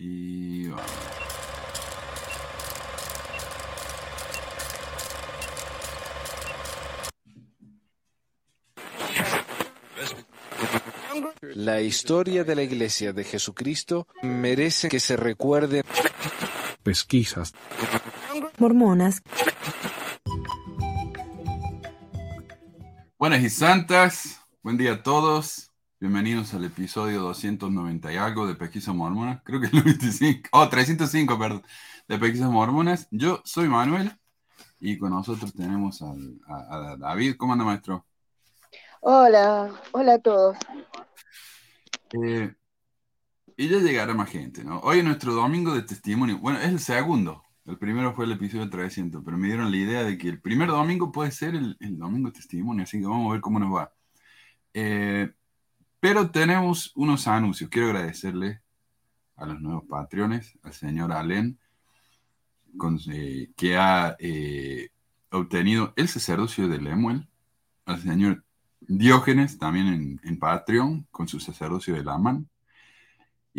Y vamos. La historia de la Iglesia de Jesucristo merece que se recuerde. pesquisas, mormonas, Buenas y santas, buen día a todos. Bienvenidos al episodio 290 y algo de Pesquisas Mormonas. Creo que es el 25, oh, 305, perdón, de Pesquisas Mormonas. Yo soy Manuel y con nosotros tenemos al- a, a David. ¿Cómo anda, maestro? Hola, hola a todos. Eh, y ya llegará más gente, ¿no? Hoy es nuestro domingo de testimonio. Bueno, es el segundo. El primero fue el episodio 300, pero me dieron la idea de que el primer domingo puede ser el, el domingo de testimonio, así que vamos a ver cómo nos va. Eh, pero tenemos unos anuncios. Quiero agradecerle a los nuevos patrones, al señor con- eh, que ha eh, obtenido el sacerdocio de Lemuel, al señor Diógenes, también en, en Patreon, con su sacerdocio de Laman.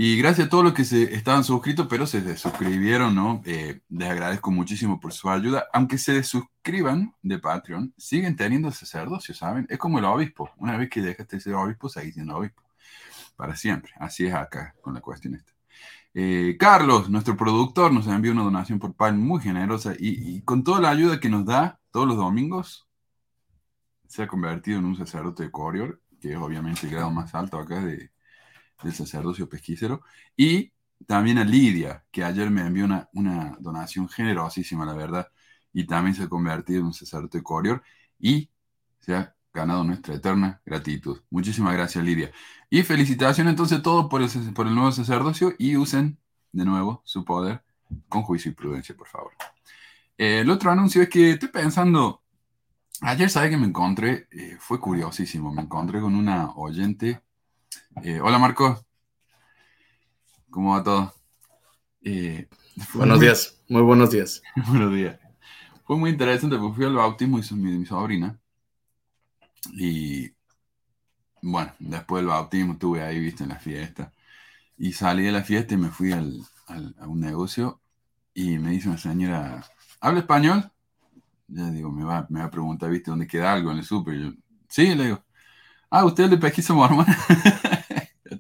Y gracias a todos los que se estaban suscritos, pero se desuscribieron, ¿no? Eh, les agradezco muchísimo por su ayuda. Aunque se desuscriban de Patreon, siguen teniendo sacerdocio, ¿saben? Es como el obispo. Una vez que dejaste de ser obispo, seguís siendo obispo. Para siempre. Así es acá con la cuestión esta. Eh, Carlos, nuestro productor, nos envió una donación por PAL muy generosa y, y con toda la ayuda que nos da todos los domingos, se ha convertido en un sacerdote de Corior, que es obviamente el grado más alto acá de, del sacerdocio pesquisero, y también a Lidia, que ayer me envió una, una donación generosísima, la verdad, y también se ha convertido en un sacerdote Corior, y se ha ganado nuestra eterna gratitud. Muchísimas gracias, Lidia. Y felicitaciones entonces a todos por el, nuevo sacerdocio y usen de nuevo su poder con juicio y prudencia, por favor. El otro anuncio es que estoy pensando, ayer sabe que me encontré, eh, fue curiosísimo, me encontré con una oyente. Eh, hola Marcos, ¿cómo va todo? Eh, Buenos muy- días, muy buenos días. Buenos días. Fue muy interesante porque fui al bautismo de mi, mi sobrina. Y bueno, después del bautismo estuve ahí, viste, en la fiesta. Y salí de la fiesta y me fui al, al- a un negocio y me dice una señora, ¿habla español? Ya digo, me va, me va a preguntar, viste, dónde queda algo en el súper. Y Yo, sí, le digo, ah, usted es de pesquisa mormona.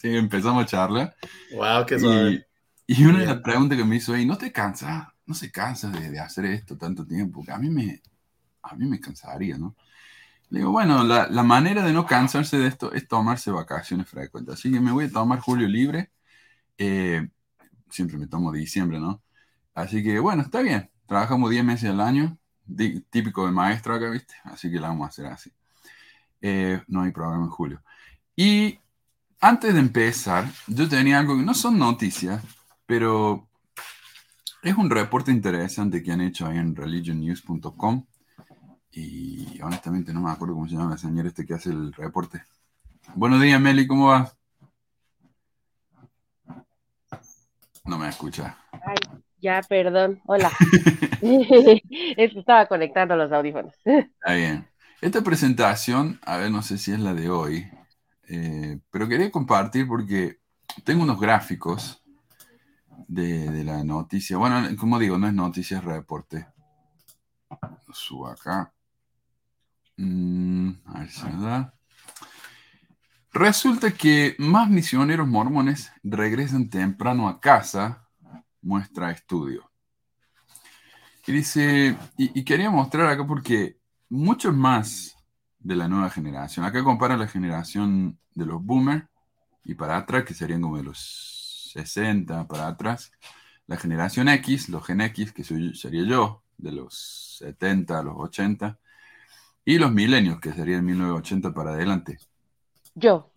Empezamos a charlar. Wow, qué Y, suave. y una de las preguntas que me hizo ahí, ¿no te cansas? ¿No se cansa de, de hacer esto tanto tiempo? Que a mí me, a mí me cansaría, ¿no? Le digo, bueno, la, la manera de no cansarse de esto es tomarse vacaciones frecuentes. Así que me voy a tomar julio libre. Eh, siempre me tomo diciembre, ¿no? Así que, bueno, está bien. Trabajamos 10 meses al año. típico de maestro acá, ¿viste? Así que la vamos a hacer así. Eh, no hay programa en julio. Y antes de empezar, yo tenía algo que no son noticias, pero es un reporte interesante que han hecho ahí en religionnews.com. Y honestamente no me acuerdo cómo se llama la señora este que hace el reporte. Buenos días, Meli, ¿cómo vas? No me escucha. Ay, ya, perdón. Hola. Estaba conectando los audífonos. Está bien. Esta presentación, a ver, no sé si es la de hoy, eh, pero quería compartir porque tengo unos gráficos de, la noticia. Bueno, como digo, no es noticia, es reporte. Lo subo acá. Mm, a ver si. Resulta que más misioneros mormones regresan temprano a casa, muestra estudio. Y dice, y quería mostrar acá porque muchos más de la nueva generación, acá compara la generación de los boomers y para atrás, que serían como de los 60 para atrás, la generación X, los Gen X, que soy- sería yo, de los 70 a los 80, y los milenios, que serían 1980 para adelante. Yo.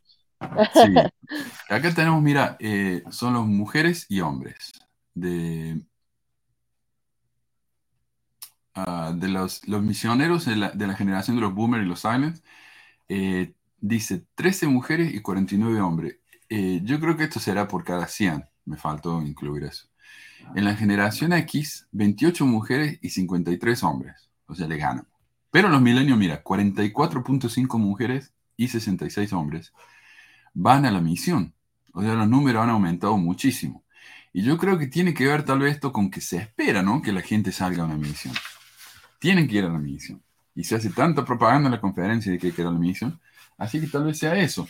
Sí. Acá tenemos, mira, eh, son los mujeres y hombres. De, ah, de los, los misioneros de la, de la generación de los boomers y los silents, eh, dice 13 mujeres y 49 hombres. Eh, yo creo que esto será por cada 100. Me faltó incluir eso. En la generación X, 28 mujeres y 53 hombres. O sea, le ganan. Pero los milenios, mira, 44.5 mujeres y 66 hombres van a la misión. O sea, los números han aumentado muchísimo. Y yo creo que tiene que ver tal vez esto con que se espera, ¿no? Que la gente salga a una misión. Tienen que ir a la misión. Y se hace tanta propaganda en la conferencia de que hay que ir a la misión. Así que tal vez sea eso.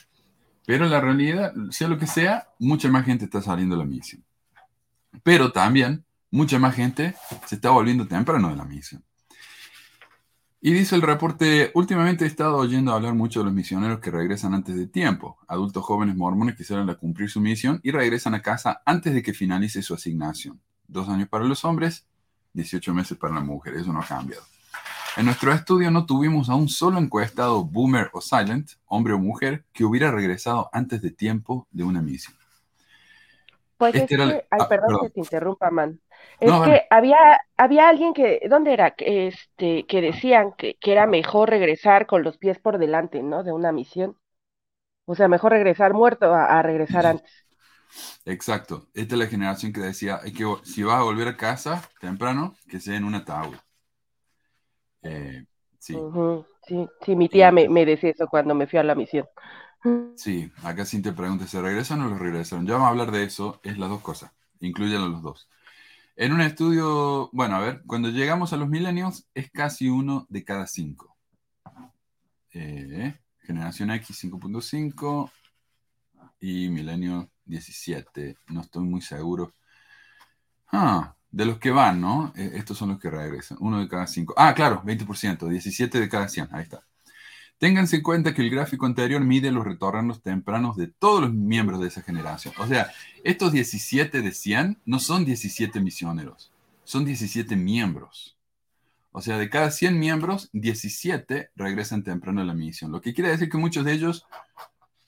Pero la realidad, sea lo que sea, mucha más gente está saliendo a la misión. Pero también mucha más gente se está volviendo temprano de la misión. Y dice el reporte, últimamente he estado oyendo hablar mucho de los misioneros que regresan antes de tiempo, adultos jóvenes mormones que salen a cumplir su misión y regresan a casa antes de que finalice su asignación. Dos años para los hombres, 18 meses para las mujeres, eso no ha cambiado. En nuestro estudio no tuvimos a un solo encuestado boomer o silent, hombre o mujer, que hubiera regresado antes de tiempo de una misión. Pues Este es era que, el- ay, ah, perdón perdón. que te interrumpa, man. Es No, que había, había alguien que, ¿dónde era? Este, que decían que, que era mejor regresar con los pies por delante, ¿no? De una misión. O sea, mejor regresar muerto a, a regresar antes. Exacto. Esta es la generación que decía, hay que, si vas a volver a casa temprano, que sea en un ataúd. Eh, sí, Sí, sí, mi tía me, me decía eso cuando me fui a la misión. sí. Acá sí te pregunta, ¿se regresan o los regresaron? Ya vamos a hablar de eso, es las dos cosas. Incluyen a los dos. En un estudio, bueno, a ver, cuando llegamos a los milenios, es casi uno de cada cinco. Eh, generación X 5.5 y milenio 17. No estoy muy seguro. Ah, de los que van, ¿no? Eh, estos son los que regresan. Uno de cada cinco. Ah, claro, 20%. 17 de cada 100. Ahí está. Ténganse en cuenta que el gráfico anterior mide los retornos tempranos de todos los miembros de esa generación. O sea, estos 17 de 100 no son 17 misioneros, son 17 miembros. O sea, de cada 100 miembros, 17 regresan temprano a la misión. Lo que quiere decir que muchos de ellos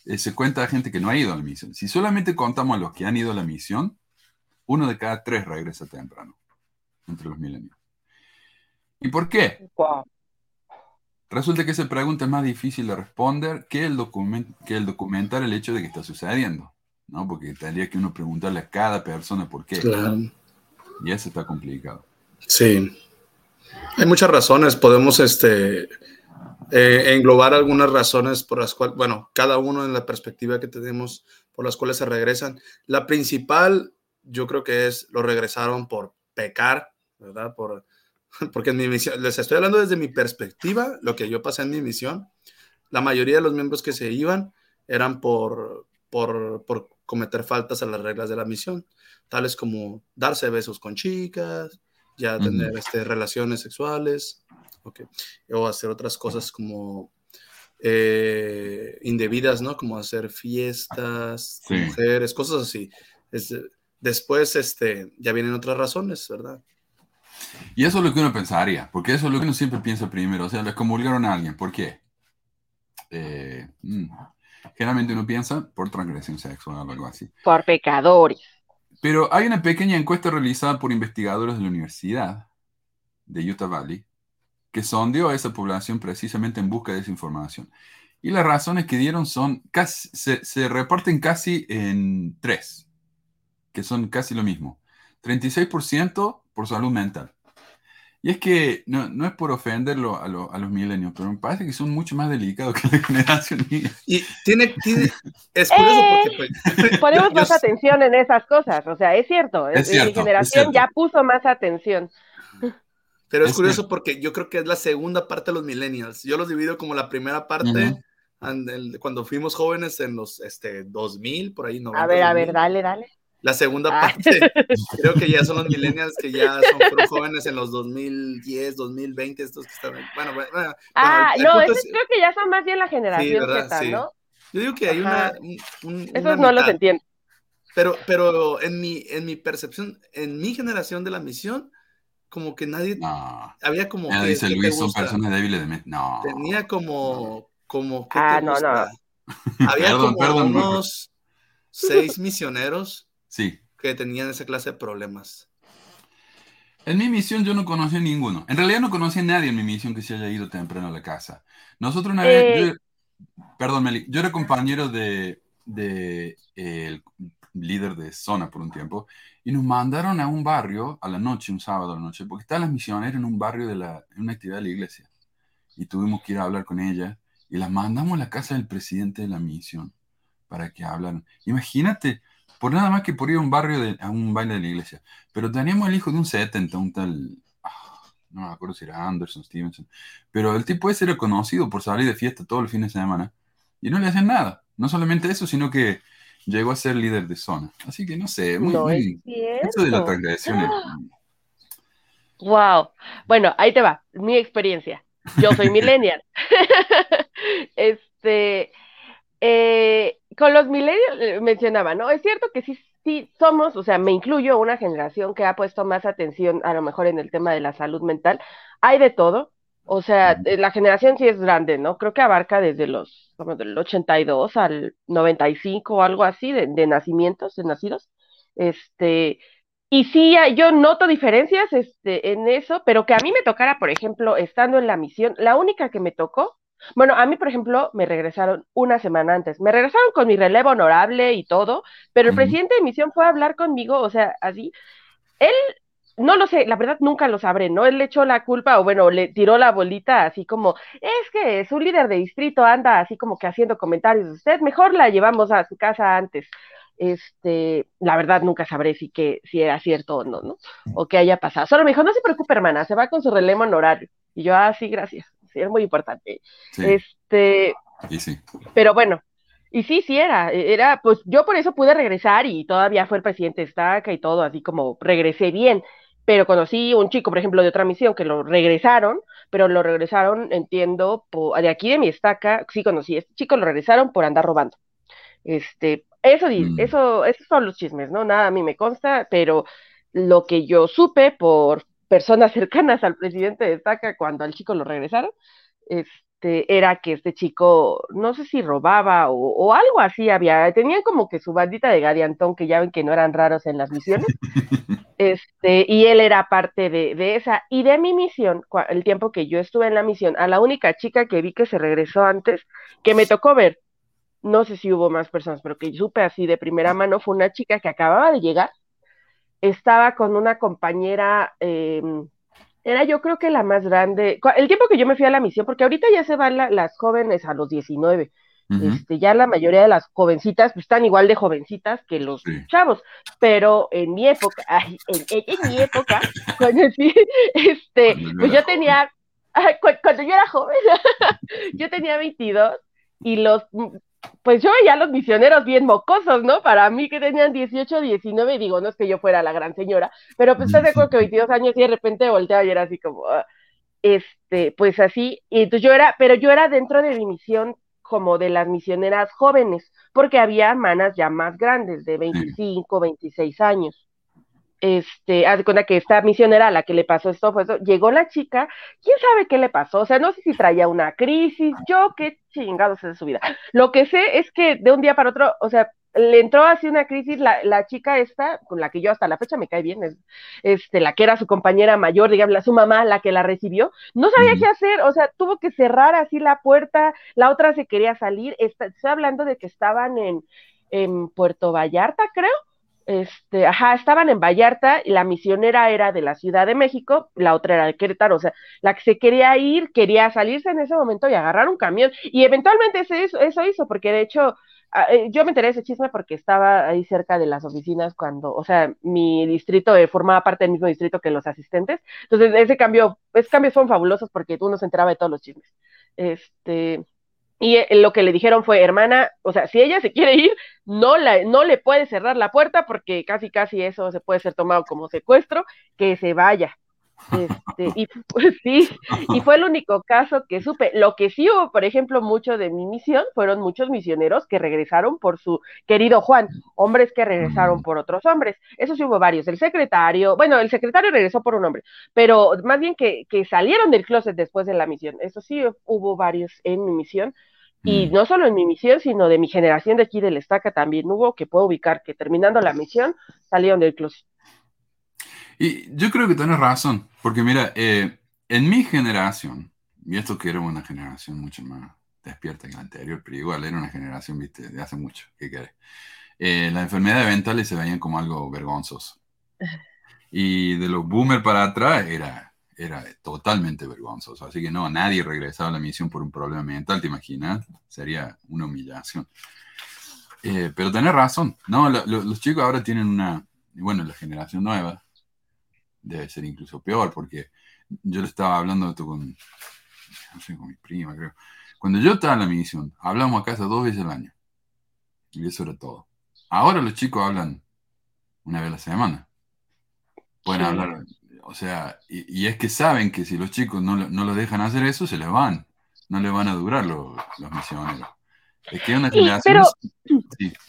eh, se cuenta a gente que no ha ido a la misión. Si solamente contamos a los que han ido a la misión, uno de cada tres regresa temprano entre los milenios. ¿Y por qué? Resulta que esa pregunta es más difícil de responder que el, document que el documentar el hecho de que está sucediendo, ¿no? Porque tendría que uno preguntarle a cada persona por qué. Claro. Y eso está complicado. Sí. Hay muchas razones. Podemos este, eh, englobar algunas razones por las cuales, bueno, cada uno en la perspectiva que tenemos por las cuales se regresan. La principal, yo creo que es, lo regresaron por pecar, ¿verdad? Por, porque en mi misión, les estoy hablando desde mi perspectiva, lo que yo pasé en mi misión. La mayoría de los miembros que se iban eran por, por, por cometer faltas a las reglas de la misión, tales como darse besos con chicas, ya tener este, relaciones sexuales, okay, o hacer otras cosas como eh, indebidas, ¿no? Como hacer fiestas, con Sí. mujeres, cosas así. Es- después, este, ya vienen otras razones, ¿verdad? Y eso es lo que uno pensaría, porque eso es lo que uno siempre piensa primero. O sea, les comulgaron a alguien. ¿Por qué? Eh, mm, generalmente uno piensa por transgresión sexual o algo así. Por pecadores. Pero hay una pequeña encuesta realizada por investigadores de la Universidad de Utah Valley que sondeó a esa población precisamente en busca de esa información. Y las razones que dieron son casi, se, se reparten casi en tres, que son casi lo mismo. 36% por salud mental. Y es que no, no es por ofenderlo a, lo- a los milenios, pero me parece que son mucho más delicados que la generación mía. Y tiene, tiene es curioso Eh, porque pues, Ponemos yo- más atención en esas cosas. O sea, es cierto. Es cierto, mi es generación cierto. ya puso más atención. Pero es, Es curioso que- porque yo creo que es la segunda parte de los millennials. Yo los divido como la primera parte Ujú. and- el- cuando fuimos jóvenes en los este, 2000, por ahí 90. A ver, a 2000. ver, dale, dale. La segunda Ah. parte, creo que ya son los millennials que ya son jóvenes en los 2010, 2020, estos que están. Bueno, bueno, bueno, Ah, el- el no, esos es- creo que ya son más bien la generación ¿verdad? Z, Sí. ¿no? yo digo que hay Ajá. una. un- un- Esos una no los mitad. entiendo. Pero, pero en mi, en mi percepción, en mi generación de la misión, como que nadie No. había como que, dice ¿qué te Luis, son personas débiles de mente. No. Tenía como, como ¿qué Ah, no, gusta? Había Perdón, como perdón, unos seis misioneros Sí. que tenían esa clase de problemas. En mi misión yo no conocí a ninguno. En realidad no conocí a nadie en mi misión que se haya ido temprano a la casa. Nosotros una vez, Eh. yo- perdón Meli, yo era compañero de, de, eh, el líder de zona por un tiempo y nos mandaron a un barrio a la noche, un sábado a la noche, porque estaban las misioneras en un barrio de la, en una actividad de la iglesia y tuvimos que ir a hablar con ellas y las mandamos a la casa del presidente de la misión para que hablaran. Imagínate, por nada más que por ir a un barrio, a un baile de la iglesia. Pero teníamos el hijo de un 70, un tal, ah, no me acuerdo si era Anderson, Stevenson, pero el tipo ese era conocido por salir de fiesta todos los fines de semana y no le hacían nada. No solamente eso, sino que llegó a ser líder de zona. Así que no sé, muy, No es muy- eso de la cierto. transgresión es- Wow. Bueno, ahí te va, mi experiencia. Yo soy millennial. Este, eh, con los millennials eh, mencionaba, ¿no? Es cierto que sí, sí somos, o sea, me incluyo una generación que ha puesto más atención a lo mejor en el tema de la salud mental. Hay de todo. O sea, eh, la generación sí es grande, ¿no? Creo que abarca desde los, como del 82 al 95 o algo así de, de nacimientos, de nacidos. Este, y sí, yo noto diferencias este, en eso, pero que a mí me tocara, por ejemplo, estando en la misión, la única que me tocó, bueno, a mí, por ejemplo, me regresaron una semana antes, me regresaron con mi relevo honorable y todo, pero el presidente de misión fue a hablar conmigo, o sea, así, él, no lo sé, la verdad nunca lo sabré, ¿no? Él le echó la culpa, o bueno, le tiró la bolita así como, es que su líder de distrito anda así como que haciendo comentarios de usted, mejor la llevamos a su casa antes. Este, la verdad nunca sabré si que si era cierto o no, ¿no? O qué haya pasado. Solo me dijo, no se preocupe, hermana, se va con su relevo honorario. Y yo, ah, sí, gracias. Sí, es muy importante. Sí, Este, y sí. pero bueno, y sí, sí era, era, pues yo por eso pude regresar y todavía fue el presidente Estaca y todo, así como regresé bien, pero conocí un chico, por ejemplo, de otra misión que lo regresaron, pero lo regresaron, entiendo, por, de aquí de mi estaca, sí conocí, a este chico lo regresaron por andar robando. Este, eso, Mm. eso, esos son los chismes, ¿no? Nada a mí me consta, pero lo que yo supe por personas cercanas al presidente de Estaca cuando al chico lo regresaron, este, era que este chico, no sé si robaba o, o algo así había, tenían como que su bandita de gadiantón, que ya ven que no eran raros en las misiones, este, y él era parte de, de esa, y de mi misión, el tiempo que yo estuve en la misión, a la única chica que vi que se regresó antes, que me tocó ver, no sé si hubo más personas, pero que supe así de primera mano, fue una chica que acababa de llegar, estaba con una compañera, eh, era yo creo que la más grande, el tiempo que yo me fui a la misión, porque ahorita ya se van la- las jóvenes a los 19, Ujú. este, ya la mayoría de las jovencitas pues, están igual de jovencitas que los Sí. chavos, pero en mi época, ay, en, en- en mi época, cuando este, pues yo tenía, cuando yo era joven, yo tenía 22 y los, pues yo veía a los misioneros bien mocosos, ¿no? Para mí que tenían 18, 19, digo, no es que yo fuera la gran señora, pero pues estás de acuerdo que 22 años y de repente volteaba y era así como, ah, este, pues así, y entonces yo era, pero yo era dentro de mi misión como de las misioneras jóvenes, porque había manas ya más grandes, de 25, 26 años. Este, haz de cuenta que esta misionera a la que le pasó esto fue eso, llegó la chica, quién sabe qué le pasó, o sea, no sé si traía una crisis, yo qué chingados es de su vida. Lo que sé es que de un día para otro, o sea, le entró así una crisis, la, la chica esta, con la que yo hasta la fecha me cae bien, es, este, la que era su compañera mayor, digamos, su mamá, la que la recibió, no sabía qué hacer, o sea, tuvo que cerrar así la puerta, la otra se quería salir, está, estoy hablando de que estaban en, en Puerto Vallarta, creo, este, ajá, estaban en Vallarta y la misionera era de la Ciudad de México, la otra era de Querétaro, o sea, la que se quería ir, quería salirse en ese momento y agarrar un camión, y eventualmente eso, eso hizo, porque de hecho, ah, eh, yo me enteré de ese chisme porque estaba ahí cerca de las oficinas cuando, o sea, mi distrito eh, formaba parte del mismo distrito que los asistentes, entonces ese cambio, esos cambios fueron fabulosos porque uno se enteraba de todos los chismes. Este, y eh, lo que le dijeron fue, hermana, o sea, si ella se quiere ir, no, la, no le puede cerrar la puerta porque casi, casi eso se puede ser tomado como secuestro, que se vaya. Este, y pues, sí, y fue el único caso que supe. Lo que sí hubo, por ejemplo, mucho de mi misión, fueron muchos misioneros que regresaron por su querido Juan, hombres que regresaron por otros hombres. Eso sí hubo varios. El secretario, bueno, el secretario regresó por un hombre, pero más bien que, que salieron del closet después de la misión. Eso sí hubo varios en mi misión. Y Mm. no solo en mi misión, sino de mi generación de aquí del Estaca también hubo, que puedo ubicar que terminando la misión salieron del closet. Y yo creo que tienes razón, porque mira, eh, en mi generación, y esto que era una generación mucho más despierta que la anterior, pero igual era una generación, viste, de hace mucho, ¿qué querés? Eh, las enfermedades mentales se veían como algo vergonzoso. Y de los boomers para atrás era, era totalmente vergonzoso. Así que no, nadie regresaba a la misión por un problema mental, ¿te imaginas? Sería una humillación. Eh, pero tenés razón, ¿no? Lo- lo- los chicos ahora tienen una, bueno, la generación nueva debe ser incluso peor, porque yo le estaba hablando de esto con, no sé, con mi prima, creo. Cuando yo estaba en la misión, hablamos a casa dos veces al año. Y eso era todo. Ahora los chicos hablan una vez a la semana. Pueden Sí. hablar, o sea, y, y es que saben que si los chicos no, no los dejan hacer eso, se les van. No les van a durar los, los misioneros. Es que una Sí, generación. pero- sí.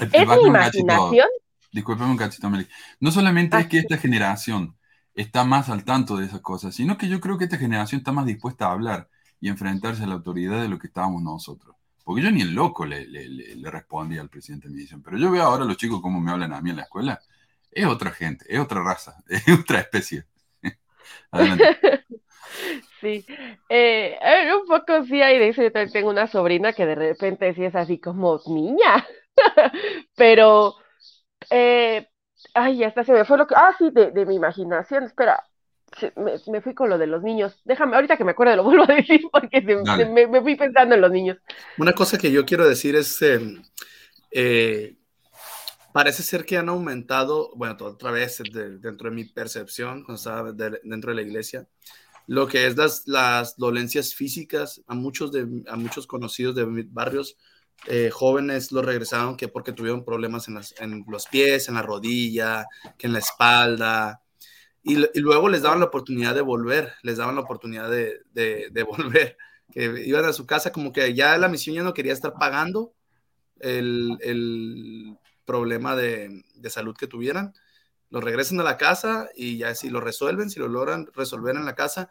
Es mi imaginación. Disculpame un cachito, Meli. No solamente Ah, es que esta generación está más al tanto de esas cosas, sino que yo creo que esta generación está más dispuesta a hablar y enfrentarse a la autoridad de lo que estábamos nosotros. Porque yo ni el loco le, le, le- le respondía al presidente de mi misión, pero yo veo ahora a los chicos cómo me hablan a mí en la escuela. Es otra gente, es otra raza, es otra especie. Adelante. Sí, eh, un poco sí hay de eso. Yo también tengo una sobrina que de repente sí es así como niña, pero, eh, ay, hasta se me fue lo que, ah, sí, de, de mi imaginación, espera, se- me, me fui con lo de los niños. Déjame, ahorita que me acuerdo lo vuelvo a decir porque se- Dale. se- me, me fui pensando en los niños. Una cosa que yo quiero decir es, eh, eh, parece ser que han aumentado, bueno, otra vez de- dentro de mi percepción, cuando estaba de- dentro de la iglesia, lo que es las, las dolencias físicas, a muchos, de, a muchos conocidos de mis barrios, eh, jóvenes los regresaron que porque tuvieron problemas en, las- en los pies, en la rodilla, que en la espalda, y, y luego les daban la oportunidad de volver, les daban la oportunidad de, de- de volver, que iban a su casa como que ya la misión ya no quería estar pagando el, el problema de, de salud que tuvieran. Lo regresan a la casa y ya si lo resuelven, si lo logran resolver en la casa,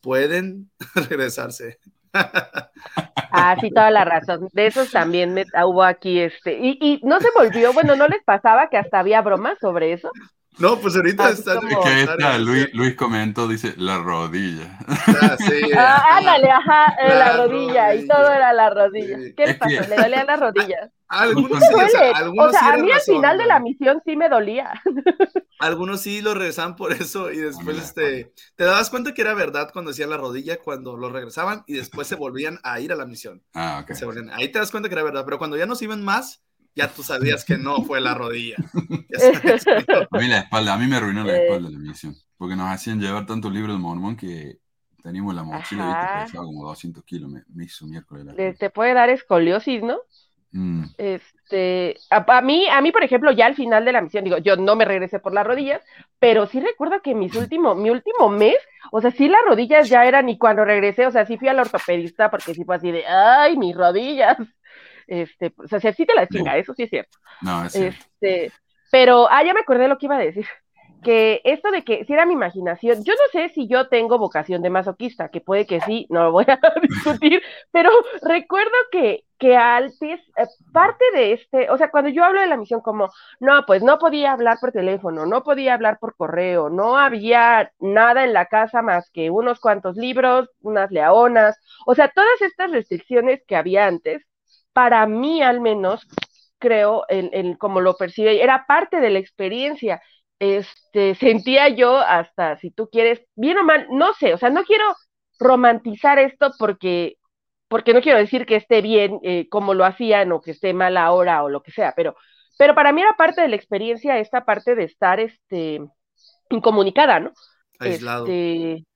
pueden regresarse. Ah, sí, toda la razón. De esos también me, hubo aquí este. Y, y no se volvió, bueno, ¿no les pasaba que hasta había bromas sobre eso? No, pues ahorita como- que está, Luis, Luis comentó, dice, la rodilla. Ah, sí, Ah, ándale, ajá, en la, La rodilla, y todo era la rodilla. Sí. ¿Qué le que- pasó? Le dolían las rodillas. Algunos sí, o sea, O sea, sí a mí al final de la misión sí me dolía. Algunos sí lo regresaban por eso y después este, te dabas cuenta que era verdad cuando hacían la rodilla, cuando lo regresaban y después se volvían a ir a la misión. Ah, ok. Se volvían- ahí te das cuenta que era verdad, pero cuando ya no se iban más, ya tú sabías que no fue la rodilla. A mí la espalda, a mí me arruinó la Eh. espalda la misión, porque nos hacían llevar tanto libro de mormón que teníamos la mochila, viste, Ajá. pesaba como 200 kilos, me, me hizo miércoles la. Te puede dar escoliosis, ¿no? Mm, Este, a, a mí, a mí, por ejemplo, ya al final de la misión, digo, yo no me regresé por las rodillas, pero sí recuerdo que mis último, mi último mes, o sea, sí las rodillas ya eran, y cuando regresé, o sea, sí fui al ortopedista porque sí fue así de, ay, mis rodillas. Este, o sea, sí te la chinga, eso sí es cierto. no, es cierto. Este, pero, ah, ya me acordé lo que iba a decir. Que esto de que si era mi imaginación, yo no sé si yo tengo vocación de masoquista, que puede que sí, no lo voy a discutir, pero recuerdo que, que antes, eh, parte de este, o sea, cuando yo hablo de la misión como, no, pues no podía hablar por teléfono, no podía hablar por correo, no había nada en la casa más que unos cuantos libros, unas leonas, o sea, todas estas restricciones que había antes, para mí al menos, creo, en, en como lo percibe, era parte de la experiencia. Este, sentía yo hasta, si tú quieres, bien o mal, no sé, o sea, no quiero romantizar esto porque, porque no quiero decir que esté bien eh, como lo hacían o que esté mal ahora o lo que sea, pero, pero para mí era parte de la experiencia esta parte de estar, este, incomunicada, ¿no? Aislado. Este,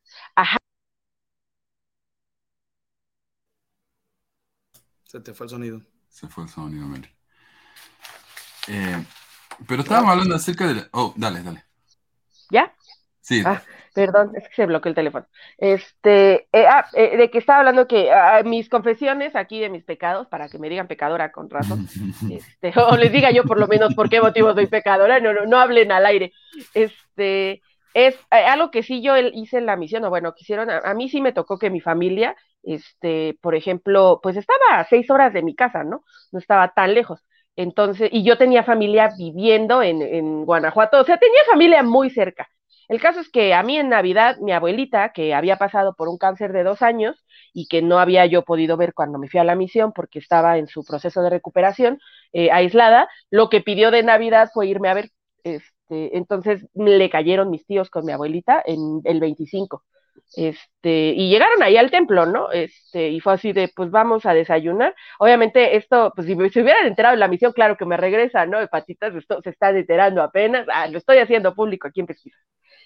Se te fue el sonido. Se fue el sonido, Mary. Eh, pero estábamos hablando acerca de... la- Oh, dale, dale. ¿ya? Sí, Ah, Perdón, es que se bloqueó el teléfono. Este, eh, ah, eh, de que estaba hablando que ah, mis confesiones aquí de mis pecados, para que me digan pecadora con razón, este, o les diga yo por lo menos por qué motivo soy pecadora, no, no, no hablen al aire. Este, es eh, algo que sí yo hice en la misión, o bueno, quisieron, a, a mí sí me tocó que mi familia, este, por ejemplo, pues estaba a seis horas de mi casa, ¿no? No estaba tan lejos. Entonces, y yo tenía familia viviendo en, en Guanajuato, o sea, tenía familia muy cerca. El caso es que a mí en Navidad, mi abuelita, que había pasado por un cáncer de dos años y que no había yo podido ver cuando me fui a la misión porque estaba en su proceso de recuperación, eh, aislada, lo que pidió de Navidad fue irme a ver. Este, entonces le cayeron mis tíos con mi abuelita en el 25. Este, y llegaron ahí al templo, ¿no? Este, y fue así de, pues vamos a desayunar. Obviamente, esto, pues si me hubieran enterado de la misión, claro que me regresa, ¿no? De patitas, esto se está enterando apenas. Ah, lo estoy haciendo público aquí en pesquisa.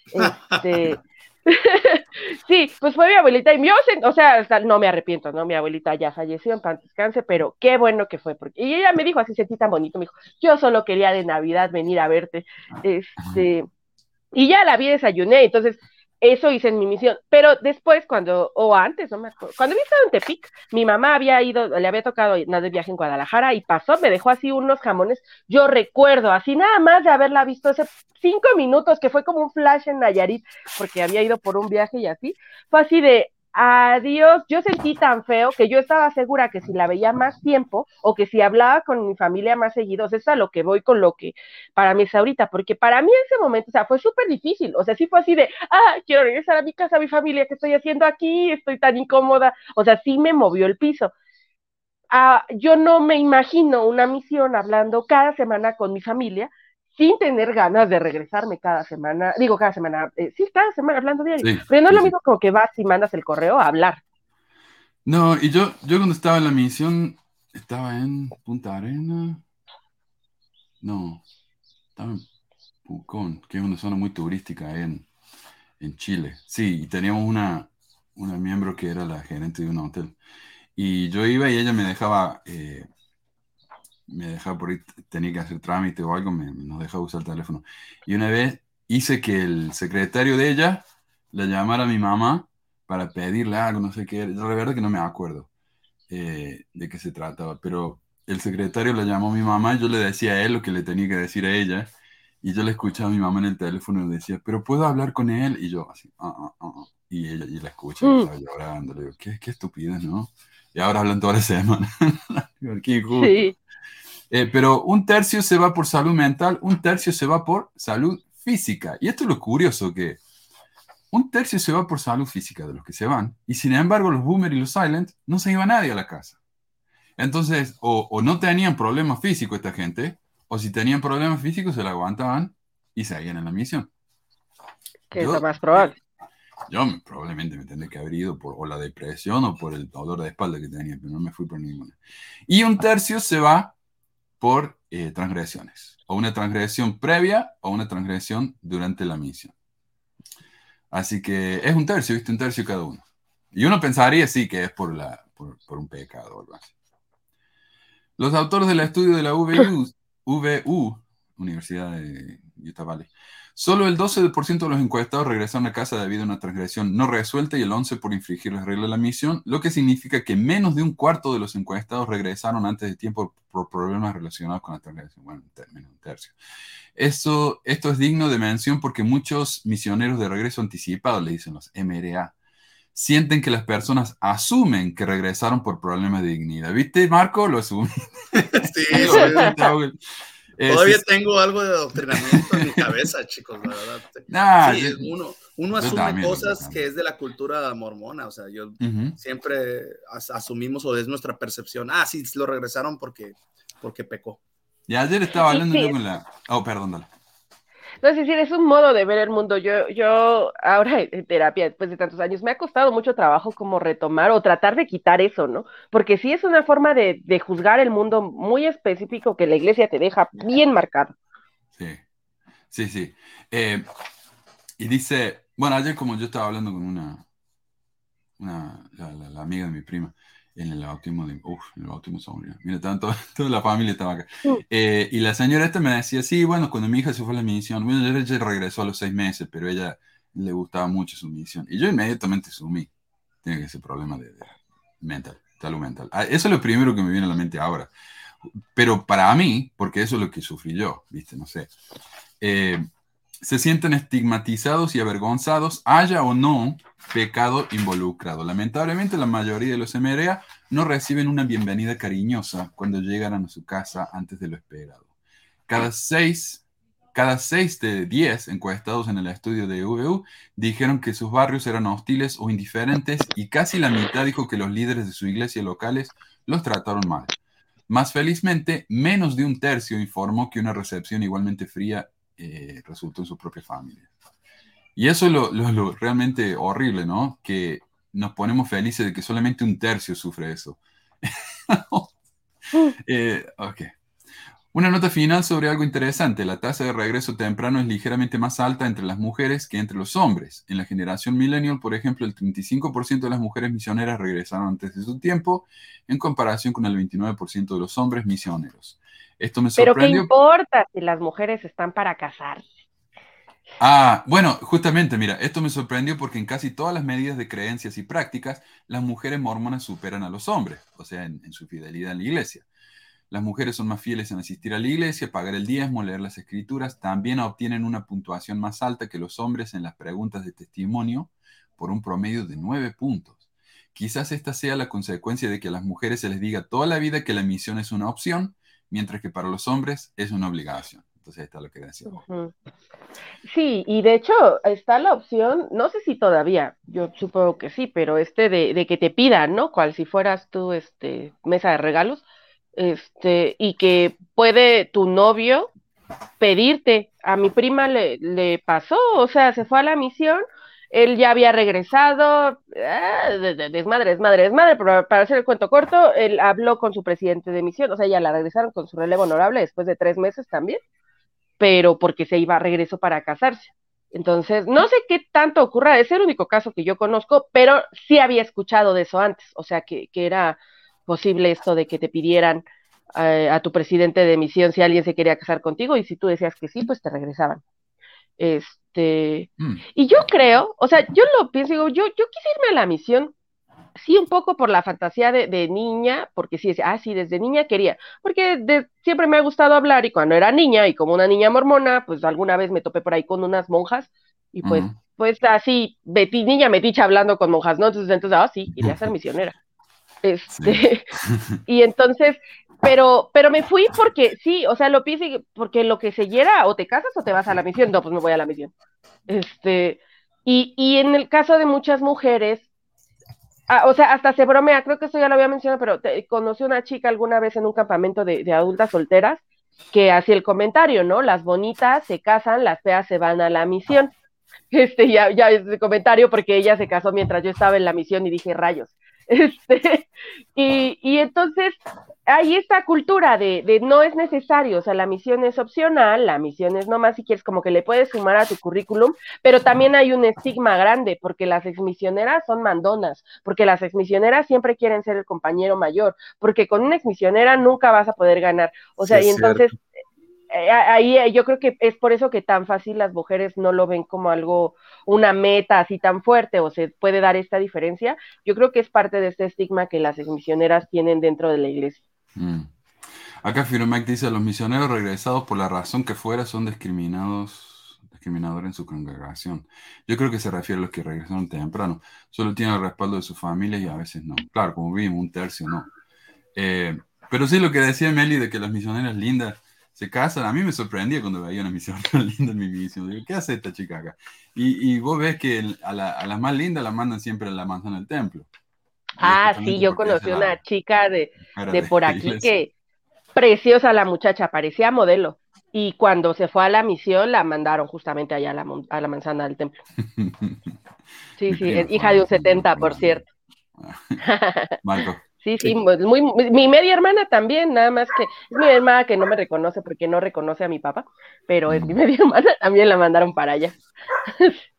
Este, sí, pues fue mi abuelita y yo, o sea, no me arrepiento, ¿no? Mi abuelita ya falleció en paz descanse, pero qué bueno que fue, porque y ella me dijo así, sentí tan bonito, me dijo, yo solo quería de Navidad venir a verte, este, y ya la vi, desayuné, entonces eso hice en mi misión. Pero después, cuando, o antes, no me acuerdo, cuando había estado en Tepic, mi mamá había ido, le había tocado nada de viaje en Guadalajara y pasó, me dejó así unos jamones. Yo recuerdo, así nada más de haberla visto hace cinco minutos, que fue como un flash en Nayarit, porque había ido por un viaje y así, fue así de, adiós, yo sentí tan feo que yo estaba segura que si la veía más tiempo o que si hablaba con mi familia más seguidos, es a lo que voy con lo que para mí es ahorita, porque para mí en ese momento, o sea, fue súper difícil, o sea, sí fue así de, ah, quiero regresar a mi casa, a mi familia, ¿qué estoy haciendo aquí? Estoy tan incómoda, o sea, sí me movió el piso. Ah, yo no me imagino una misión hablando cada semana con mi familia, sin tener ganas de regresarme cada semana, digo cada semana, eh, sí, cada semana hablando diario, pero no es lo mismo como que vas y mandas el correo a hablar. No, y yo, yo cuando estaba en la misión, estaba en Punta Arena, no, estaba en Pucón, que es una zona muy turística en, en Chile, sí, y teníamos una, una miembro que era la gerente de un hotel, y yo iba y ella me dejaba... Eh, me dejaba por ahí, tenía que hacer trámite o algo, me, nos dejaba usar el teléfono. Y una vez hice que el secretario de ella le llamara a mi mamá para pedirle algo, no sé qué, la verdad que no me acuerdo eh, de qué se trataba, pero el secretario le llamó a mi mamá y yo le decía a él lo que le tenía que decir a ella. Y yo le escuchaba a mi mamá en el teléfono y decía, pero puedo hablar con él. Y yo así, ah, ah, ah, y ella y la escucha, y mm. estaba llorando. Le digo, qué, qué estupidez, ¿no? Y ahora hablan toda la semana. qué Sí. Eh, pero un tercio se va por salud mental, un tercio se va por salud física. Y esto es lo curioso, que un tercio se va por salud física de los que se van, y sin embargo los boomer y los silent no se iba nadie a la casa. Entonces, o, no tenían problemas físicos esta gente, o si tenían problemas físicos se la aguantaban y seguían en la misión. Que es lo más probable. Yo probablemente me tendré que haber ido por o la depresión o por el dolor de espalda que tenía, pero no me fui por ninguna. Y un tercio se va por eh, transgresiones, o una transgresión previa o una transgresión durante la misión. Así que es un tercio, ¿viste? Un tercio cada uno. Y uno pensaría, sí, que es por, la, por, un pecado o algo así. Los autores del estudio de la VU, VU Universidad de Utah Valley, Solo el 12% de los encuestados regresaron a casa debido a una transgresión no resuelta y el 11% por infringir las reglas de la misión, lo que significa que menos de un cuarto de los encuestados regresaron antes de tiempo por problemas relacionados con la transgresión. Bueno, menos un tercio. Esto, esto es digno de mención porque muchos misioneros de regreso anticipado, le dicen los MRA, sienten que las personas asumen que regresaron por problemas de dignidad. ¿Viste, Marco? Lo asumí. Sí, sí. Todavía tengo algo de adoctrinamiento en mi cabeza, chicos, la verdad. uno, uno asume cosas que es de la cultura mormona, o sea, yo siempre asumimos o es nuestra percepción, ah, sí, lo regresaron porque, porque pecó. Y ayer estaba hablando yo con la... Oh, perdón, dale. No, es decir, es un modo de ver el mundo. Yo, yo ahora en terapia, después de tantos años, me ha costado mucho trabajo como retomar o tratar de quitar eso, ¿no? Porque sí es una forma de, juzgar el mundo muy específico que la iglesia te deja bien marcado. Sí, sí, sí. Eh, y dice, bueno, ayer como yo estaba hablando con una, una la amiga de mi prima, en el bautismo de, uf, en el bautismo Mira, tanto, toda la familia estaba acá. Eh, y la señora esta me decía, sí, bueno, cuando mi hija se fue a la misión, bueno, ella regresó a los seis meses, pero ella le gustaba mucho su misión. Y yo inmediatamente sumí, tiene ese problema de, mental, salud mental. Ah, eso es lo primero que me viene a la mente ahora. Pero para mí, porque eso es lo que sufrí yo, viste, no sé. Eh, se sienten estigmatizados y avergonzados, haya o no pecado involucrado. Lamentablemente, la mayoría de los MRA no reciben una bienvenida cariñosa cuando llegan a su casa antes de lo esperado. Cada seis, cada seis de diez encuestados en el estudio de UVU dijeron que sus barrios eran hostiles o indiferentes y casi la mitad dijo que los líderes de su iglesia locales los trataron mal. Más felizmente, menos de un tercio informó que una recepción igualmente fría eh, resultó en su propia familia. Y eso es lo, lo- lo realmente horrible, ¿no? Que nos ponemos felices de que solamente un tercio sufre eso. Eh, ok. Una nota final sobre algo interesante. La tasa de regreso temprano es ligeramente más alta entre las mujeres que entre los hombres. En la generación millennial, por ejemplo, el 35% de las mujeres misioneras regresaron antes de su tiempo, en comparación con el 29% de los hombres misioneros. Esto me Pero ¿qué importa si las mujeres están para casarse? Ah, bueno, justamente, mira, esto me sorprendió porque en casi todas las medidas de creencias y prácticas, las mujeres mormonas superan a los hombres, o sea, en, en su fidelidad en la iglesia. Las mujeres son más fieles en asistir a la iglesia, pagar el diezmo, leer las escrituras, también obtienen una puntuación más alta que los hombres en las preguntas de testimonio por un promedio de nueve puntos. Quizás esta sea la consecuencia de que a las mujeres se les diga toda la vida que la misión es una opción, mientras que para los hombres es una obligación. Entonces, está lo que decía. Sí, y de hecho está la opción, no sé si todavía, yo supongo que sí, pero este de, de que te pidan, ¿no? Cual si fueras tú, este, mesa de regalos, este, y que puede tu novio pedirte. A mi prima le, le pasó, o sea, se fue a la misión, él ya había regresado, de- desmadre, desmadre, desmadre, pero para hacer el cuento corto, él habló con su presidente de misión, o sea, ya la regresaron con su relevo honorable después de tres meses también pero porque se iba a regreso para casarse. Entonces, no sé qué tanto ocurra, es el único caso que yo conozco, pero sí había escuchado de eso antes, o sea, que, que era posible esto de que te pidieran eh, a tu presidente de misión si alguien se quería casar contigo y si tú decías que sí, pues te regresaban. Este, Mm. y yo creo, o sea, yo lo pienso, digo, yo, yo quise irme a la misión, sí, un poco por la fantasía de, de niña, porque sí, ah, sí, desde niña quería, porque de- siempre me ha gustado hablar y cuando era niña y como una niña mormona, pues alguna vez me topé por ahí con unas monjas y pues, pues así, Betty, niña meticha hablando con monjas, ¿no? Entonces, entonces, ah, sí, quería ser misionera. Este, y entonces, pero, pero me fui porque sí, o sea, lo pienso porque lo que se era, o te casas o te vas a la misión, no, pues me voy a la misión. Este, y, y en el caso de muchas mujeres, ah, o sea, hasta se bromea, creo que esto ya lo había mencionado, pero te- conocí una chica alguna vez en un campamento de, de adultas solteras que hacía el comentario, ¿no? Las bonitas se casan, las feas se van a la misión. Este, ya, ya es comentario porque ella se casó mientras yo estaba en la misión y dije rayos. Este, y, y entonces hay esta cultura de, de no es necesario, o sea, la misión es opcional, la misión es nomás si quieres como que le puedes sumar a tu currículum, pero también hay un estigma grande porque las exmisioneras son mandonas, porque las exmisioneras siempre quieren ser el compañero mayor, porque con una exmisionera nunca vas a poder ganar, o sea, Sí, y es entonces ahí eh, yo creo que es por eso que tan fácil las mujeres no lo ven como algo, una meta así tan fuerte o se puede dar esta diferencia. Yo creo que es parte de este estigma que las exmisioneras tienen dentro de la iglesia. Mm. Acá Firomac dice, los misioneros regresados por la razón que fuera son discriminados, discriminadores en su congregación. Yo creo que se refiere a los que regresaron temprano. Solo tienen el respaldo de sus familias y a veces no. Claro, como vimos, un tercio no. Eh, pero sí lo que decía Meli de que las misioneras lindas se casan, a mí me sorprendía cuando veía una misionera linda en mi misión. Digo, ¿qué hace esta chica acá? Y, y vos ves que el- a, la- a las más lindas la mandan siempre a la manzana del templo. Ah, sí, yo conocí la una chica de, de por aquí iglesia. que preciosa la muchacha, parecía modelo. Y cuando se fue a la misión, la mandaron justamente allá a la, a la manzana del templo. Sí, sí, es hija de un a la 70, por cierto. Marco. Sí, Sí. muy, muy- mi media hermana también, nada más que es mi hermana que no me reconoce porque no reconoce a mi papá, pero es mi media hermana, también la mandaron para allá.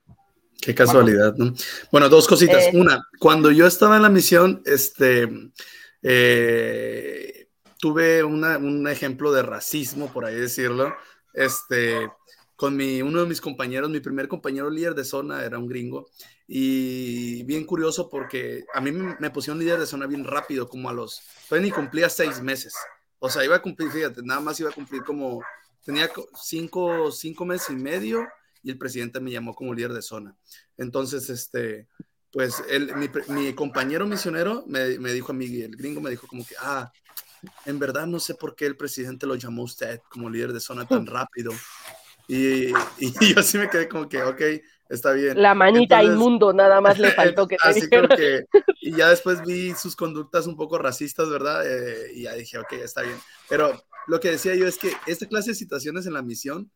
Qué casualidad, ¿no? Bueno, dos cositas. Eh. Una, cuando yo estaba en la misión, este, eh, tuve una- un ejemplo de racismo, por ahí decirlo, este, con mi, uno de mis compañeros, mi primer compañero líder de zona era un gringo, y bien curioso porque a mí me, pusieron líder de zona bien rápido, como a los, todavía ni cumplía seis meses. O sea, iba a cumplir, fíjate, nada más iba a cumplir como, tenía co- cinco, cinco meses y medio y el presidente me llamó como líder de zona. Entonces, este, pues él, mi, mi compañero misionero me, me dijo a mí, el gringo me dijo como que, ah, en verdad no sé por qué el presidente lo llamó a usted como líder de zona tan rápido. Y, y yo sí me quedé como que, ok, está bien. La manita Entonces- inmundo, nada más le faltó que te Así como que, y ya después vi sus conductas un poco racistas, ¿verdad? Eh, y ya dije, ok, está bien. Pero lo que decía yo es que esta clase de situaciones en la misión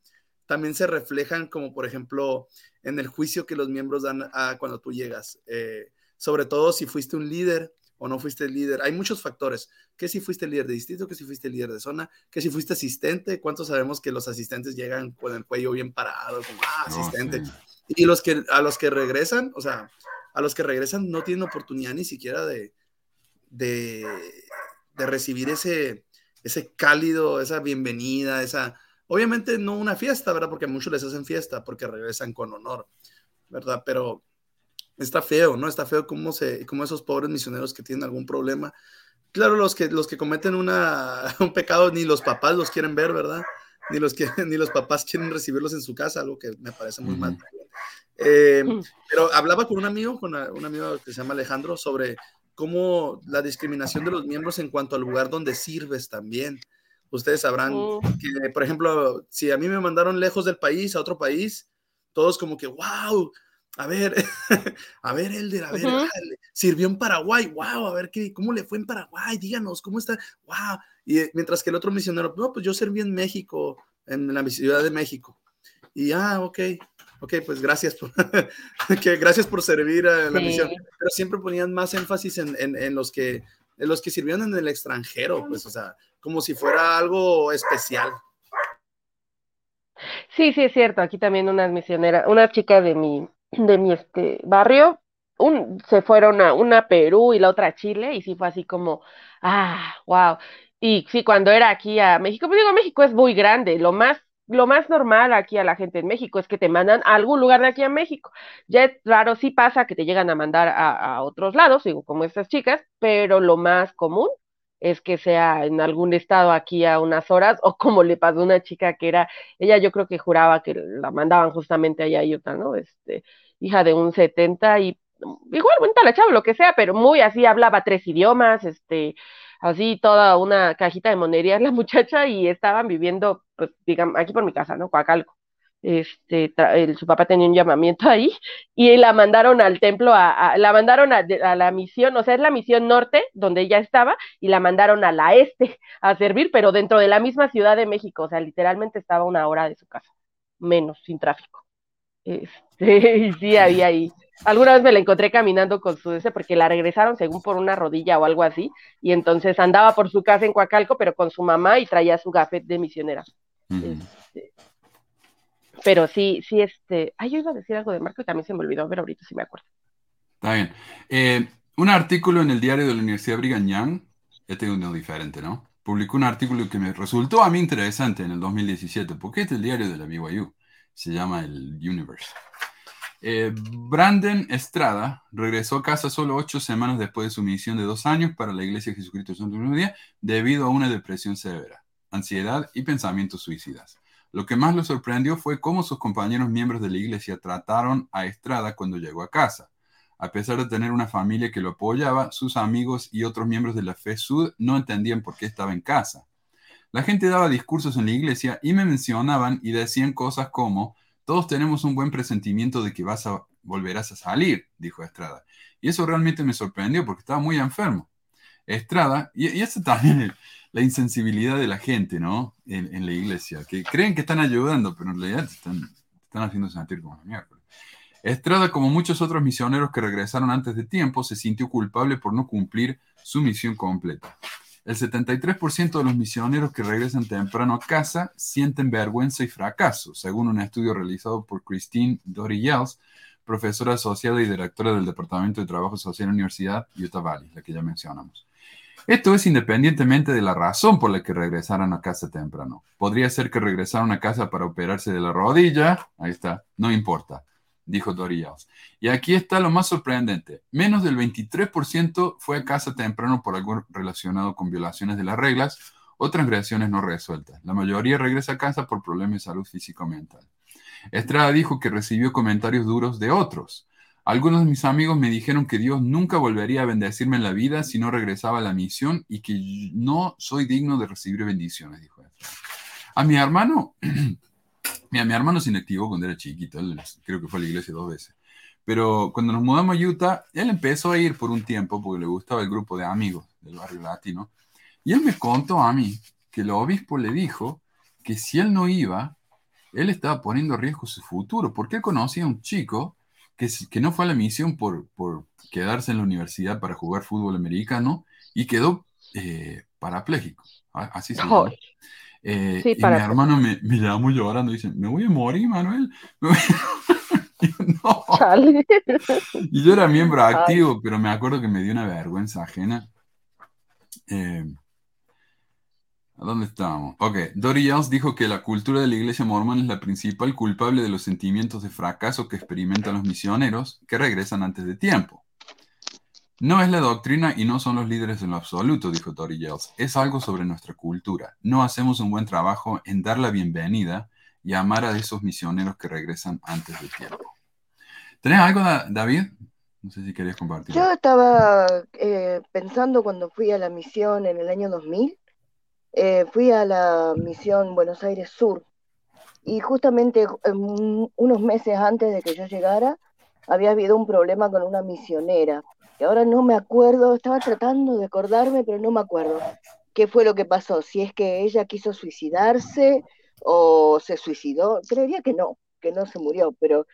también se reflejan como por ejemplo en el juicio que los miembros dan a cuando tú llegas, eh, sobre todo si fuiste un líder o no fuiste líder. Hay muchos factores. ¿Qué si fuiste líder de distrito? ¿Qué si fuiste líder de zona? ¿Qué si fuiste asistente? ¿Cuántos sabemos que los asistentes llegan con el cuello bien parado, como ah, asistente? Y los que a los que regresan, o sea, a los que regresan no tienen oportunidad ni siquiera de, de, de recibir ese, ese cálido, esa bienvenida, esa, obviamente no una fiesta, ¿verdad? Porque a muchos les hacen fiesta porque regresan con honor, ¿verdad? Pero está feo, ¿no? Está feo cómo, se, cómo esos pobres misioneros que tienen algún problema, claro, los que, los que cometen una, un pecado, ni los papás los quieren ver, ¿verdad? Ni los, que, ni los papás quieren recibirlos en su casa, algo que me parece muy mal. Eh, pero hablaba con un amigo, con un amigo que se llama Alejandro, sobre cómo la discriminación de los miembros en cuanto al lugar donde sirves también. Ustedes sabrán que, por ejemplo, si a mí me mandaron lejos del país, a otro país, todos como que, wow, a ver, a ver, Elder, a ver, sirvió en Paraguay, wow, a ver qué, cómo le fue en Paraguay, díganos, ¿cómo está? Wow. Y eh, mientras que el otro misionero, no, pues yo serví en México, en la Ciudad de México. Y, ah, ok, ok, pues gracias por, que, gracias por servir a la misión. Pero siempre ponían más énfasis en, en, los que, en los que sirvieron en el extranjero, pues, o sea, como si fuera algo especial. Sí, sí, es cierto. Aquí también unas misioneras, una chica de mi, de mi este barrio, un, se fueron a una a Perú y la otra a Chile, y sí fue así como, ah, wow. Y sí, cuando era aquí a México, pues digo, México es muy grande, lo más lo más normal aquí a la gente en México es que te mandan a algún lugar de aquí a México. Ya es raro, sí pasa que te llegan a mandar a, otros lados, digo, como estas chicas, pero lo más común es que sea en algún estado aquí a unas horas, o como le pasó a una chica que era, ella yo creo que juraba que la mandaban justamente allá a Utah, ¿no? Este, hija de un 70 y igual, bonita la chava, lo que sea, pero muy así, hablaba tres idiomas, este, así toda una cajita de monerías la muchacha y estaban viviendo, pues, digamos, aquí por mi casa, ¿no? Coacalco. Este, su papá tenía un llamamiento ahí y la mandaron al templo, a, la mandaron a, la misión, o sea, es la misión norte donde ella estaba y la mandaron a la este a servir, pero dentro de la misma Ciudad de México, o sea, literalmente estaba una hora de su casa, menos, sin tráfico. Este, y sí, había ahí Alguna vez me la encontré caminando con su ese porque la regresaron según por una rodilla o algo así, y entonces andaba por su casa en Coacalco, pero con su mamá y traía su gafet de misionera. Este, pero sí, sí, este. Ay, yo iba a decir algo de Marco y también se me olvidó, ver ahorita si me acuerdo. Está bien. Eh, un artículo en el diario de la Universidad Brigham Young, este es uno diferente, ¿no? Publicó un artículo que me resultó a mí interesante en el 2017, porque este es el diario de la BYU, se llama el Universe. Eh, Brandon Estrada regresó a casa solo ocho semanas después de su misión de dos años para la Iglesia de Jesucristo del Santo Día debido a una depresión severa, ansiedad y pensamientos suicidas. Lo que más lo sorprendió fue cómo sus compañeros miembros de la iglesia trataron a Estrada cuando llegó a casa. A pesar de tener una familia que lo apoyaba, sus amigos y otros miembros de la fe sud no entendían por qué estaba en casa. La gente daba discursos en la iglesia y me mencionaban y decían cosas como, todos tenemos un buen presentimiento de que vas a volverás a salir, dijo Estrada. Y eso realmente me sorprendió porque estaba muy enfermo. Estrada, y, y eso también la insensibilidad de la gente, ¿no? En, la iglesia, que creen que están ayudando, pero en realidad están, haciendo sentir como mierda. Estrada, como muchos otros misioneros que regresaron antes de tiempo, se sintió culpable por no cumplir su misión completa. El 73% de los misioneros que regresan temprano a casa sienten vergüenza y fracaso, según un estudio realizado por Christine Dorillas, profesora asociada y directora del Departamento de Trabajo Social en la Universidad Utah Valley, la que ya mencionamos. Esto es independientemente de la razón por la que regresaran a casa temprano. Podría ser que regresaron a casa para operarse de la rodilla, ahí está, no importa dijo Dorillas. Y aquí está lo más sorprendente. Menos del 23% fue a casa temprano por algo relacionado con violaciones de las reglas o transgresiones no resueltas. La mayoría regresa a casa por problemas de salud físico-mental. Estrada dijo que recibió comentarios duros de otros. Algunos de mis amigos me dijeron que Dios nunca volvería a bendecirme en la vida si no regresaba a la misión y que no soy digno de recibir bendiciones. A mi hermano Mira, mi hermano se inactivó cuando era chiquito, él creo que fue a la iglesia dos veces. Pero cuando nos mudamos a Utah, él empezó a ir por un tiempo porque le gustaba el grupo de amigos del barrio latino. Y él me contó a mí que el obispo le dijo que si él no iba, él estaba poniendo en riesgo su futuro, porque él conocía a un chico que, no fue a la misión por, por quedarse en la universidad para jugar fútbol americano y quedó eh, parapléjico, así se llama. Eh, Sí, y mi hermano me, me llamó llorando y dice, me voy a morir, Manuel. Me voy a-". Y yo, no. Y yo era miembro Ay. activo, pero me acuerdo que me dio una vergüenza ajena. Eh, ¿a dónde estábamos? Ok, Dory Jones dijo que la cultura de la iglesia mormona es la principal culpable de los sentimientos de fracaso que experimentan los misioneros que regresan antes de tiempo. No es la doctrina y no son los líderes en lo absoluto, dijo Dory Jones. Es algo sobre nuestra cultura. No hacemos un buen trabajo en dar la bienvenida y amar a esos misioneros que regresan antes de tiempo. ¿Tenés algo, Da- David? No sé si querías compartir. Yo estaba eh, pensando cuando fui a la misión en el año 2000, eh, fui a la misión Buenos Aires Sur. Y justamente un- unos meses antes de que yo llegara había habido un problema con una misionera, que ahora no me acuerdo, estaba tratando de acordarme, pero no me acuerdo qué fue lo que pasó, si es que ella quiso suicidarse o se suicidó, creería que no, que no se murió, pero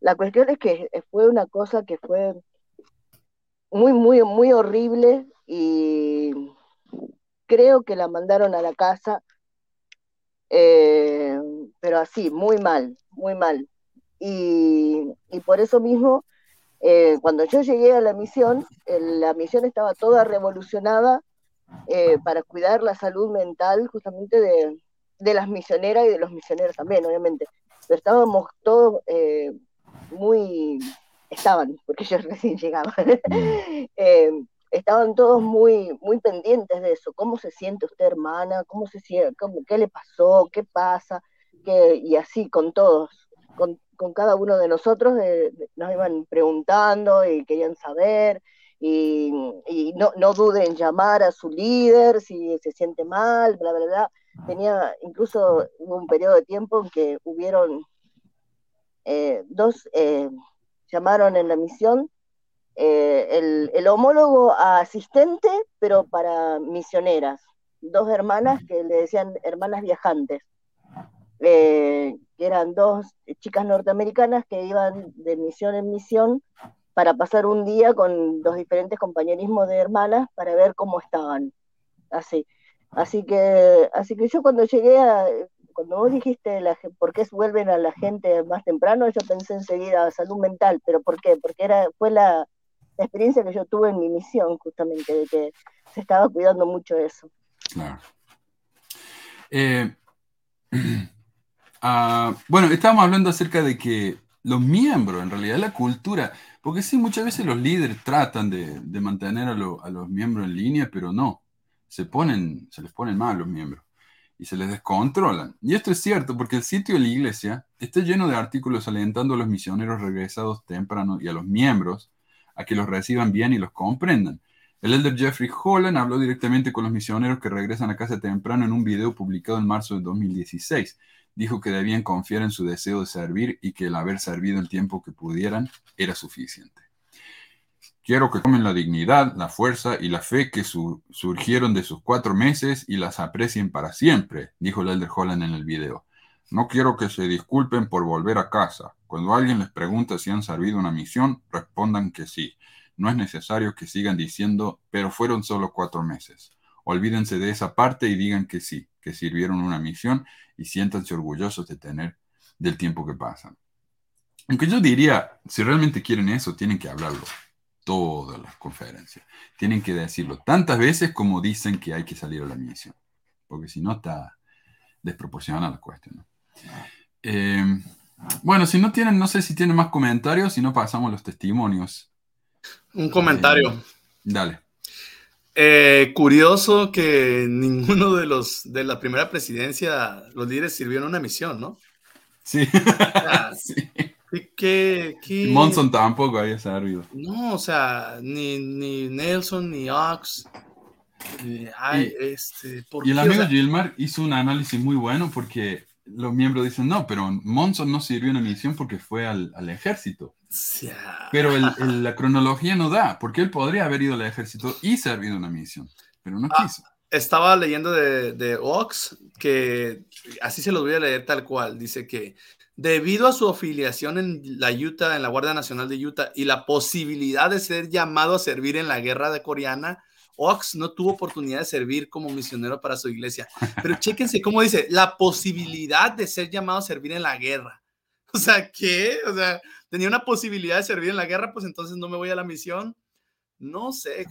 la cuestión es que fue una cosa que fue muy, muy, muy horrible y creo que la mandaron a la casa, eh, pero así, muy mal, muy mal. Y, y por eso mismo, eh, cuando yo llegué a la misión, la misión estaba toda revolucionada eh, para cuidar la salud mental justamente de, de las misioneras y de los misioneros también, obviamente. Pero estábamos todos muy, estaban, porque yo recién llegaba, eh, estaban todos muy, muy pendientes de eso. ¿Cómo se siente usted, hermana? ¿Cómo se siente? ¿Cómo- ¿Qué le pasó? ¿Qué pasa? ¿Qué- y así con todos, con, con cada uno de nosotros eh, nos iban preguntando y querían saber. Y, y no, no duden en llamar a su líder si se siente mal, bla, bla, bla. Tenía, incluso hubo un periodo de tiempo en que hubieron eh, dos, eh, llamaron en la misión eh, el, el homólogo a asistente, pero para misioneras. Dos hermanas que le decían hermanas viajantes, eh, que eran dos chicas norteamericanas que iban de misión en misión para pasar un día con los diferentes compañerismos de hermanas para ver cómo estaban. Así. Así que, así que yo cuando llegué a, cuando vos dijiste la, por qué vuelven a la gente más temprano, yo pensé enseguida salud mental, pero ¿por qué? Porque era, fue la, la experiencia que yo tuve en mi misión, justamente, de que se estaba cuidando mucho eso. Claro. Eh, ah, bueno, estábamos hablando acerca de que los miembros, en realidad la cultura, porque sí, muchas veces los líderes tratan de, de mantener a, lo- a los miembros en línea, pero no, se ponen, se les ponen mal los miembros y se les descontrolan. Y esto es cierto porque el sitio de la iglesia está lleno de artículos alentando a los misioneros regresados temprano y a los miembros a que los reciban bien y los comprendan. El elder Jeffrey Holland habló directamente con los misioneros que regresan a casa temprano en un video publicado en marzo de 2016. Dijo que debían confiar en su deseo de servir y que el haber servido el tiempo que pudieran era suficiente. Quiero que tomen la dignidad, la fuerza y la fe que su- surgieron de sus cuatro meses y las aprecien para siempre, dijo el elder Holland en el video. No quiero que se disculpen por volver a casa. Cuando alguien les pregunta si han servido una misión, respondan que sí. No es necesario que sigan diciendo, pero fueron solo cuatro meses. Olvídense de esa parte y digan que sí, que sirvieron una misión y siéntanse orgullosos de tener del tiempo que pasan. Aunque yo diría, si realmente quieren eso, tienen que hablarlo todas las conferencias. Tienen que decirlo tantas veces como dicen que hay que salir a la misión. Porque si no está desproporcionada la cuestión. ¿no? Eh, bueno, si no tienen, no sé si tienen más comentarios, si no pasamos los testimonios. Un comentario. Eh, dale. Eh, curioso que ninguno de los de la primera presidencia, los líderes sirvieron una misión, ¿no? Sí. Ah, sí. ¿Qué, qué, Monson tampoco había servido. No, o sea, ni, ni Nelson ni Ox. ay, Y- este, ¿por Y el? O amigo sea, Gilmar hizo un análisis muy bueno porque los miembros dicen, no, pero Monson no sirvió una misión porque fue al, al ejército. Pero el- el- la cronología no da, porque él podría haber ido al ejército y servido una misión, pero no Ah. quiso. estaba leyendo de, de Ox, que así se los voy a leer tal cual. Dice que debido a su afiliación en la Utah, en la Guardia Nacional de Utah, y la posibilidad de ser llamado a servir en la guerra de coreana, Ox no tuvo oportunidad de servir como misionero para su iglesia. Pero chéquense cómo dice, la posibilidad de ser llamado a servir en la guerra. O sea, ¿qué? O sea, tenía una posibilidad de servir en la guerra, pues entonces no me voy a la misión. No sé.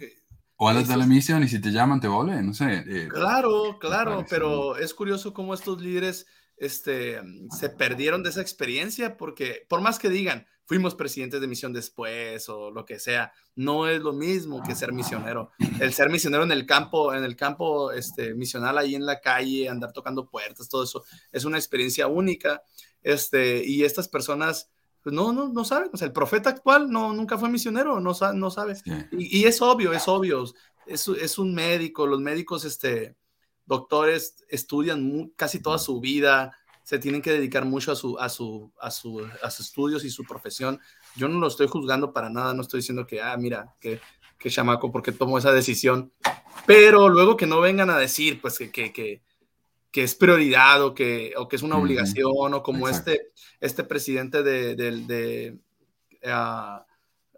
O andas de la misión y si te llaman te vuelven, no sé. eh, Claro, claro, pero es curioso cómo estos líderes este, se perdieron de esa experiencia porque por más que digan, fuimos presidentes de misión después o lo que sea, no es lo mismo que ser misionero. El ser misionero en el campo, en el campo este, misional ahí en la calle, andar tocando puertas, todo eso, es una experiencia única. Este, y estas personas, pues no, no, no saben. O sea, el profeta actual no, nunca fue misionero, no, no sabe. Y, y es obvio, es obvio. Es, es un médico, los médicos, este, doctores estudian mu- casi toda su vida, se tienen que dedicar mucho a, su, a, su, a, su, a sus estudios y su profesión. Yo no lo estoy juzgando para nada, no estoy diciendo que, ah, mira, que, que chamaco, porque tomó esa decisión. Pero luego que no vengan a decir, pues, que, que, que, que es prioridad o que, o que es una obligación, o como Exacto. este, este presidente de, de, ah,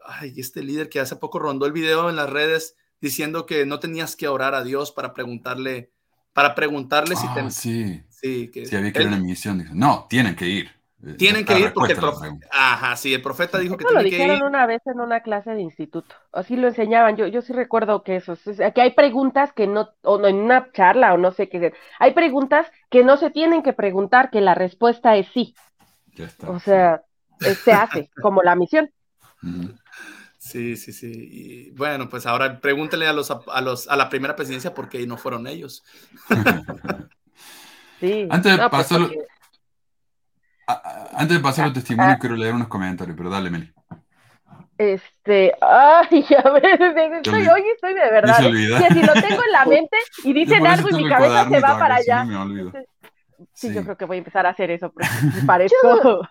ay, este líder que hace poco rondó el video en las redes diciendo que no tenías que orar a Dios para preguntarle, para preguntarle si Ah, te- sí. Sí, que Si había que ir a una misión, dice, no, tienen que ir. Eh, tienen que ir porque el profeta, ajá, sí, el profeta dijo que Eso lo tienen que dijeron ir. una vez en una clase de instituto. Así lo enseñaban. Yo, yo sí recuerdo que eso. es- que hay preguntas que no, o no, en una charla o no sé qué. Hay preguntas que no se tienen que preguntar, que la respuesta es sí. Ya está. O sea, se hace, como la misión. Sí, sí, sí. Y bueno, pues ahora pregúntele a los, a los, a la primera presidencia por qué no fueron ellos. Sí. Antes de No, pues, pasarlo- porque- A- a- Antes de pasar al testimonio, Ah. quiero leer unos comentarios, pero dale, Meli. Este, ay, a ver, estoy, hoy estoy de verdad. se ¿eh? olvida. Que si lo tengo en la mente y dicen algo y mi cabeza se va para allá. no me olvido. Sí, Sí. yo creo que voy a empezar a hacer eso, porque parezco.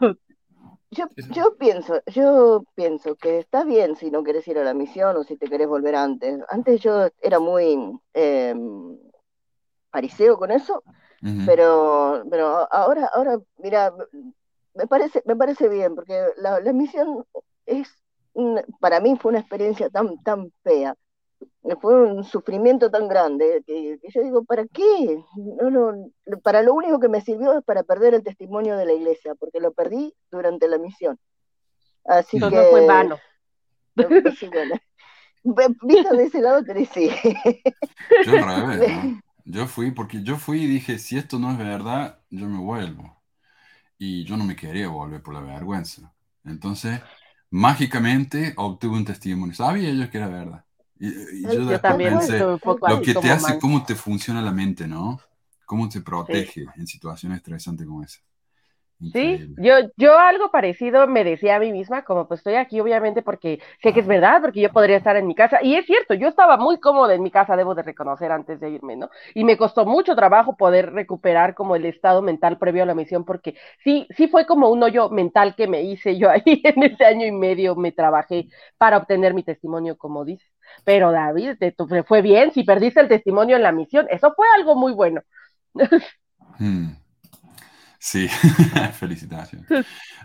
Yo, yo pienso, yo pienso que está bien si no querés ir a la misión o si te querés volver antes. Antes yo era muy eh, fariseo con eso, Pero, pero ahora, ahora, mira, me parece, me parece bien, porque la, la misión es, para mí fue una experiencia tan, tan fea, fue un sufrimiento tan grande que, que yo digo, ¿para qué? No, no, para lo único que me sirvió es para perder el testimonio de la iglesia, porque lo perdí durante la misión. Así que no fue en vano. Sí, bueno. Ve- Visto de ese lado, tenés sí. Yo al revés, ¿no? Yo fui, porque yo fui y dije, si esto no es verdad, yo me vuelvo. Y yo no me quería volver por la vergüenza. Entonces, mágicamente obtuve un testimonio. Sabía yo que era verdad. Y, y yo Yo también pensé, estoy un poco lo que te hace, man. cómo te funciona la mente, ¿no? Cómo te protege en situaciones estresantes como esa. Sí, yo, yo algo parecido me decía a mí misma, como pues estoy aquí obviamente porque sé que es verdad, porque yo podría estar en mi casa, y es cierto, yo estaba muy cómoda en mi casa, debo de reconocer antes de irme, ¿no? Y me costó mucho trabajo poder recuperar como el estado mental previo a la misión, porque sí, sí fue como un hoyo mental que me hice yo ahí en ese año y medio, me trabajé para obtener mi testimonio, como dices. Pero David, te, te fue bien, si perdiste el testimonio en la misión, eso fue algo muy bueno. Hmm. Sí, felicitaciones.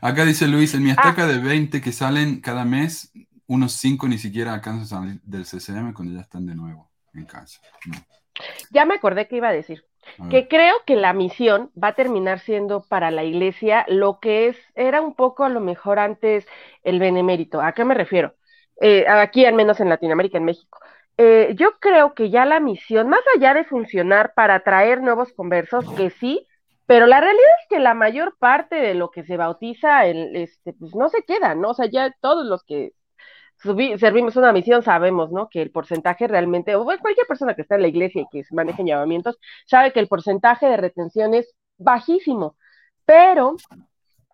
Acá dice Luis, en mi estaca de 20 que salen cada mes, unos 5 ni siquiera alcanzan a salir del CCM cuando ya están de nuevo en casa. No. Ya me acordé que iba a decir. A que creo que la misión va a terminar siendo para la iglesia lo que es, era un poco a lo mejor antes el benemérito. ¿A qué me refiero? Eh, aquí, al menos en Latinoamérica, en México. Eh, yo creo que ya la misión, más allá de funcionar para atraer nuevos conversos, que sí, pero la realidad es que la mayor parte de lo que se bautiza, el, este, pues no se queda, ¿no? O sea, ya todos los que servimos una misión sabemos, ¿no? Que el porcentaje realmente, o cualquier persona que está en la iglesia y que en llamamientos, sabe que el porcentaje de retención es bajísimo, pero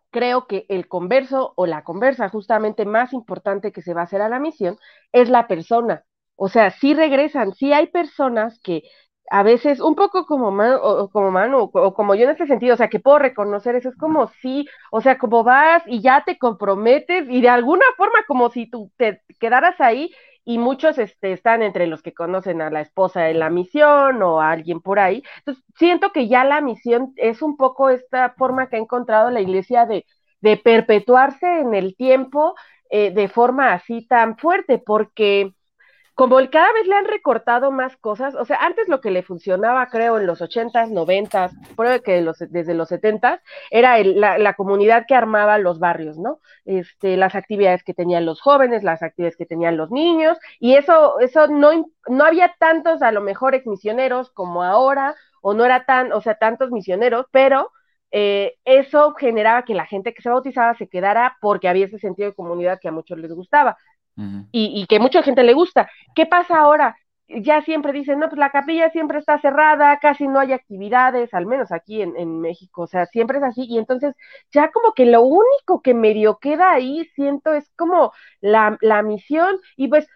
creo que el converso o la conversa justamente más importante que se va a hacer a la misión es la persona. O sea, sí regresan, sí hay personas que a veces, un poco como Manu, o, como Manu, o, o como yo en este sentido, o sea, que puedo reconocer eso, es como sí, o sea, como vas y ya te comprometes y de alguna forma como si tú te quedaras ahí y muchos este, están entre los que conocen a la esposa de la misión o a alguien por ahí. Entonces, siento que ya la misión es un poco esta forma que ha encontrado la iglesia de, de perpetuarse en el tiempo eh, de forma así tan fuerte, porque como cada vez le han recortado más cosas, o sea, antes lo que le funcionaba, creo, en los 80s, 90s, creo que los, desde los 70s, era la, la, comunidad que armaba los barrios, ¿no? Este, las actividades que tenían los jóvenes, las actividades que tenían los niños, y eso, eso no, no había tantos, a lo mejor, ex misioneros como ahora, o no era tan, o sea, tantos misioneros, pero eh, eso generaba que la gente que se bautizaba se quedara porque había ese sentido de comunidad que a muchos les gustaba y, y, que mucha gente le gusta. ¿Qué pasa ahora? Ya siempre dicen, no, pues la capilla siempre está cerrada, casi no hay actividades, al menos aquí en, en México, o sea, siempre es así, y entonces ya como que lo único que medio queda ahí, siento, es como la, la misión, y pues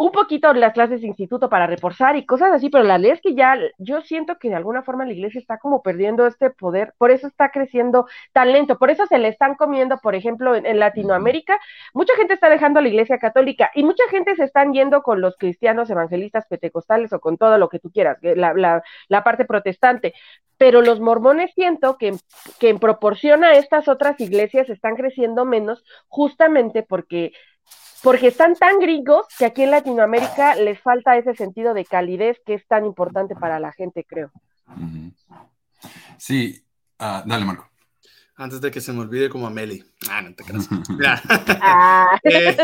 un poquito las clases de instituto para reforzar y cosas así, pero la ley es que ya yo siento que de alguna forma la iglesia está como perdiendo este poder, por eso está creciendo tan lento, por eso se le están comiendo, por ejemplo, en, Latinoamérica, mucha gente está dejando la iglesia católica y mucha gente se están yendo con los cristianos evangelistas pentecostales o con todo lo que tú quieras, la, la, la parte protestante, pero los mormones siento que, que en proporción a estas otras iglesias están creciendo menos justamente porque porque están tan gringos que aquí en Latinoamérica les falta ese sentido de calidez que es tan importante para la gente, creo. Sí, uh, dale, Marco. Antes de que se me olvide como a Meli. Ah, no te creas. ah. eh,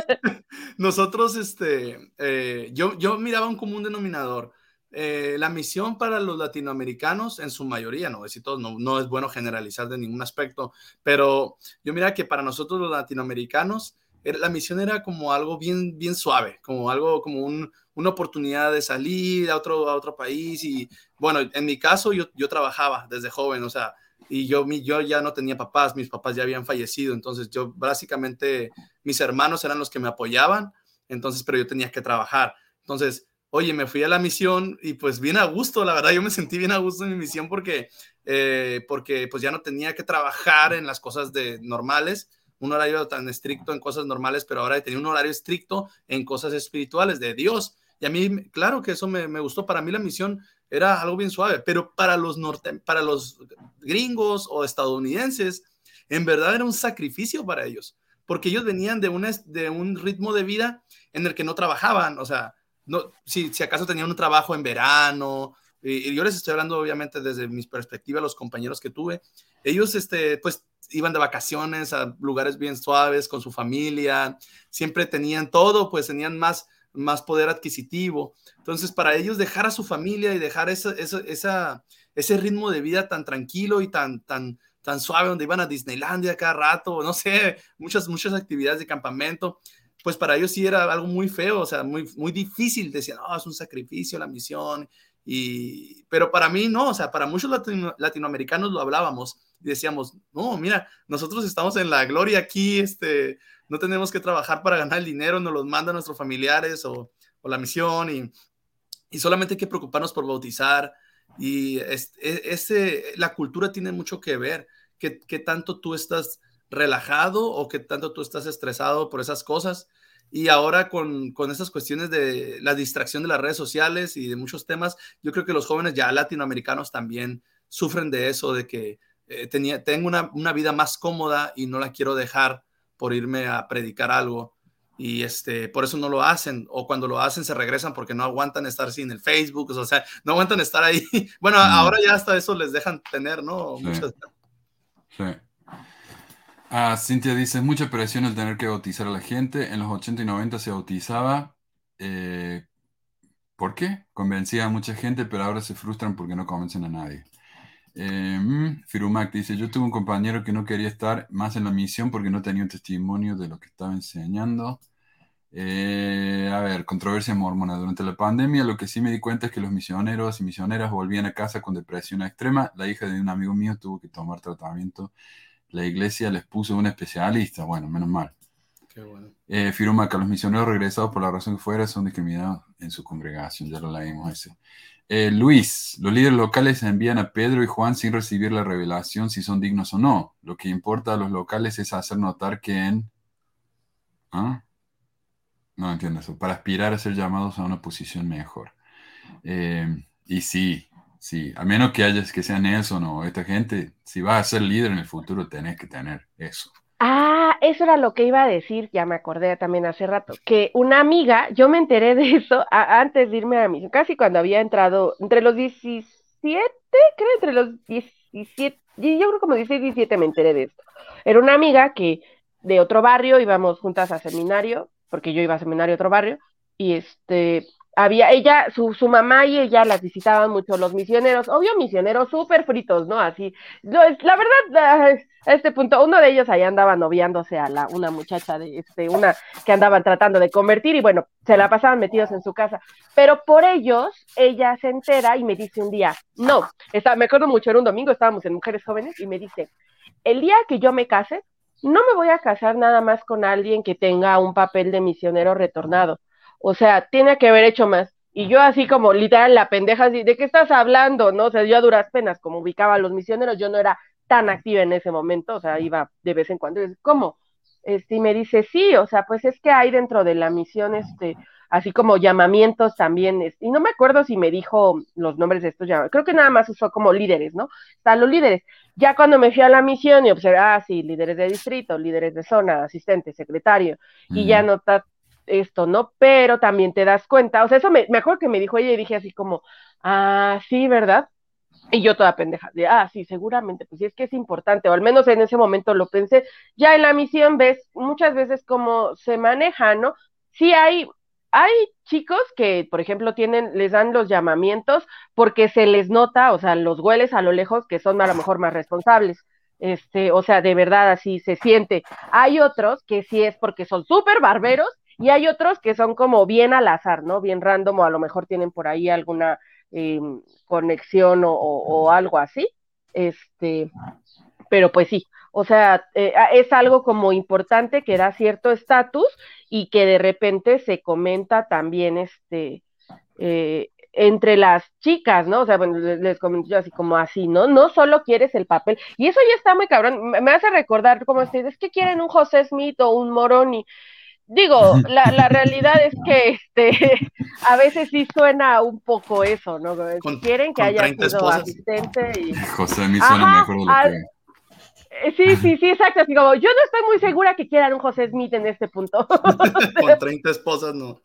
nosotros, este, eh, yo, yo miraba un común denominador. Eh, la misión para los latinoamericanos, en su mayoría, no es todos, no, no es bueno generalizar de ningún aspecto, pero yo mira que para nosotros los latinoamericanos, la misión era como algo bien, bien suave, como algo, como un, una oportunidad de salir a otro, a otro país. Y bueno, en mi caso yo, yo trabajaba desde joven, o sea, y yo, yo ya no tenía papás, mis papás ya habían fallecido, entonces yo básicamente, mis hermanos eran los que me apoyaban, entonces, pero yo tenía que trabajar. Entonces, oye, me fui a la misión y pues bien a gusto, la verdad, yo me sentí bien a gusto en mi misión porque, eh, porque pues ya no tenía que trabajar en las cosas de normales un horario tan estricto en cosas normales, pero ahora tenía un horario estricto en cosas espirituales de Dios. Y a mí, claro que eso me, gustó. Para mí la misión era algo bien suave, pero para los, norte, para los gringos o estadounidenses, en verdad era un sacrificio para ellos, porque ellos venían de, de un ritmo de vida en el que no trabajaban, o sea, no, si, si acaso tenían un trabajo en verano, y, yo les estoy hablando obviamente desde mi perspectiva, los compañeros que tuve, ellos este, pues iban de vacaciones a lugares bien suaves con su familia, siempre tenían todo, pues tenían más, más poder adquisitivo. Entonces, para ellos dejar a su familia y dejar esa, esa, ese ritmo de vida tan tranquilo y tan, tan, tan suave, donde iban a Disneylandia cada rato, no sé, muchas, muchas actividades de campamento, pues para ellos sí era algo muy feo, o sea, muy, muy difícil. Decían, no, es un sacrificio la misión. Y, pero para mí no, o sea, para muchos latinoamericanos lo hablábamos decíamos, no, mira, nosotros estamos en la gloria aquí, este, no tenemos que trabajar para ganar el dinero, nos los mandan nuestros familiares o, o la misión y, y, solamente hay que preocuparnos por bautizar. Y es, e, ese, la cultura tiene mucho que ver, que, que tanto tú estás relajado o que tanto tú estás estresado por esas cosas. Y ahora con, con estas cuestiones de la distracción de las redes sociales y de muchos temas, yo creo que los jóvenes ya latinoamericanos también sufren de eso, de que eh, tenía, tengo una, una, vida más cómoda y no la quiero dejar por irme a predicar algo. Y este, por eso no lo hacen. O cuando lo hacen se regresan porque no aguantan estar sin el Facebook. O sea, no aguantan estar ahí. Bueno, ahora ya hasta eso les dejan tener, ¿no? Sí. sí. Ah, Cintia dice, mucha presión el tener que bautizar a la gente. En los 80 y 90 se bautizaba. Eh, ¿Por qué? Convencía a mucha gente, pero ahora se frustran porque no convencen a nadie. Eh, mm, Firumac dice, yo tuve un compañero que no quería estar más en la misión porque no tenía un testimonio de lo que estaba enseñando. Eh, a ver, controversia mormona. Durante la pandemia lo que sí me di cuenta es que los misioneros y misioneras volvían a casa con depresión extrema. La hija de un amigo mío tuvo que tomar tratamiento. La iglesia les puso un especialista. Bueno, menos mal. Qué bueno. Eh, Firumac, los misioneros regresados por la razón que fuera son discriminados en su congregación. Ya lo leímos ese. Eh, Luis, los líderes locales envían a Pedro y Juan sin recibir la revelación si son dignos o no. Lo que importa a los locales es hacer notar que en... ¿Ah? No entiendo eso. Para aspirar a ser llamados a una posición mejor. Eh, y sí, sí, a menos que hayas que sea Nelson o esta gente, si vas a ser líder en el futuro, tenés que tener eso. Ah, eso era lo que iba a decir, ya me acordé también hace rato, que una amiga, yo me enteré de eso antes de irme a misión, casi cuando había entrado, entre los 17, creo, entre los 17, y yo creo como 16, 17 me enteré de esto. Era una amiga que de otro barrio, íbamos juntas a seminario, porque yo iba a seminario a otro barrio, y este, había ella, su, su mamá y ella las visitaban mucho los misioneros, obvio misioneros súper fritos, ¿no? Así, no, es, la verdad, a este punto, uno de ellos allá andaba noviándose a la, una muchacha de este, una que andaban tratando de convertir y bueno, se la pasaban metidos en su casa. Pero por ellos, ella se entera y me dice un día, no, está, me acuerdo mucho, era un domingo, estábamos en Mujeres Jóvenes y me dice, el día que yo me case, no me voy a casar nada más con alguien que tenga un papel de misionero retornado. O sea, tiene que haber hecho más. Y yo así como literal la pendeja así, ¿de qué estás hablando? No, o sea, yo a duras penas como ubicaba a los misioneros, yo no era tan activa en ese momento, o sea, iba de vez en cuando, y es, ¿cómo? Este, y me dice, sí, o sea, pues es que hay dentro de la misión, este, así como llamamientos también, es- y no me acuerdo si me dijo los nombres de estos llamamientos, creo que nada más usó como líderes, ¿no? Están los líderes. Ya cuando me fui a la misión y observé, ah, sí, líderes de distrito, líderes de zona, asistente, secretario, y ya notas esto, ¿no? Pero también te das cuenta, o sea, eso me, me acuerdo que me dijo ella y dije así como, ah, sí, ¿verdad? Y yo toda pendeja, de, ah, sí, seguramente, pues sí es que es importante, o al menos en ese momento lo pensé. Ya en la misión ves muchas veces cómo se maneja, ¿no? Sí hay, hay chicos que, por ejemplo, tienen, les dan los llamamientos porque se les nota, o sea, los hueles a lo lejos que son a lo mejor más responsables. Este, o sea, de verdad así se siente. Hay otros que sí es porque son súper barberos y hay otros que son como bien al azar, ¿no? Bien random o a lo mejor tienen por ahí alguna eh, conexión o, algo así. Este, pero pues sí, o sea, eh, es algo como importante que da cierto estatus y que de repente se comenta también este eh, entre las chicas, ¿no? O sea, bueno, les, comento yo así como así, ¿no? No solo quieres el papel, y eso ya está muy cabrón, me, hace recordar como este, es que quieren un José Smith o un Moroni, Digo, la, la, realidad es que este, a veces sí suena un poco eso, ¿no? Con, Quieren que haya sido esposas. asistente y... José a mí suena Ajá, mejor lo al... que... Sí, sí, sí, exacto. Así como, yo no estoy muy segura que quieran un José Smith en este punto. Con 30 esposas, no.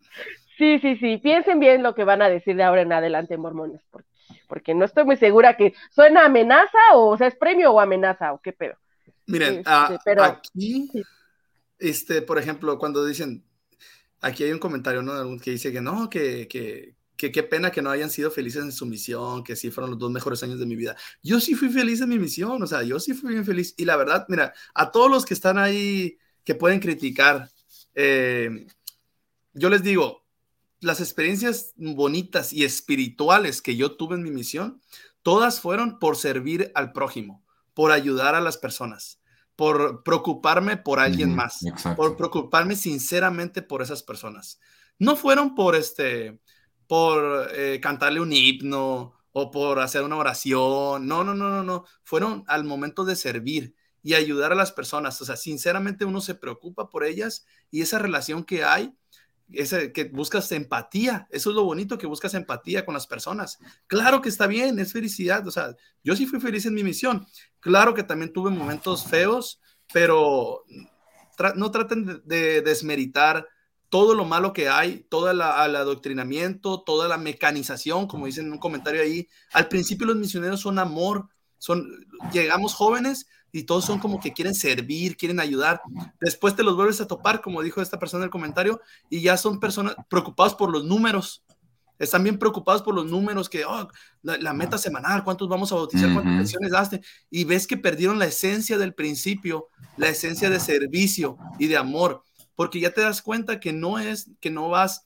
Sí, sí, sí. Piensen bien lo que van a decir de ahora en adelante, mormones, porque, porque no estoy muy segura que suena amenaza o, o sea, es premio o amenaza o qué pedo. Miren, este, uh, pero, aquí... Sí este, por ejemplo, cuando dicen, aquí hay un comentario, ¿no? Que dice que no, que, que, que qué pena que no hayan sido felices en su misión, que sí fueron los dos mejores años de mi vida. Yo sí fui feliz en mi misión, o sea, yo sí fui bien feliz. Y la verdad, mira, a todos los que están ahí, que pueden criticar, eh, yo les digo, las experiencias bonitas y espirituales que yo tuve en mi misión, todas fueron por servir al prójimo, por ayudar a las personas por preocuparme por alguien más, Exacto. por preocuparme sinceramente por esas personas. No fueron por este, por eh, cantarle un himno o por hacer una oración. No, no, no, no, no. Fueron al momento de servir y ayudar a las personas. O sea, sinceramente uno se preocupa por ellas y esa relación que hay, ese, que buscas empatía. Eso es lo bonito, que buscas empatía con las personas. Claro que está bien, es felicidad. O sea, yo sí fui feliz en mi misión. Claro que también tuve momentos feos, pero no traten de, de, desmeritar todo lo malo que hay, todo el, el, adoctrinamiento, toda la mecanización, como dicen en un comentario ahí. Al principio los misioneros son amor, son, llegamos jóvenes y todos son como que quieren servir, quieren ayudar. Después te los vuelves a topar, como dijo esta persona en el comentario, y ya son personas preocupadas por los números. Están bien preocupados por los números, que oh, la, la, meta semanal, cuántos vamos a bautizar, cuántas pensiones daste, y ves que perdieron la esencia del principio, la esencia de servicio y de amor, porque ya te das cuenta que no es, que no vas,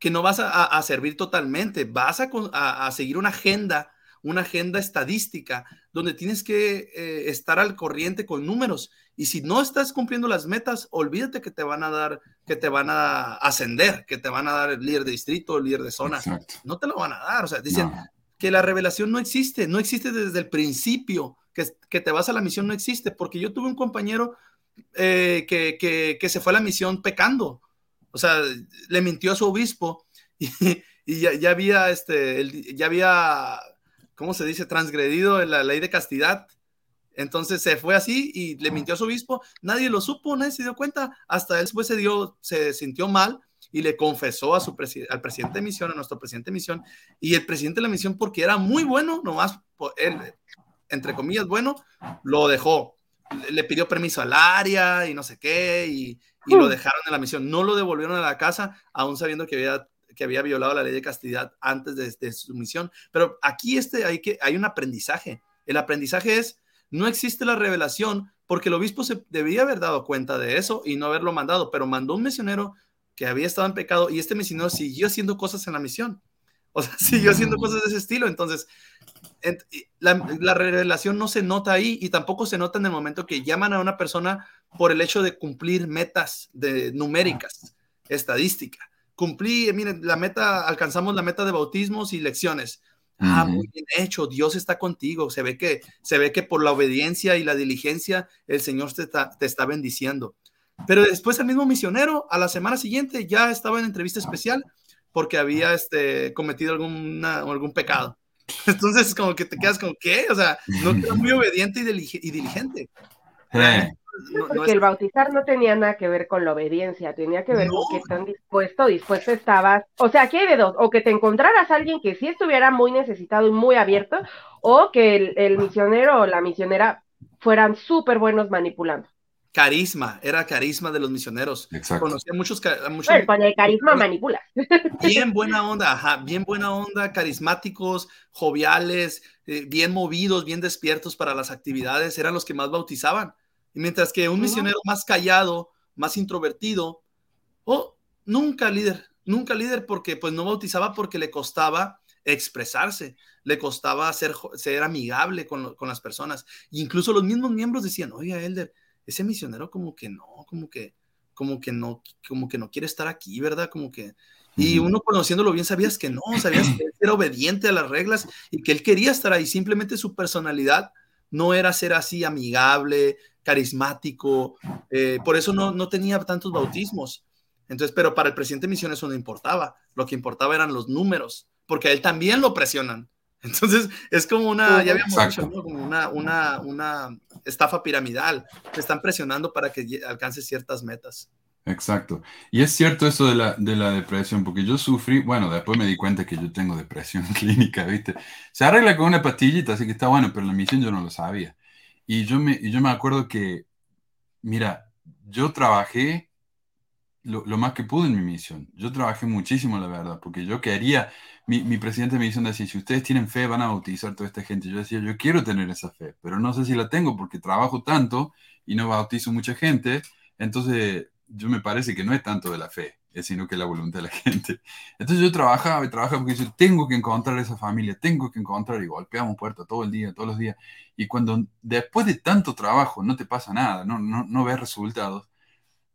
que no vas a, a servir totalmente, vas a, a, a seguir una agenda, una agenda estadística donde tienes que eh, estar al corriente con números y si no estás cumpliendo las metas, olvídate que te van a dar, que te van a ascender, que te van a dar el líder de distrito, el líder de zona. Exacto. No te lo van a dar. O sea, dicen no. que la revelación no existe, no existe desde el principio, que, que, te vas a la misión no existe, porque yo tuve un compañero eh, que, que, que, se fue a la misión pecando. O sea, le mintió a su obispo y, y ya, ya, había, este, ya había, ¿cómo se dice?, transgredido la ley de castidad. Entonces se fue así y le mintió a su obispo. Nadie lo supo, nadie se dio cuenta. Hasta él después se, dio, se sintió mal y le confesó a su al presidente de misión, a nuestro presidente de misión. Y el presidente de la misión, porque era muy bueno, nomás, él, entre comillas, bueno, lo dejó. Le pidió permiso al área y no sé qué, y, y lo dejaron en la misión. No lo devolvieron a la casa, aún sabiendo que había que había violado la ley de castidad antes de, de, su misión. Pero aquí este, hay, que, hay un aprendizaje. El aprendizaje es, no existe la revelación porque el obispo se debía haber dado cuenta de eso y no haberlo mandado, pero mandó un misionero que había estado en pecado y este misionero siguió haciendo cosas en la misión. O sea, siguió haciendo cosas de ese estilo. Entonces, la, la, revelación no se nota ahí y tampoco se nota en el momento que llaman a una persona por el hecho de cumplir metas de numéricas, estadística cumplí, miren, la meta, alcanzamos la meta de bautismos y lecciones. Ah, muy bien hecho, Dios está contigo. Se ve que, se ve que por la obediencia y la diligencia el Señor te está, te está bendiciendo. Pero después el mismo misionero, a la semana siguiente, ya estaba en entrevista especial porque había este, cometido alguna, algún pecado. Entonces, como que te quedas como, ¿qué? O sea, no era muy obediente y, diligente. Eh. No, porque el bautizar no tenía nada que ver con la obediencia, tenía que ver con qué tan dispuesto, dispuesto estabas. O sea, aquí hay de dos, o que te encontraras a alguien que sí estuviera muy necesitado y muy abierto, o que el, el misionero o la misionera fueran súper buenos manipulando. Carisma, era carisma de los misioneros. Exacto. Conocía muchos. muchos bueno, con el carisma manipula. Bien buena onda, ajá, bien buena onda, carismáticos, joviales, eh, bien movidos, bien despiertos para las actividades, eran los que más bautizaban mientras que un misionero más callado, más introvertido, oh, nunca líder, nunca líder porque pues no bautizaba porque le costaba expresarse, le costaba ser, ser amigable con, con las personas. E incluso los mismos miembros decían, oye, Elder, ese misionero como que no, como que, como que no, como que no quiere estar aquí, ¿verdad? Como que... Y uno conociéndolo bien sabías que no, sabías que él era obediente a las reglas y que él quería estar ahí, simplemente su personalidad no era ser así amigable, carismático, eh, por eso no, no tenía tantos bautismos. Entonces, pero para el presidente de misión eso no importaba, lo que importaba eran los números, porque a él también lo presionan. Entonces, es como una, ya habíamos dicho, como una, una, una estafa piramidal, te están presionando para que alcance ciertas metas. Exacto. Y es cierto eso de la, de la depresión, porque yo sufrí, bueno, después me di cuenta que yo tengo depresión clínica, ¿viste? Se arregla con una pastillita, así que está bueno, pero la misión yo no lo sabía. Y yo me, yo me acuerdo que, mira, yo trabajé lo, lo, más que pude en mi misión. Yo trabajé muchísimo, la verdad, porque yo quería, mi, mi presidente de mi misión decía, si ustedes tienen fe, van a bautizar toda esta gente. Yo decía, yo quiero tener esa fe, pero no sé si la tengo porque trabajo tanto y no bautizo mucha gente. Entonces, yo me parece que no es tanto de la fe, sino que la voluntad de la gente. Entonces yo trabajaba y trabajaba porque yo tengo que encontrar esa familia, tengo que encontrar y golpeamos puertas todo el día, todos los días. Y cuando después de tanto trabajo no te pasa nada, no, no, no ves resultados,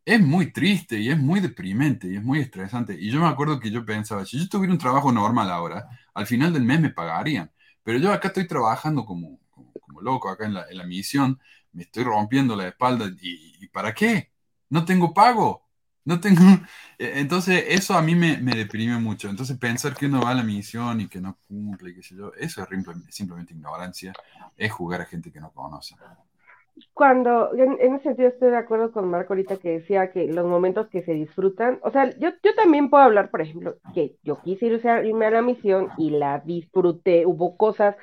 es muy triste y es muy deprimente y es muy estresante. Y yo me acuerdo que yo pensaba, si yo tuviera un trabajo normal ahora, al final del mes me pagarían. Pero yo acá estoy trabajando como, como, loco, acá en la, en la, misión, me estoy rompiendo la espalda. ¿Y, ¿Y para qué? No tengo pago no tengo. E, entonces, eso a mí me, me, deprime mucho. Entonces, pensar que uno va a la misión y que no cumple, qué sé yo, eso es simplemente ignorancia. Es jugar a gente que no conoce. Cuando, en, ese sentido, estoy de acuerdo con Marco ahorita que decía que los momentos que se disfrutan, o sea, yo, yo también puedo hablar, por ejemplo, que yo quise irme a la misión y la disfruté, hubo cosas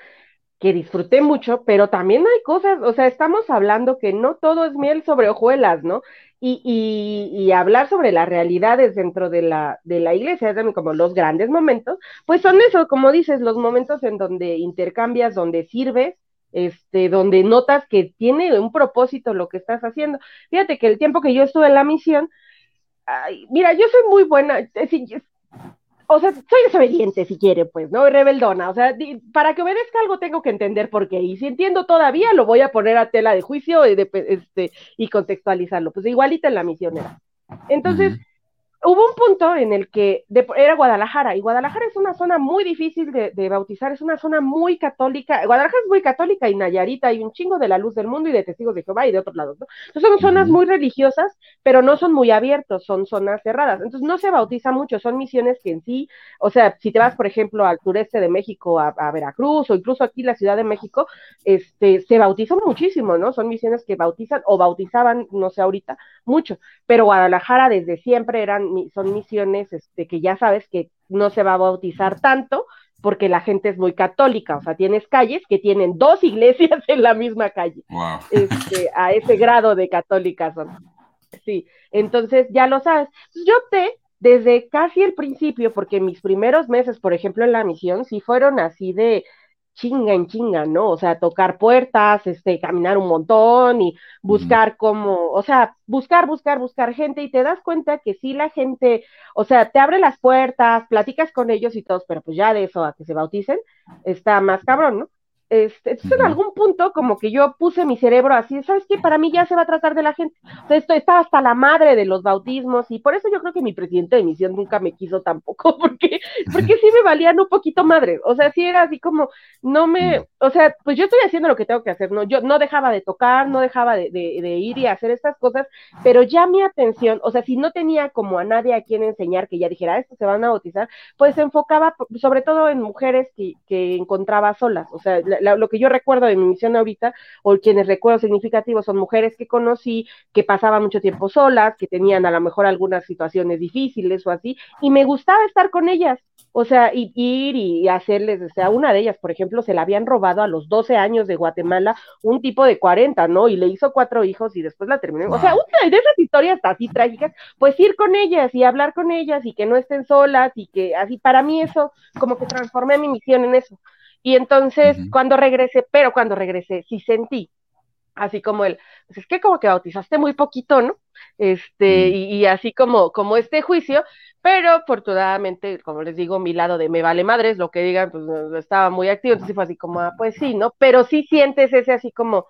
que disfruté mucho, pero también hay cosas, o sea, estamos hablando que no todo es miel sobre hojuelas, ¿no? Y, y, y hablar sobre las realidades dentro de la, de la iglesia, como los grandes momentos, pues son eso, como dices, los momentos en donde intercambias, donde sirves, este, donde notas que tiene un propósito lo que estás haciendo. Fíjate que el tiempo que yo estuve en la misión, ay, mira, yo soy muy buena, o sea, soy desobediente si quiere, pues, ¿no? Rebeldona, o sea, para que obedezca algo tengo que entender por qué, y si entiendo todavía, lo voy a poner a tela de juicio y, este, y contextualizarlo, pues igualita en la misionera. Entonces, hubo un punto en el que de- era Guadalajara, y Guadalajara es una zona muy difícil de, de bautizar, es una zona muy católica, Guadalajara es muy católica y Nayarita hay un chingo de la luz del mundo y de testigos de Jehová y de otros lados, ¿no? Entonces son zonas muy religiosas, pero no son muy abiertos, son zonas cerradas, entonces no se bautiza mucho, son misiones que en sí, o sea, si te vas, por ejemplo, al sureste de México, a, a Veracruz, o incluso aquí la Ciudad de México, este, se bautizan muchísimo, ¿no? Son misiones que bautizan, o bautizaban, no sé ahorita, mucho, pero Guadalajara desde siempre eran, son misiones este, que ya sabes que no se va a bautizar tanto porque la gente es muy católica, o sea, tienes calles que tienen dos iglesias en la misma calle, Wow. este, a ese grado de católicas son. Sí, entonces ya lo sabes. Yo opté desde casi el principio, porque mis primeros meses, por ejemplo, en la misión, sí fueron así de chinga en chinga, ¿no? O sea, tocar puertas, este, caminar un montón y buscar cómo, o sea, buscar, buscar, buscar gente y te das cuenta que sí la gente, o sea, te abre las puertas, platicas con ellos y todos, pero pues ya de eso a que se bauticen, está más cabrón, ¿no? Este, entonces en algún punto como que yo puse mi cerebro así, ¿sabes qué? Para mí ya se va a tratar de la gente. O sea, esto está hasta la madre de los bautismos y por eso yo creo que mi presidente de misión nunca me quiso tampoco, porque, porque sí me valían un poquito madre. O sea, sí era así como, no me, o sea, pues yo estoy haciendo lo que tengo que hacer, ¿no? Yo no dejaba de tocar, no dejaba de, de, de ir y hacer estas cosas, pero ya mi atención, o sea, si no tenía como a nadie a quien enseñar que ya dijera, "Ah, esto se van a bautizar, pues se enfocaba sobre todo en mujeres que, que encontraba solas. O sea, la- la- lo que yo recuerdo de mi misión ahorita, o quienes recuerdo significativos, son mujeres que conocí, que pasaban mucho tiempo solas, que tenían a lo mejor algunas situaciones difíciles o así, y me gustaba estar con ellas. O sea, y, ir y hacerles, o sea, una de ellas, por ejemplo, se la habían robado a los 12 años de Guatemala un tipo de 40, ¿no? Y le hizo cuatro hijos y después la terminó. O sea, una de esas historias así trágicas, pues ir con ellas y hablar con ellas y que no estén solas y que así, para mí eso, como que transformé mi misión en eso. Y entonces, cuando regresé, pero cuando regresé, sí sentí, así como el, pues es que como que bautizaste muy poquito, ¿no? Este, y, y así como, como este juicio, pero afortunadamente, como les digo, mi lado de me vale madres, lo que digan, pues estaba muy activo, entonces fue así como, ah, pues sí, ¿no? Pero sí sientes ese así como,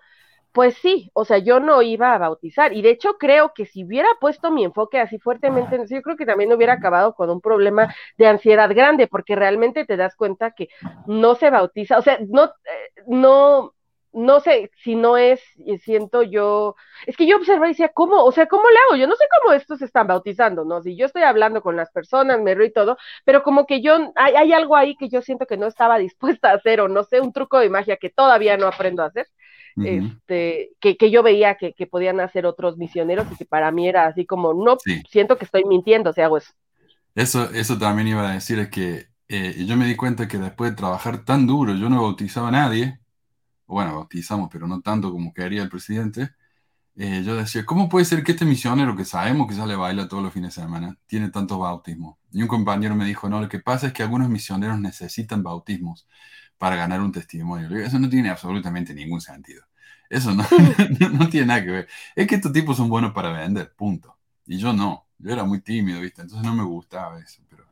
pues sí, o sea, yo no iba a bautizar, y de hecho creo que si hubiera puesto mi enfoque así fuertemente yo creo que también hubiera acabado con un problema de ansiedad grande, porque realmente te das cuenta que no se bautiza, o sea, no, eh, no, no sé si no es, y siento yo, es que yo observé y decía, ¿cómo? O sea, ¿cómo le hago? Yo no sé cómo estos se están bautizando, ¿no? Si yo estoy hablando con las personas, me río y todo, pero como que yo, hay, hay algo ahí que yo siento que no estaba dispuesta a hacer, o no sé, un truco de magia que todavía no aprendo a hacer, Este, que, que yo veía que, que podían hacer otros misioneros y que para mí era así como, no, Sí. siento que estoy mintiendo si hago eso. Eso, eso también iba a decir, es que eh, yo me di cuenta que después de trabajar tan duro, yo no bautizaba a nadie, bueno, bautizamos, pero no tanto como quería el presidente, eh, yo decía, ¿cómo puede ser que este misionero que sabemos que sale a bailar todos los fines de semana tiene tantos bautismos? Y un compañero me dijo, no, lo que pasa es que algunos misioneros necesitan bautismos para ganar un testimonio. Eso no tiene absolutamente ningún sentido. Eso no, no, tiene nada que ver. Es que estos tipos son buenos para vender, punto. Y yo no. Yo era muy tímido, ¿viste? Entonces no me gustaba eso. Pero,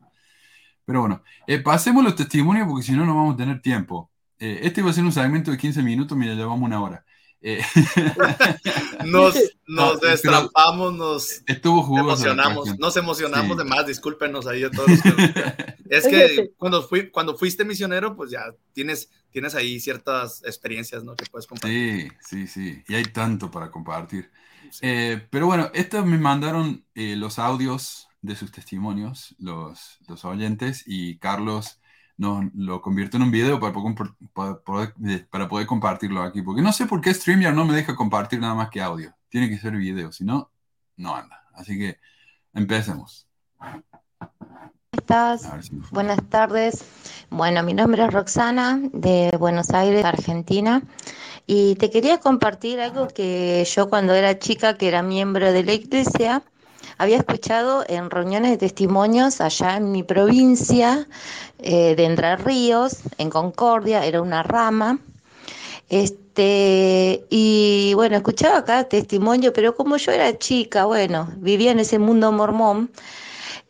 pero bueno, eh, pasemos los testimonios porque si no, no vamos a tener tiempo. Eh, este va a ser un segmento de 15 minutos, mira, ya vamos una hora. Eh, Nos, No, nos destrampamos, nos estuvo emocionamos, nos emocionamos Sí. de más, discúlpenos ahí a todos. los que- es que cuando, fui, cuando fuiste misionero, pues ya tienes, tienes ahí ciertas experiencias, ¿no? Que puedes compartir. Sí, sí, sí. Y hay tanto para compartir. Sí. Eh, pero bueno, estos me mandaron eh, los audios de sus testimonios, los, los oyentes, y Carlos nos lo convirtió en un video para, poder- para poder, para poder compartirlo aquí. Porque no sé por qué StreamYard no me deja compartir nada más que audio. Tiene que ser video, si no, no anda. Así que empecemos. estás? Si me funciona. Buenas tardes. Bueno, mi nombre es Roxana de Buenos Aires, Argentina. Y te quería compartir algo que yo cuando era chica, que era miembro de la iglesia, había escuchado en reuniones de testimonios allá en mi provincia eh, de Entre Ríos, en Concordia, era una rama. Este, y bueno, escuchaba cada testimonio, pero como yo era chica, bueno, vivía en ese mundo mormón,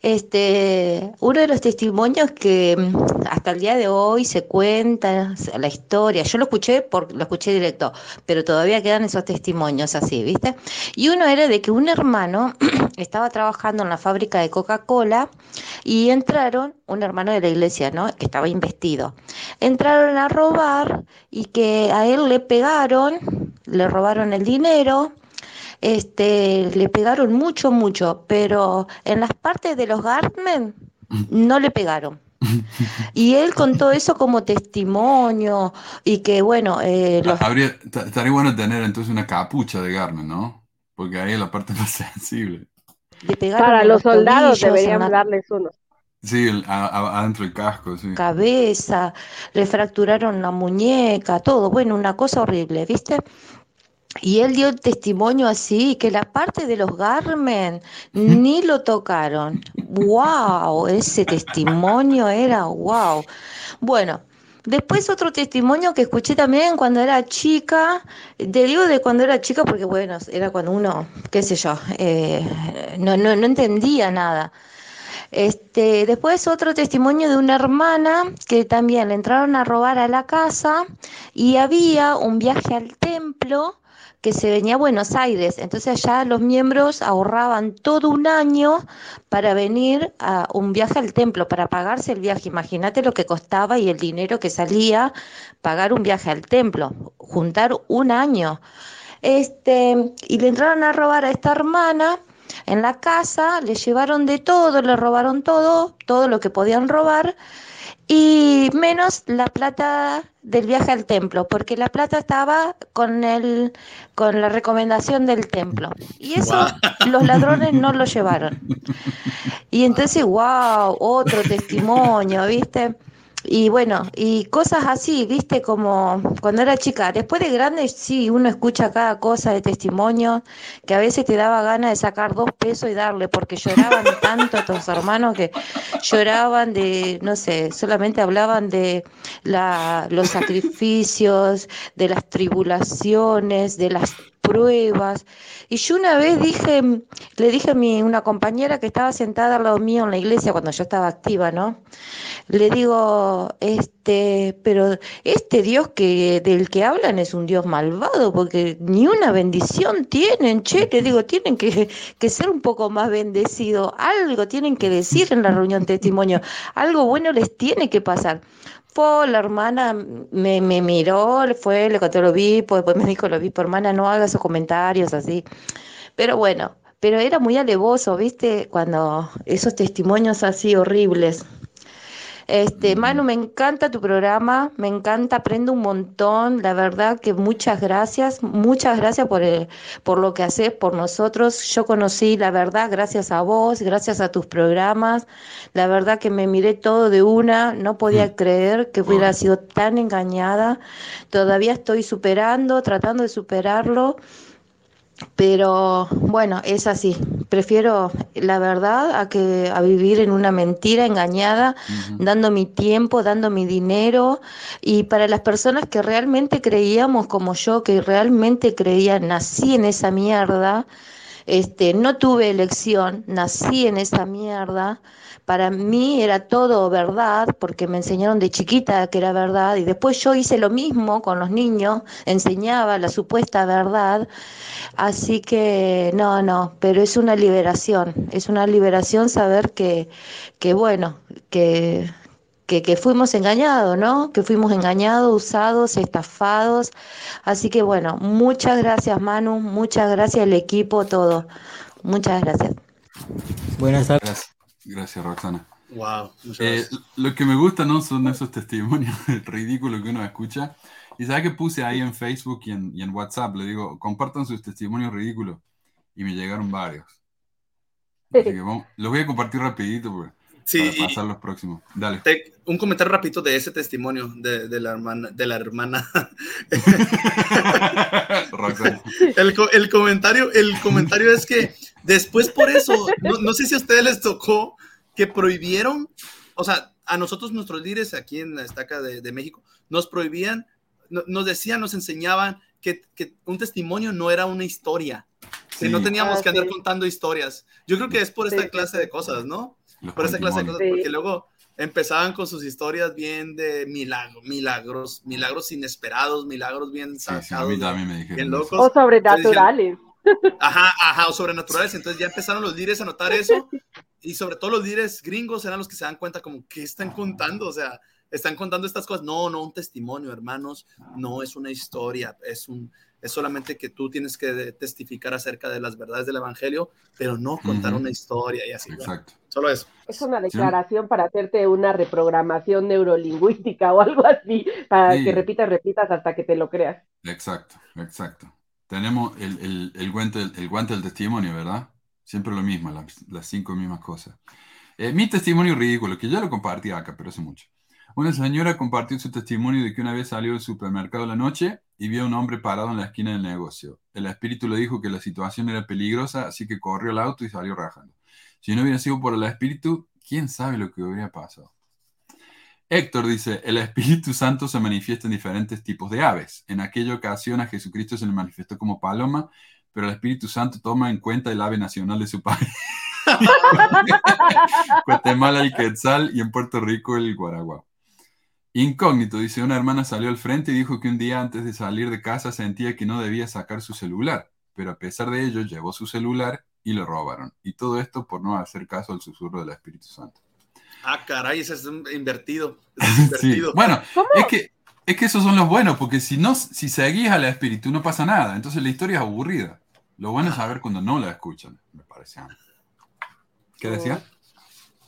este, uno de los testimonios que mm, hasta el día de hoy se cuenta la historia, yo lo escuché por, lo escuché directo, pero todavía quedan esos testimonios así, ¿viste? Y uno era de que un hermano estaba trabajando en la fábrica de Coca-Cola y entraron un hermano de la iglesia, ¿no? Que estaba investido. Entraron a robar y que a él le pegaron, le robaron el dinero, este, le pegaron mucho, mucho, pero en las partes de los Gartmen no le pegaron. Y él contó eso como testimonio y que bueno, eh, los- Habría, ta- estaría bueno tener entonces una capucha de Garmin, ¿no? Porque ahí es la parte más sensible. le pegaron Para en los soldados deberían la darles uno. Sí, el- a- a- adentro del casco, sí. cabeza, le fracturaron la muñeca, todo, bueno, una cosa horrible, ¿viste? Y él dio el testimonio así, que la parte de los Garmen ni lo tocaron. ¡Wow! Ese testimonio era wow. Bueno, después otro testimonio que escuché también cuando era chica, te digo de cuando era chica porque bueno, era cuando uno, qué sé yo, eh, no, no, no entendía nada. Este, después otro testimonio de una hermana que también le entraron a robar a la casa y había un viaje al templo que se venía a Buenos Aires. Entonces allá los miembros ahorraban todo un año para venir a un viaje al templo, para pagarse el viaje. Imagínate lo que costaba y el dinero que salía pagar un viaje al templo, juntar un año. Este, y le entraron a robar a esta hermana en la casa, le llevaron de todo, le robaron todo, todo lo que podían robar, y menos la plata del viaje al templo, porque la plata estaba con el, con la recomendación del templo. Y eso los ladrones no lo llevaron. Y entonces, wow, otro testimonio, ¿viste? Y bueno, y cosas así, viste, como cuando era chica. Después de grande, sí, uno escucha cada cosa de testimonio que a veces te daba ganas de sacar dos pesos y darle, porque lloraban tanto estos hermanos que lloraban de, no sé, solamente hablaban de la, los sacrificios, de las tribulaciones, de las pruebas. Y yo una vez dije, le dije a mi, una compañera que estaba sentada al lado mío en la iglesia cuando yo estaba activa, ¿no? Le digo, este, pero este Dios que del que hablan es un Dios malvado, porque ni una bendición tienen, che, le digo, tienen que, que ser un poco más bendecidos, algo tienen que decir en la reunión testimonio, algo bueno les tiene que pasar. La hermana me, me miró, fue, le contó vi, pues, después me dijo lo vi, hermana, no haga esos comentarios así. Pero bueno, pero era muy alevoso, ¿viste? Cuando esos testimonios así horribles. Este, Manu, me encanta tu programa, me encanta, aprendo un montón, la verdad que muchas gracias, muchas gracias por, el- por lo que haces por nosotros. Yo conocí la verdad gracias a vos, gracias a tus programas, la verdad que me miré todo de una, no podía creer que hubiera sido tan engañada, todavía estoy superando, tratando de superarlo. Pero bueno, es así. Prefiero la verdad a que a vivir en una mentira engañada, dando mi tiempo, dando mi dinero. Y para las personas que realmente creíamos como yo, que realmente creían, nací en esa mierda, este, no tuve elección, nací en esa mierda. Para mí era todo verdad, porque me enseñaron de chiquita que era verdad, y después yo hice lo mismo con los niños, enseñaba la supuesta verdad. Así que no, no, pero es una liberación, es una liberación saber que, que bueno, que, que, que fuimos engañados, ¿no? Que fuimos engañados, usados, estafados. Así que bueno, muchas gracias Manu, muchas gracias el equipo, todo. Muchas gracias. Buenas tardes. Gracias, Roxana. Wow. Eh, lo que me gusta no son esos testimonios ridículos que uno escucha. Y sabes que puse ahí en Facebook y en, y en WhatsApp, le digo, compartan sus testimonios ridículos. Y me llegaron varios. Así que vamos- los voy a compartir rapidito pues, Sí, para pasar los próximos. Dale. Te- un comentario rapidito de ese testimonio de, de la hermana, de la hermana. Roxana. El, el comentario, el comentario es que después por eso, no, no sé si a ustedes les tocó que prohibieron, o sea, a nosotros nuestros líderes aquí en la estaca de, de México, nos prohibían, no- nos decían, nos enseñaban que, que un testimonio no era una historia, que Sí. no teníamos Ah, que andar sí. contando historias. Yo creo que es por esta Sí, clase sí. de cosas, ¿no? Por esta clase de cosas, Sí. porque luego empezaban con sus historias bien de milagros, milagros, milagros inesperados, milagros bien Sí, sí, a sacados, mí de- también me dijeron. bien locos. O sobrenaturales. Ajá, ajá, o sobrenaturales. Entonces ya empezaron los líderes a notar eso. Y sobre todo los líderes gringos eran los que se dan cuenta como, ¿qué están contando? O sea, están contando estas cosas. No, no, un testimonio, hermanos. No es una historia, es un... Es solamente que tú tienes que testificar acerca de las verdades del Evangelio, pero no contar Ujú. una historia y así. Exacto. Solo eso. Es una declaración para hacerte una reprogramación neurolingüística o algo así, para Sí. que repitas, repitas hasta que te lo creas. Exacto, exacto. Tenemos el, el, el guante, el guante del testimonio, ¿verdad? Siempre lo mismo, las, las cinco mismas cosas. Eh, mi testimonio ridículo, que ya lo compartí acá, pero hace mucho. Una señora compartió su testimonio de que una vez salió del supermercado la noche y vio a un hombre parado en la esquina del negocio. El espíritu le dijo que la situación era peligrosa, así que corrió al auto y salió rajando. Si no hubiera sido por el espíritu, quién sabe lo que hubiera pasado. Héctor dice, el Espíritu Santo se manifiesta en diferentes tipos de aves. En aquella ocasión a Jesucristo se le manifestó como paloma, pero el Espíritu Santo toma en cuenta el ave nacional de su país. Guatemala el quetzal y en Puerto Rico el guaraguao. Incógnito, dice, una hermana salió al frente y dijo que un día antes de salir de casa sentía que no debía sacar su celular, pero a pesar de ello llevó su celular y lo robaron. Y todo esto por no hacer caso al susurro del Espíritu Santo. Ah, caray, ese es un invertido. ese es Sí. invertido. Bueno, ¿Cómo? es que, es que esos son los buenos, porque si no, si seguís al espíritu no pasa nada. Entonces la historia es aburrida. Lo bueno es saber cuando no la escuchan, me parece. a. ¿Qué decía?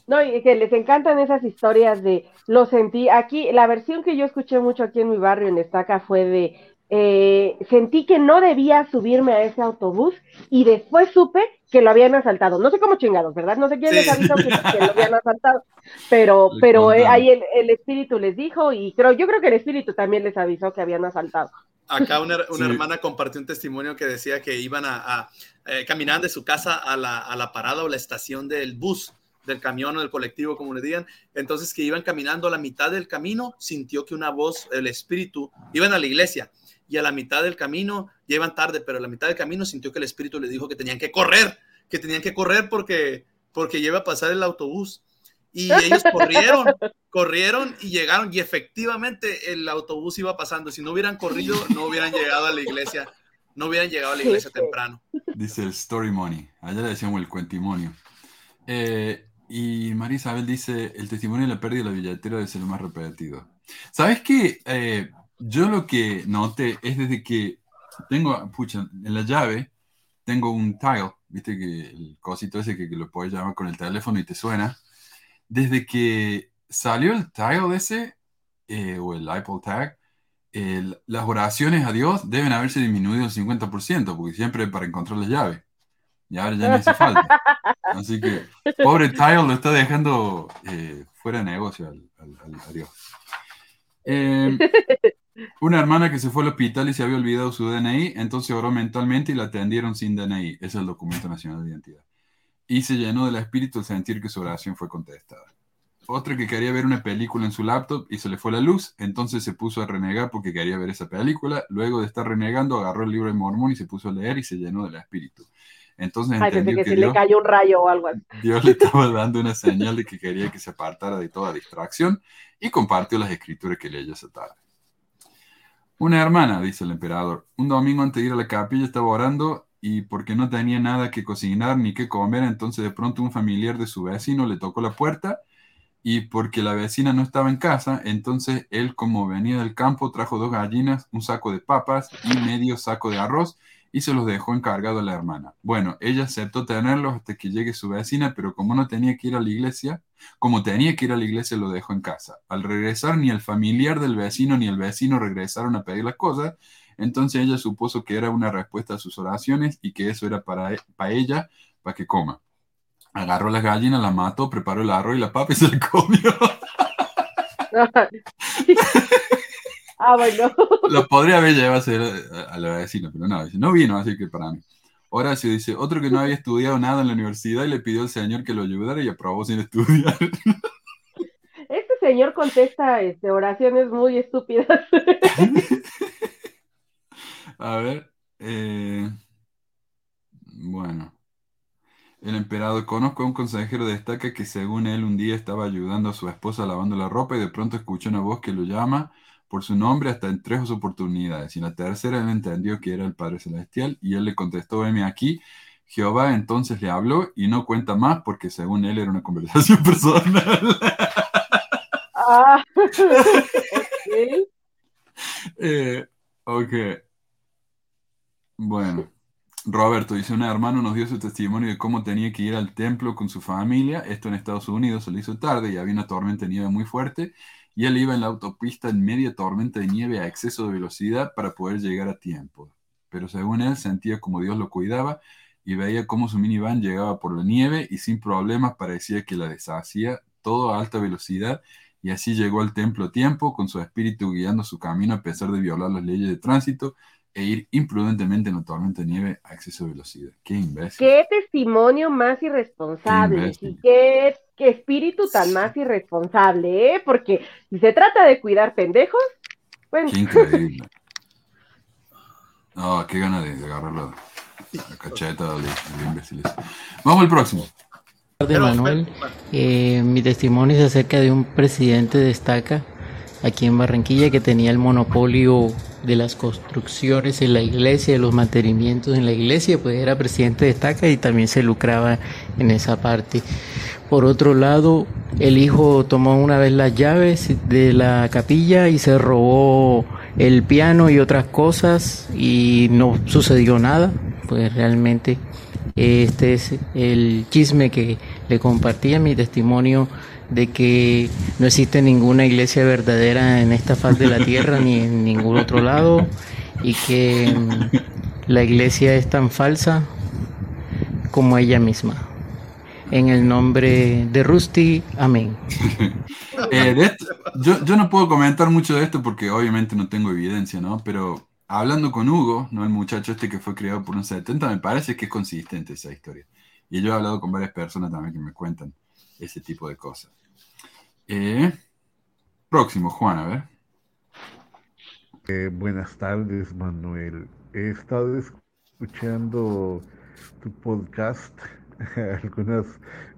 No, y que les encantan esas historias de lo sentí. Aquí, la versión que yo escuché mucho aquí en mi barrio, en Estaca, fue de eh, sentí que no debía subirme a ese autobús y después supe que lo habían asaltado. No sé cómo chingados, ¿verdad? No sé quién Sí. les avisó que, que lo habían asaltado, pero, Le pero eh, contaron. ahí el, el espíritu les dijo y creo, yo creo que el espíritu también les avisó que habían asaltado. Acá una, una Sí. hermana compartió un testimonio que decía que iban a, a eh, caminar de su casa a la, a la parada o la estación del bus, del camión o del colectivo, como le digan. Entonces que iban caminando a la mitad del camino, sintió que una voz, el espíritu, iban a la iglesia y a la mitad del camino, ya iban tarde, pero a la mitad del camino sintió que el espíritu le dijo que tenían que correr, que tenían que correr porque, porque iba a pasar el autobús. Y ellos corrieron, corrieron y llegaron y efectivamente el autobús iba pasando. Si no hubieran corrido, no hubieran llegado a la iglesia, no hubieran llegado a la iglesia temprano. Dice el story money. Allá le decíamos el cuentimonio. Eh, y María Isabel dice, el testimonio de la pérdida de la billetera debe ser lo más repetido. ¿Sabes qué? Eh, yo lo que noté es desde que tengo, pucha, en la llave tengo un tile, viste que el cosito ese que, que lo puedes llamar con el teléfono y te suena. Desde que salió el tile ese, eh, o el Apple Tag, el- las oraciones a Dios deben haberse disminuido el 50%, porque siempre para encontrar la llave. Y ahora ya no hace falta. Así que, pobre Tile lo está dejando eh, fuera de negocio al, al- al- a Dios. Eh, una hermana que se fue al hospital y se había olvidado su DNI, entonces oró mentalmente y la atendieron sin DNI. Ese es el documento nacional de identidad. Y se llenó del espíritu al sentir que su oración fue contestada. Otra que quería ver una película en su laptop y se le fue la luz, entonces se puso a renegar porque quería ver esa película. Luego de estar renegando, agarró el libro de Mormón y se puso a leer y se llenó del espíritu. Entonces Ay, pensé entendió que Dios, le cayó un rayo o algo así. Dios le estaba dando una señal de que quería que se apartara de toda distracción y compartió las escrituras que leyó esa tarde. Una hermana, dice el emperador, un domingo antes de ir a la capilla estaba orando y porque no tenía nada que cocinar ni que comer, entonces de pronto un familiar de su vecino le tocó la puerta y porque la vecina no estaba en casa, entonces él como venía del campo trajo dos gallinas, un saco de papas y medio saco de arroz y se los dejó encargado a la hermana. Bueno, ella aceptó tenerlos hasta que llegue su vecina, pero como no tenía que ir a la iglesia, como tenía que ir a la iglesia, lo dejó en casa. Al regresar, ni el familiar del vecino ni el vecino regresaron a pedir las cosas, entonces ella supuso que era una respuesta a sus oraciones y que eso era para, para ella, para que coma. Agarró las gallinas, las mató, preparó el arroz y la papa y se la comió. ah, bueno. Lo podría haber llevado a hacer a, a la vecina, pero no, dice, no vino, así que para mí. Horacio dice, otro que no había estudiado nada en la universidad y le pidió al señor que lo ayudara y aprobó sin estudiar. Este señor contesta este, oraciones muy estúpidas. A ver, eh, bueno. El emperador, conozco a un consejero de estaca que según él un día estaba ayudando a su esposa lavando la ropa y de pronto escuchó una voz que lo llama por su nombre hasta en tres oportunidades, y en la tercera él entendió que era el Padre Celestial, y él le contestó, veme aquí. Jehová entonces le habló y no cuenta más porque según él era una conversación personal. Ah, ok. Eh, ok. Bueno, Roberto dice, un hermano nos dio su testimonio de cómo tenía que ir al templo con su familia. Esto en Estados Unidos se lo hizo tarde y había una tormenta de nieve muy fuerte. Y él iba en la autopista en media tormenta de nieve a exceso de velocidad para poder llegar a tiempo. Pero según él sentía como Dios lo cuidaba y veía cómo su minivan llegaba por la nieve y sin problemas parecía que la deshacía todo a alta velocidad y así llegó al templo a tiempo con su espíritu guiando su camino a pesar de violar las leyes de tránsito e ir imprudentemente en la tormenta de nieve a exceso de velocidad. Qué imbécil. Qué testimonio más Qué irresponsable imbécil. y qué, qué espíritu tan más irresponsable, ¿eh? Porque si se trata de cuidar pendejos, bueno, Qué increíble. No, qué gana de, de agarrar la, cacheta del, del imbécil ese. Vamos al próximo. tardes, Manuel. Eh, mi testimonio es acerca de un presidente de estaca aquí en Barranquilla que tenía el monopolio de las construcciones en la iglesia, de los mantenimientos en la iglesia, pues era presidente de estaca y también se lucraba en esa parte. Por otro lado, el hijo tomó una vez las llaves de la capilla y se robó el piano y otras cosas y no sucedió nada, pues realmente este es el chisme que le compartía mi testimonio de que no existe ninguna iglesia verdadera en esta faz de la tierra ni en ningún otro lado y que mm, la iglesia es tan falsa como ella misma. En el nombre de Rusty, amén. Eh, de esto- yo, yo no puedo comentar mucho de esto porque obviamente no tengo evidencia, ¿no? Pero hablando con Hugo, ¿no? El muchacho este que fue criado por un 70, me parece que es consistente esa historia. Y yo he hablado con varias personas también que me cuentan ese tipo de cosas. Eh, próximo, Juan, a ver. Eh, buenas tardes, Manuel. He estado escuchando tu podcast algunas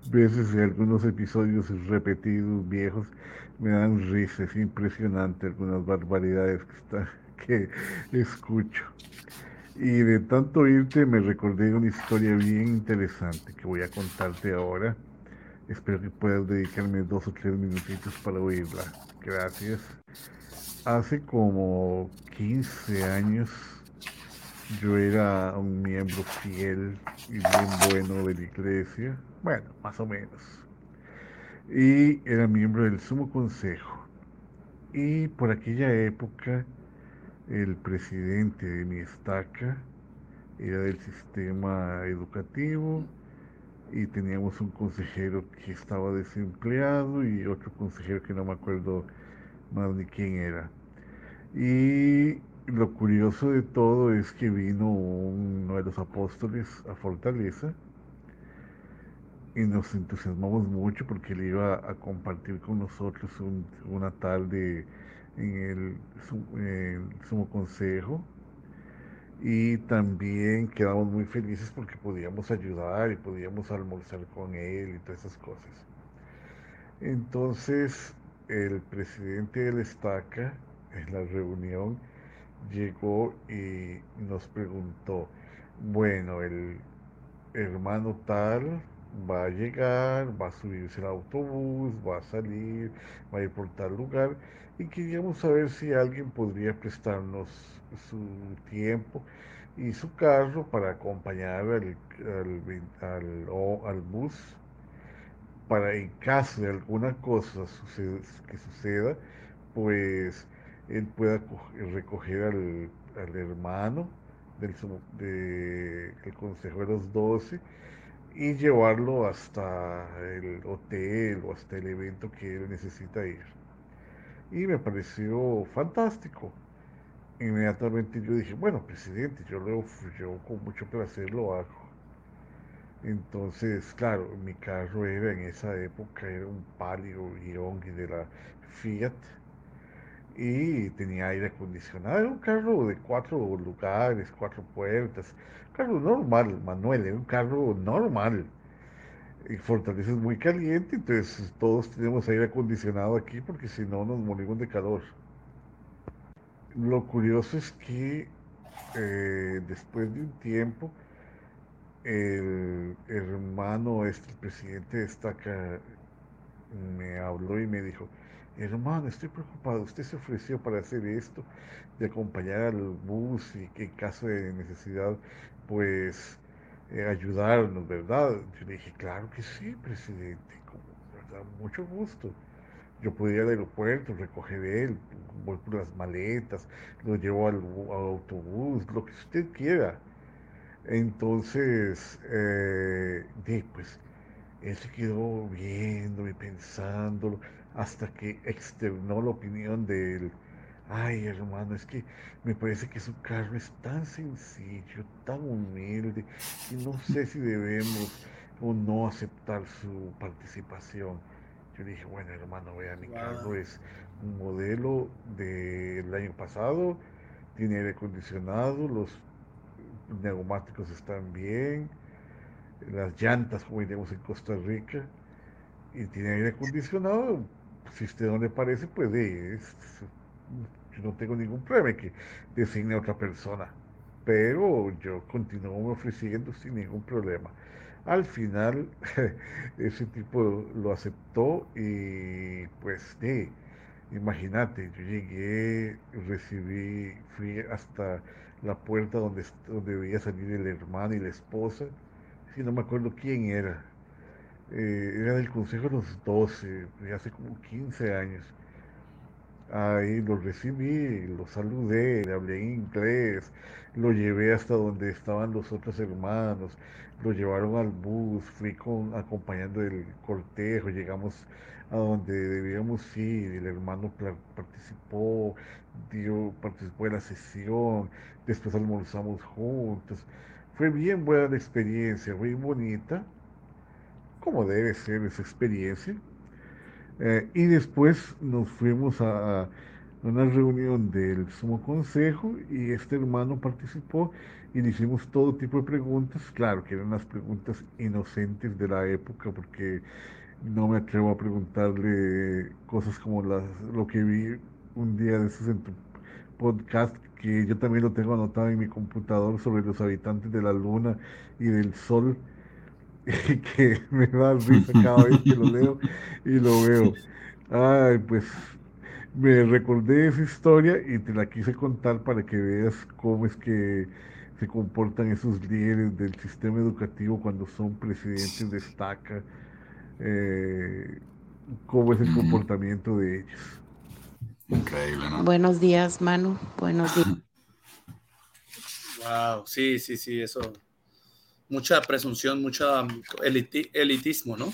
veces y algunos episodios repetidos, viejos. Me dan risa, es impresionante algunas barbaridades que, está, que escucho. Y de tanto oírte me recordé una historia bien interesante que voy a contarte ahora. Espero que puedas dedicarme dos o tres minutitos para oírla. Gracias. Hace como 15 años yo era un miembro fiel y bien bueno de la iglesia, bueno, más o menos. Y era miembro del Sumo Consejo. Y por aquella época el presidente de mi estaca era del sistema educativo y teníamos un consejero que estaba desempleado y otro consejero que no me acuerdo más ni quién era. Y lo curioso de todo es que vino uno de los apóstoles a Fortaleza y nos entusiasmamos mucho porque él iba a compartir con nosotros un- una tarde en el, en el Sumo Consejo y también quedamos muy felices porque podíamos ayudar y podíamos almorzar con él y todas esas cosas. Entonces, el presidente del Estaca en la reunión llegó y nos preguntó, bueno, el hermano tal va a llegar, va a subirse al autobús, va a salir, va a ir por tal lugar. Y queríamos saber si alguien podría prestarnos su tiempo y su carro para acompañar al, al, al- bus para en caso de alguna cosa que suceda, pues él pueda co- recoger al, hermano del, de- del Consejo de los Doce y llevarlo hasta el hotel o hasta el evento que él necesita ir. Y me pareció fantástico. Inmediatamente yo dije, bueno, presidente, yo, lo, yo con mucho placer lo hago. Entonces, claro, mi carro era en esa época, era un Palio Yongi de la Fiat y tenía aire acondicionado. Era un carro de cuatro lugares, cuatro puertas. Carro normal, Manuel, un carro normal. Y Fortaleza es muy caliente, entonces todos tenemos aire acondicionado aquí porque si no nos morimos de calor. lo curioso es que eh, después de un tiempo, el hermano, este el presidente de Estaca, me habló y me dijo, hermano, estoy preocupado, usted se ofreció para hacer esto, de acompañar al bus y que en caso de necesidad, pues eh, ayudarnos, ¿verdad? Yo le dije, claro que sí, presidente, con mucho gusto. Yo podía ir al aeropuerto, recoger él, voy por las maletas, lo llevo al, al autobús, lo que usted quiera. Entonces, eh, pues, él se quedó viendo y pensándolo hasta que externó la opinión de él. Ay, hermano, es que me parece que su carro es tan sencillo, tan humilde, y no sé si debemos o no aceptar su participación. Yo le dije, bueno, hermano, vea, mi carro es un modelo del año pasado, tiene aire acondicionado, los neumáticos están bien, las llantas, como diríamos en Costa Rica, y tiene aire acondicionado. Si a usted no le parece, pues de, es- yo no tengo ningún problema que designe a otra persona, pero yo continúo ofreciendo sin ningún problema. Al final, ese tipo lo aceptó y pues de, imagínate, yo llegué, recibí, fui hasta la puerta donde, donde debía salir el hermano y la esposa, si no me acuerdo quién era, eh, era del Consejo de los 12, de hace como 15 años. Ahí lo recibí, lo saludé, le hablé en inglés, lo llevé hasta donde estaban los otros hermanos, lo llevaron al bus, fui con, acompañando el cortejo, llegamos a donde debíamos ir, el hermano participó, dio, participó en la sesión, después almorzamos juntos. Fue bien buena la experiencia, muy bonita, como debe ser esa experiencia. Eh, y después nos fuimos a una reunión del Sumo Consejo y este hermano participó y le hicimos todo tipo de preguntas. Claro que eran las preguntas inocentes de la época porque no me atrevo a preguntarle cosas como las, lo que vi un día de esos en tu podcast que yo también lo tengo anotado en mi computador sobre los habitantes de la luna y del sol que me da risa cada vez que lo leo y lo veo. Ay, pues me recordé esa historia y te la quise contar para que veas cómo es que se comportan esos líderes del sistema educativo cuando son presidentes de estaca, eh, cómo es el comportamiento de ellos. Increíble, ¿no? Buenos días, Manu. Buenos días. Wow, sí, sí, sí, eso. Mucha presunción, mucha eliti- elitismo, ¿no?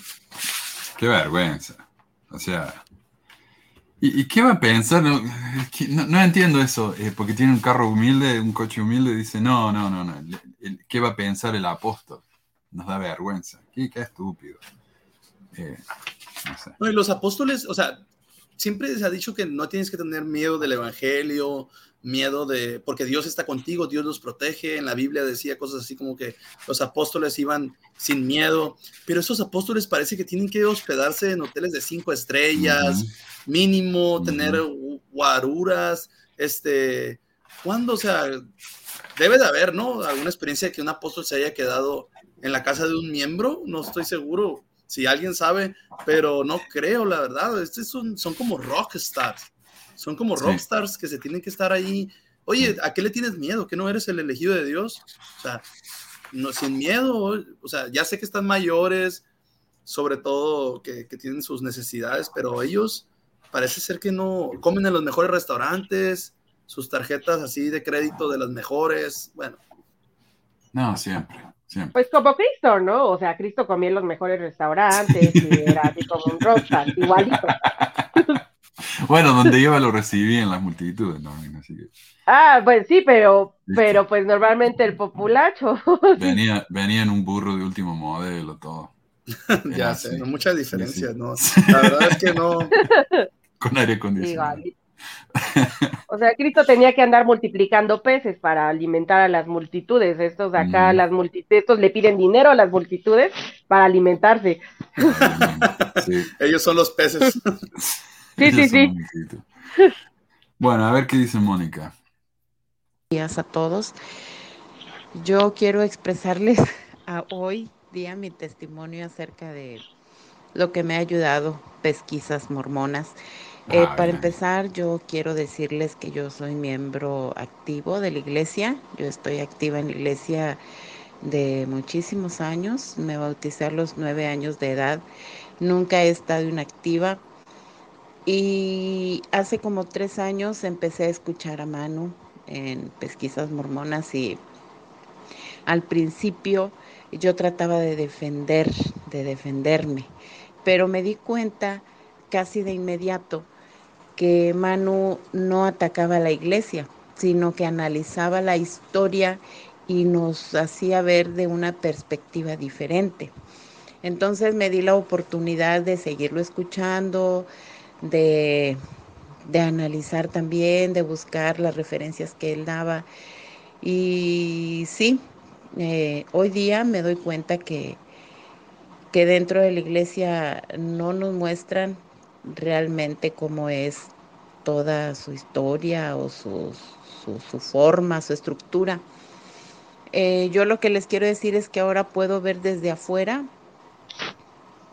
Qué vergüenza. O sea. ¿Y, y qué va a pensar? No, no, no entiendo eso. eh, porque tiene un carro humilde, un coche humilde, dice, no, no, no, no. el- el- ¿Qué va a pensar el apóstol? Nos da vergüenza. Qué, qué estúpido. Eh, no sé. No, y los apóstoles, o sea, siempre se ha dicho que no tienes que tener miedo del evangelio, miedo de, porque Dios está contigo, Dios los protege. En la Biblia decía cosas así como que los apóstoles iban sin miedo, pero esos apóstoles parece que tienen que hospedarse en hoteles de cinco estrellas, mínimo, tener gu- guaruras, este, ¿cuándo? O sea, debe de haber, ¿no? Alguna experiencia de que un apóstol se haya quedado en la casa de un miembro, no estoy seguro si alguien sabe, pero no creo, la verdad. Estos son, son como rockstars. Son como Sí. rockstars que se tienen que estar ahí. Oye, ¿a qué le tienes miedo? ¿Que no eres el elegido de Dios? O sea, no, sin miedo. O sea, ya sé que están mayores, sobre todo que, que tienen sus necesidades, pero ellos parece ser que no comen en los mejores restaurantes, sus tarjetas así de crédito de las mejores. Bueno, No, siempre, siempre. Pues como Cristo, ¿no? O sea, Cristo comía en los mejores restaurantes y era así como un rockstar, igualito. Bueno, donde iba lo recibí en las multitudes, ¿no? Así que Ah, pues sí, pero, pero pues normalmente el populacho. venía, venía en un burro de último modelo, todo. ya sé, no, muchas diferencias, sí. ¿no? La verdad es que no. Con aire acondicionado. Igual. O sea, Cristo tenía que andar multiplicando peces para alimentar a las multitudes. Estos de acá, Mm. las multitudes, estos le piden dinero a las multitudes para alimentarse. Sí. Ellos son los peces. Sí, sí, Ellos sí. Bueno, a ver qué dice Mónica. días a todos. Yo quiero expresarles a hoy día mi testimonio acerca de lo que me ha ayudado pesquisas mormonas. Eh, Ah, para empezar, yo quiero decirles que yo soy miembro activo de la iglesia. Yo estoy activa en la iglesia de muchísimos años. Me bauticé a los nueve años de edad. Nunca he estado inactiva. Y hace como tres años empecé a escuchar a Manu en pesquisas mormonas y al principio yo trataba de defender, de defenderme, pero me di cuenta casi de inmediato que Manu no atacaba a la iglesia, sino que analizaba la historia y nos hacía ver de una perspectiva diferente. Entonces me di la oportunidad de seguirlo escuchando, de, de analizar también, de buscar las referencias que él daba. Y sí, eh, hoy día me doy cuenta que, que dentro de la iglesia no nos muestran realmente cómo es toda su historia o su, su, su forma, su estructura. Eh, yo lo que les quiero decir es que ahora puedo ver desde afuera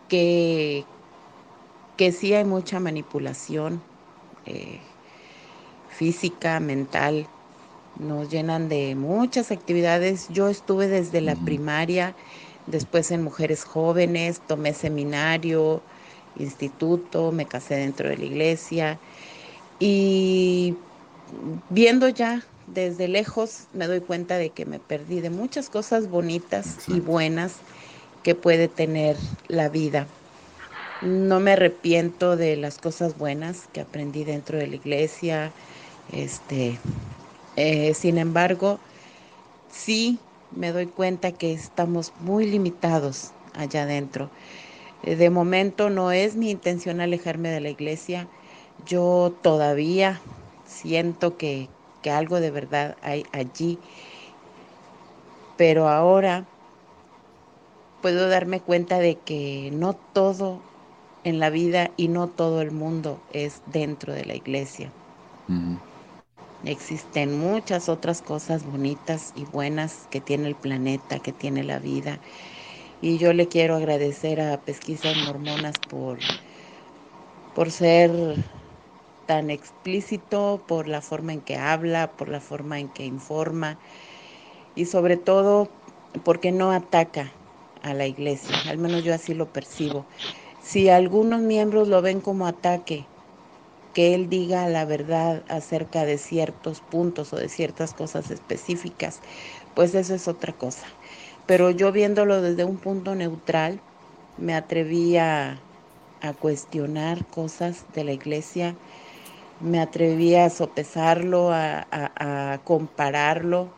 que, que sí hay mucha manipulación eh, física, mental, nos llenan de muchas actividades. Yo estuve desde la primaria, después en mujeres jóvenes, tomé seminario, instituto, me casé dentro de la iglesia y viendo ya desde lejos me doy cuenta de que me perdí de muchas cosas bonitas y buenas que puede tener la vida. No me arrepiento de las cosas buenas que aprendí dentro de la iglesia. Este, eh, sin embargo, sí me doy cuenta que estamos muy limitados allá adentro. Eh, De momento no es mi intención alejarme de la iglesia. Yo todavía siento que, que algo de verdad hay allí. Pero ahora puedo darme cuenta de que no todo en la vida y no todo el mundo es dentro de la iglesia. Existen muchas otras cosas bonitas y buenas que tiene el planeta, que tiene la vida. Y yo le quiero agradecer a Pesquisas Mormonas por, por ser tan explícito, por la forma en que habla, por la forma en que informa y sobre todo porque no ataca a la iglesia. Al menos yo así lo percibo. Si algunos miembros lo ven como ataque, que él diga la verdad acerca de ciertos puntos o de ciertas cosas específicas, pues eso es otra cosa. Pero yo viéndolo desde un punto neutral, me atreví a, cuestionar cosas de la iglesia, me atreví a sopesarlo, a compararlo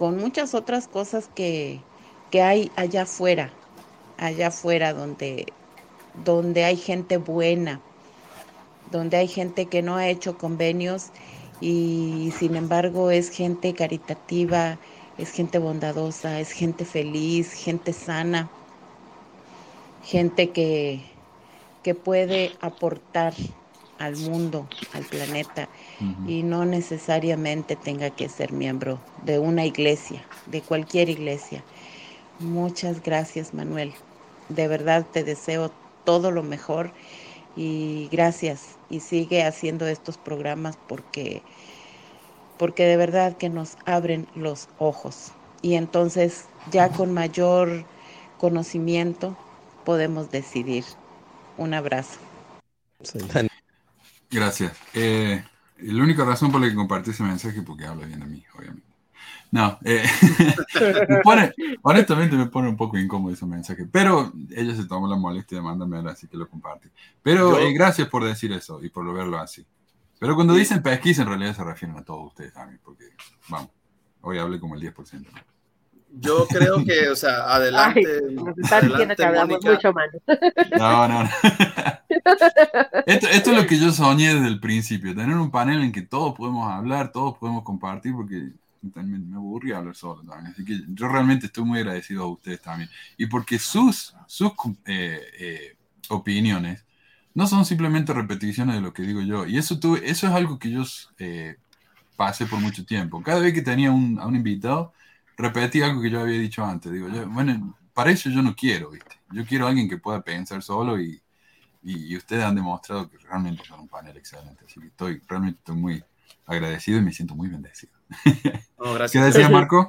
con muchas otras cosas que, que hay allá afuera, allá afuera donde, donde hay gente buena, donde hay gente que no ha hecho convenios y sin embargo es gente caritativa, es gente bondadosa, es gente feliz, gente sana, gente que, que puede aportar al mundo, al planeta, y no necesariamente tenga que ser miembro de una iglesia, de cualquier iglesia. Muchas gracias, Manuel. De verdad te deseo todo lo mejor y gracias. Y sigue haciendo estos programas porque, porque de verdad que nos abren los ojos. Y entonces ya con mayor conocimiento podemos decidir. Un abrazo. Gracias. Eh, la única razón por la que compartí ese mensaje es porque habla bien de mí, obviamente. No, eh, me pone- honestamente me pone un poco incómodo ese mensaje, pero ella se tomó la molestia de mandármelo, así que lo compartí. Pero Yo- eh, gracias por decir eso y por verlo así. Pero cuando dicen pesquisa, en realidad se refieren a todos ustedes también, porque, vamos, hoy hablé como el 10%. Yo creo que, o sea, adelante. Ay, nos está diciendo que hablamos Mónica. mucho. No, no, no. Esto, esto es lo que yo soñé desde el principio, tener un panel en que todos podemos hablar, todos podemos compartir, porque también me aburría hablar solo también. Así que yo realmente estoy muy agradecido a ustedes también. Y porque sus, sus eh, eh, opiniones no son simplemente repeticiones de lo que digo yo. Y eso, tuve, eso es algo que yo eh, pasé por mucho tiempo. Cada vez que tenía un, a un invitado, repetí algo que yo había dicho antes. Digo, yo, bueno, para eso yo no quiero, ¿viste? Yo quiero a alguien que pueda pensar solo y, y, ustedes han demostrado que realmente son un panel excelente. Así que estoy, realmente estoy muy agradecido y me siento muy bendecido. gracias. ¿Qué decía Marco?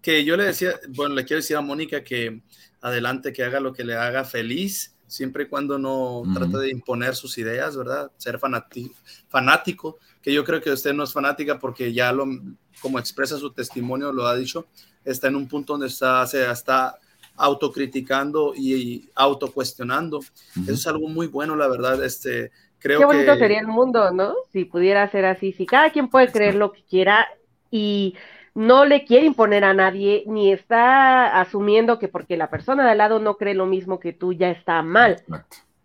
Que yo le decía, bueno, le quiero decir a Mónica que adelante, que haga lo que le haga feliz, siempre y cuando no trate de imponer sus ideas, ¿verdad? Ser fanático, que yo creo que usted no es fanática porque ya lo, como expresa su testimonio, lo ha dicho, está en un punto donde está, se está autocriticando y, autocuestionando. Eso es algo muy bueno, la verdad. Este, creo Qué bonito sería el mundo, ¿no? Si pudiera ser así, si cada quien puede creer lo que quiera y no le quiere imponer a nadie, ni está asumiendo que porque la persona de al lado no cree lo mismo que tú ya está mal.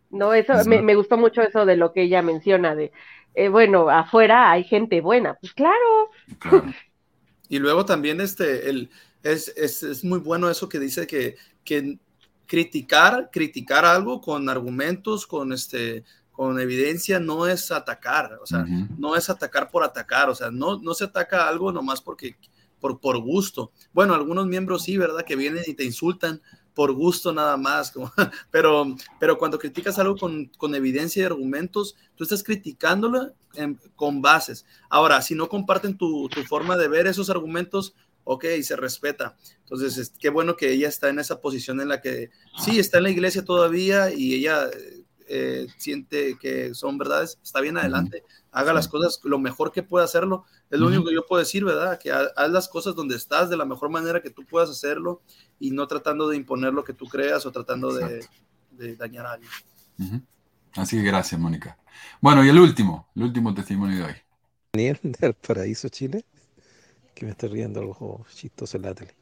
No, eso me, me, gustó mucho eso de lo que ella menciona de eh, bueno, afuera hay gente buena, pues claro. Y luego también este el es, es, es, muy bueno eso que dice que, que criticar, criticar algo con argumentos, con este con evidencia no es atacar, o sea, no es atacar por atacar, o sea, no, no se ataca algo nomás porque por, por gusto. Bueno, algunos miembros sí, ¿verdad? Que vienen y te insultan por gusto nada más, pero, pero cuando criticas algo con, con, evidencia y argumentos, tú estás criticándolo con bases. Ahora, si no comparten tu, tu, forma de ver esos argumentos, ok, se respeta. Entonces, es, qué bueno que ella está en esa posición en la que sí, está en la iglesia todavía y ella eh, siente que son verdades, está bien adelante, haga las cosas lo mejor que pueda hacerlo. Es lo único que yo puedo decir, ¿verdad? Que haz las cosas donde estás de la mejor manera que tú puedas hacerlo y no tratando de imponer lo que tú creas o tratando de, dañar a alguien. Así que gracias, Mónica. Bueno, y el último, el último testimonio de hoy. Daniel del Paraíso, Chile, que me está riendo algo chistoso en la tele.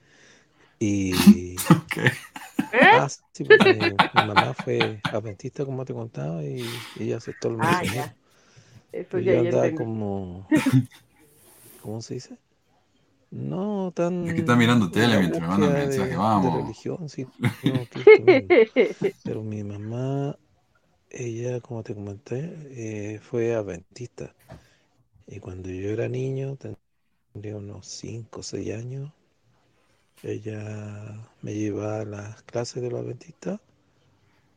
Y. Ah, sí, porque mi, mamá fue adventista, como te contaba, y ella aceptó el ah, mensaje. Eso ya, yo andaba como. ¿Cómo se dice? No tan. Es que está mirando tele mientras me manda de, mensaje, vamos. De religión, sí. No, Pero mi mamá, ella, como te comenté, eh, fue adventista. Y cuando yo era niño, tendría unos 5 o 6 años, ella me llevaba a las clases de los adventistas.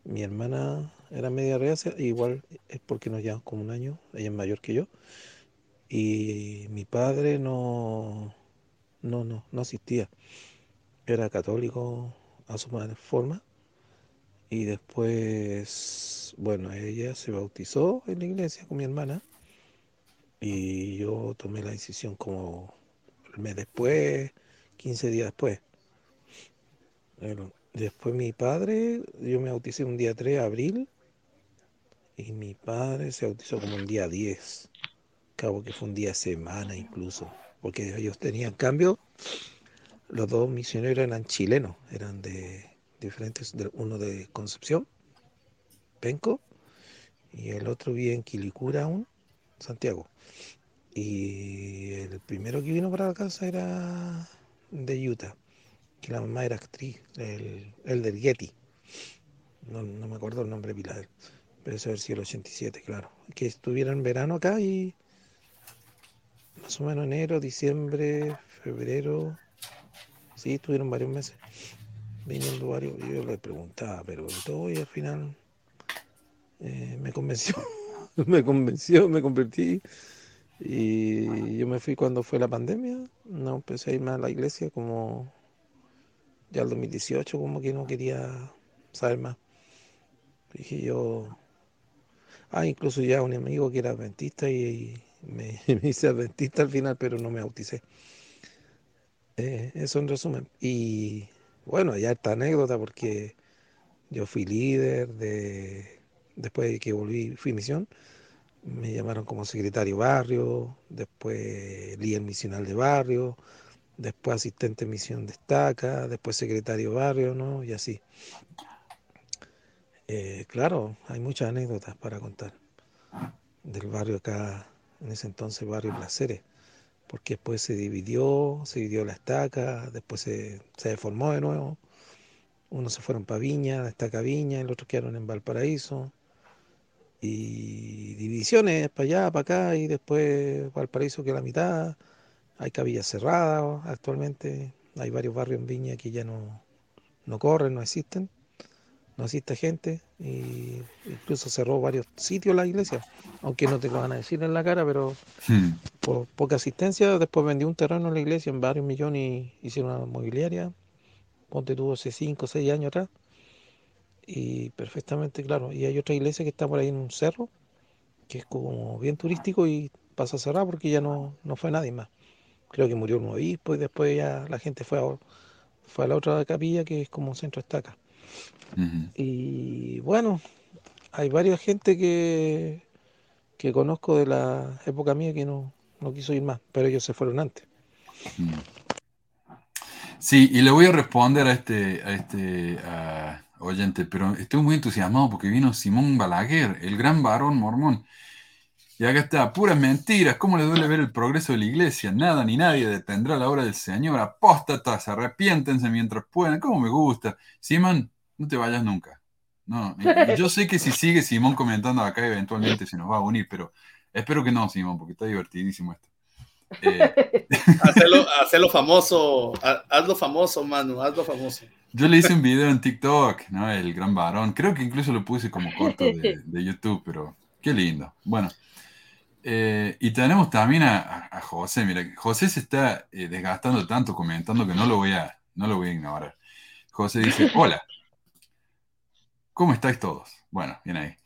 Mi hermana era media reacia, igual es porque nos llevamos como un año, ella es mayor que yo. Y mi padre no, no, no, no asistía. Era católico a su forma. Y después, bueno, ella se bautizó en la iglesia con mi hermana. Y yo tomé la decisión como el mes después 15 días después. después mi padre, yo me bauticé un día 3 de abril y mi padre se bautizó como un día 10. Cabo que fue un día semana incluso, porque ellos tenían cambio. Los dos misioneros eran chilenos, eran de diferentes, uno de Concepción, Penco, y el otro vivía en Quilicura aún, Santiago. Y el primero que vino para la casa era de Utah, que la mamá era actriz, el, el del Getty. No, no, me acuerdo el nombre de Pilar, pero eso sido el 87, claro. Que estuviera en verano acá y más o menos enero, diciembre, febrero. Sí, estuvieron varios meses viniendo varios. Yo le preguntaba, pero todo y al final eh, me convenció, me convenció, me convertí y yo me fui cuando fue la pandemia, no empecé a irme a la iglesia como ya el 2018, como que no quería saber más. Dije yo, ah, incluso ya un amigo que era adventista y, me, hice adventista al final, pero no me bauticé. Eh, eso en resumen. Y bueno, ya esta anécdota porque yo fui líder de, después de que volví, fui misión me llamaron como secretario barrio, después líder misional de barrio, después asistente misión destaca, después secretario barrio, ¿no? Y así. Eh, claro, hay muchas anécdotas para contar del barrio acá, en ese entonces barrio Placeres, porque después se dividió, se dividió la estaca, después se, se deformó de nuevo, unos se fueron para Viña, la estaca Viña, el otro quedaron en Valparaíso, y divisiones para allá, para acá, y después Valparaíso que la mitad. Hay cabillas cerradas actualmente. Hay varios barrios en Viña que ya no, no corren, no existen. No existe gente. Y incluso cerró varios sitios la iglesia. Aunque no te lo van a decir en la cara, pero Hmm. por poca asistencia. Después vendió un terreno en la iglesia en varios millones y hicieron una mobiliaria. Ponte tuvo hace 5 o 6 años atrás. Y perfectamente claro. Y hay otra iglesia que está por ahí en un cerro, que es como bien turístico y pasa a cerrar porque ya no, no fue nadie más. Creo que murió un obispo y después ya la gente fue a, fue a la otra capilla que es como un centro estaca. Y bueno, hay varias gente que, que conozco de la época mía que no, no quiso ir más, pero ellos se fueron antes. Sí, y le voy a responder a este, a este ah, oyente, pero estoy muy entusiasmado porque vino Simón Balaguer, el gran varón mormón. Y acá está, puras mentiras. ¿Cómo le duele ver el progreso de la iglesia? Nada ni nadie detendrá la obra del Señor. Apóstatas, arrepiéntense mientras puedan. ¿Cómo me gusta? Simón, no te vayas nunca. No, yo sé que si sigue Simón comentando acá, eventualmente se nos va a unir, pero espero que no, Simón, porque está divertidísimo esto. Eh, Hacelo, hacelo famoso, ha- hazlo famoso, Manu, hazlo famoso. Yo le hice un video en TikTok, ¿no? El gran varón. Creo que incluso lo puse como corto de, de YouTube, pero qué lindo. Bueno, eh, y tenemos también a, José. Mira, José se está eh, desgastando tanto comentando que no lo voy a, no lo voy a ignorar. José dice, hola, ¿cómo estáis todos? Bueno, bien ahí.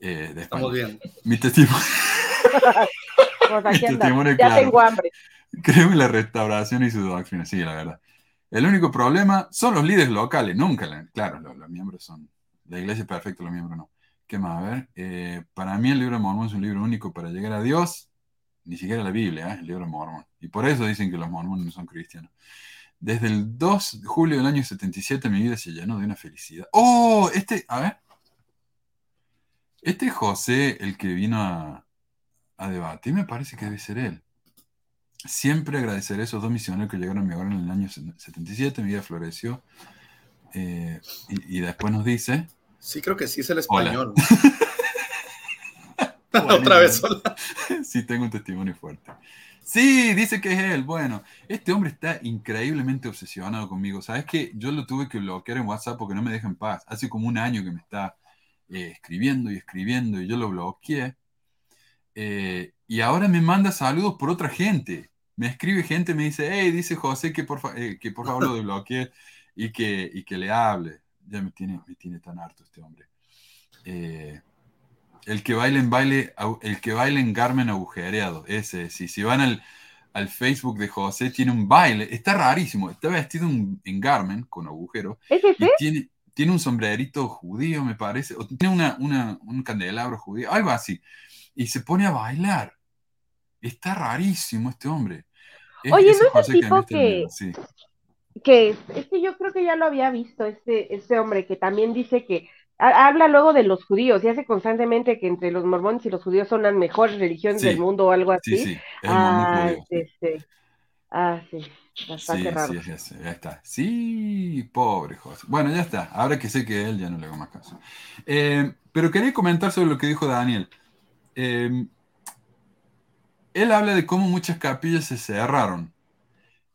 Eh, Estamos bien. Mi testimonio. Aquí Ya claro. tengo hambre. Créeme la restauración y su doctrina, sí, la verdad. El único problema son los líderes locales, nunca, la- claro, los, los miembros son, la iglesia es perfecta, los miembros no. ¿Qué más? A ver, eh, para mí el libro de Mormón es un libro único para llegar a Dios, ni siquiera la Biblia, ¿eh? el libro de Mormón. Y por eso dicen que los mormones no son cristianos. Desde el 2 de julio del año 77 mi vida se llenó de una felicidad. ¡Oh! Este, a ver. Este es José, el que vino a, a debatir, me parece que debe ser él. Siempre agradeceré a esos dos misioneros que llegaron a mi hogar en el año 77, mi vida floreció. Eh, y, y después nos dice, Sí, creo que sí es el español. Otra vez hola. sí, tengo un testimonio fuerte. Sí, dice que es él. Bueno, este hombre está increíblemente obsesionado conmigo. ¿Sabes qué? Yo lo tuve que bloquear en WhatsApp porque no me deja en paz. Hace como un año que me está eh, escribiendo y escribiendo y yo lo bloqueé. Eh, y ahora me manda saludos por otra gente. Me escribe gente, me dice, hey, dice José que por, fa- eh, que por favor lo desbloquee y que, y que le hable. Ya me tiene, me tiene tan harto este hombre. Eh, el que baila en baile, el que baila en Garmen agujereado, ese, sí. Si van al, al Facebook de José, tiene un baile, está rarísimo, está vestido en, en Garmen con agujero ¿Es y ese? tiene, tiene un sombrerito judío, me parece, o tiene una, una- un candelabro judío, algo así, y se pone a bailar. Está rarísimo este hombre. Es Oye, ¿no es el tipo que, sí. que es que yo creo que ya lo había visto, este, este hombre que también dice que ha- habla luego de los judíos y hace constantemente que entre los mormones y los judíos son las mejores religiones del Sí, mundo o algo sí, así. sí, el Ah, sí. este, ah, sí, Sí, bastante raro. sí, ese, ya está. Sí, pobre José. Bueno, ya está. Ahora que sé que él ya no le hago más caso. Eh, pero quería comentar sobre lo que dijo Daniel. Eh, él habla de cómo muchas capillas se cerraron.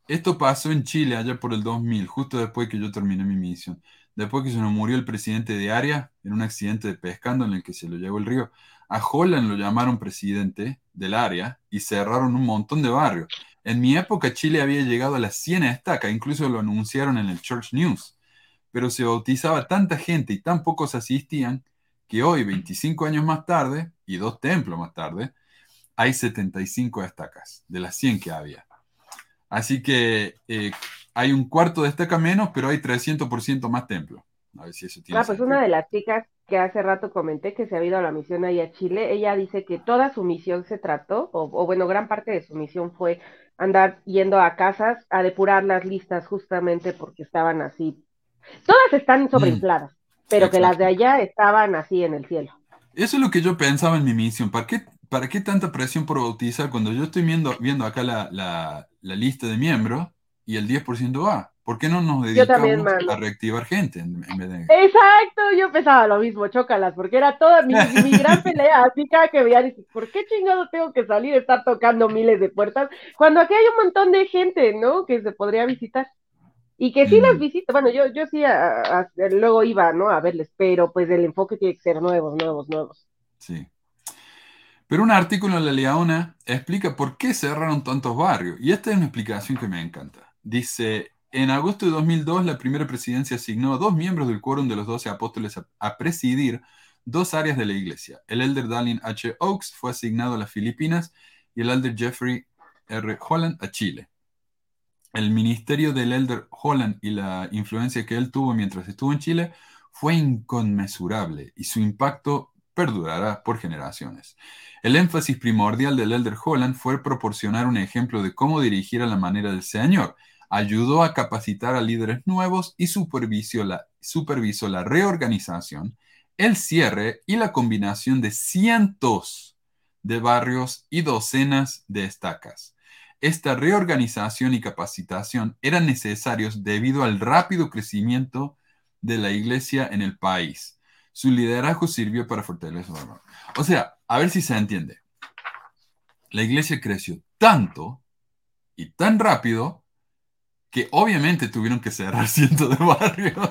Esto pasó en Chile allá por el 2000, justo después que yo terminé mi misión. Después que se nos murió el presidente de área en un accidente de pescando en el que se lo llevó el río. A Holland lo llamaron presidente del área y cerraron un montón de barrios. En mi época Chile había llegado a las 100 estacas, incluso lo anunciaron en el Church News. Pero se bautizaba tanta gente y tan pocos asistían que hoy, 25 años más tarde, y dos templos más tarde, hay 75 estacas de las 100 que había. Así que eh, hay un cuarto de estaca menos, pero hay 300% más templos. A ver si eso tiene Ah, pues una de las chicas que hace rato comenté que se ha ido a la misión ahí a Chile, ella dice que toda su misión se trató, o, o bueno, gran parte de su misión fue andar yendo a casas a depurar las listas justamente porque estaban así. Todas están sobreinfladas, pero que las de allá estaban así en el cielo. Eso es lo que yo pensaba en mi misión. ¿Para qué, para qué tanta presión por bautizar cuando yo estoy viendo, viendo acá la, la- la lista de miembros y el 10% va? ¿Por qué no nos dedicamos a reactivar gente en, en vez de... Exacto, yo pensaba lo mismo, chócalas, porque era toda mi, mi gran pelea, así cada que veía, dices, ¿por qué chingado tengo que salir a estar tocando miles de puertas? Cuando aquí hay un montón de gente, ¿no? Que se podría visitar. Y que sí las visito, bueno, yo, yo sí a- a- luego iba, ¿no? A verles, pero pues el enfoque tiene que ser nuevos, nuevos, nuevos. Sí. Pero un artículo en La Leona explica por qué cerraron tantos barrios. Y esta es una explicación que me encanta. Dice, en agosto de 2002 la primera presidencia asignó a dos miembros del quórum de los doce apóstoles a, a presidir dos áreas de la iglesia. El elder Dallin H. Oaks fue asignado a las Filipinas y el elder Jeffrey R. Holland a Chile. El ministerio del elder Holland y la influencia que él tuvo mientras estuvo en Chile fue inconmensurable y su impacto perdurará por generaciones. El énfasis primordial del elder Holland fue proporcionar un ejemplo de cómo dirigir a la manera del Señor. Ayudó a capacitar a líderes nuevos y supervisó la, supervisó la reorganización, el cierre y la combinación de cientos de barrios y docenas de estacas. Esta reorganización y capacitación eran necesarios debido al rápido crecimiento de la iglesia en el país. Su liderazgo sirvió para fortalecer. O sea, a ver si se entiende. La iglesia creció tanto y tan rápido que obviamente tuvieron que cerrar cientos de barrios.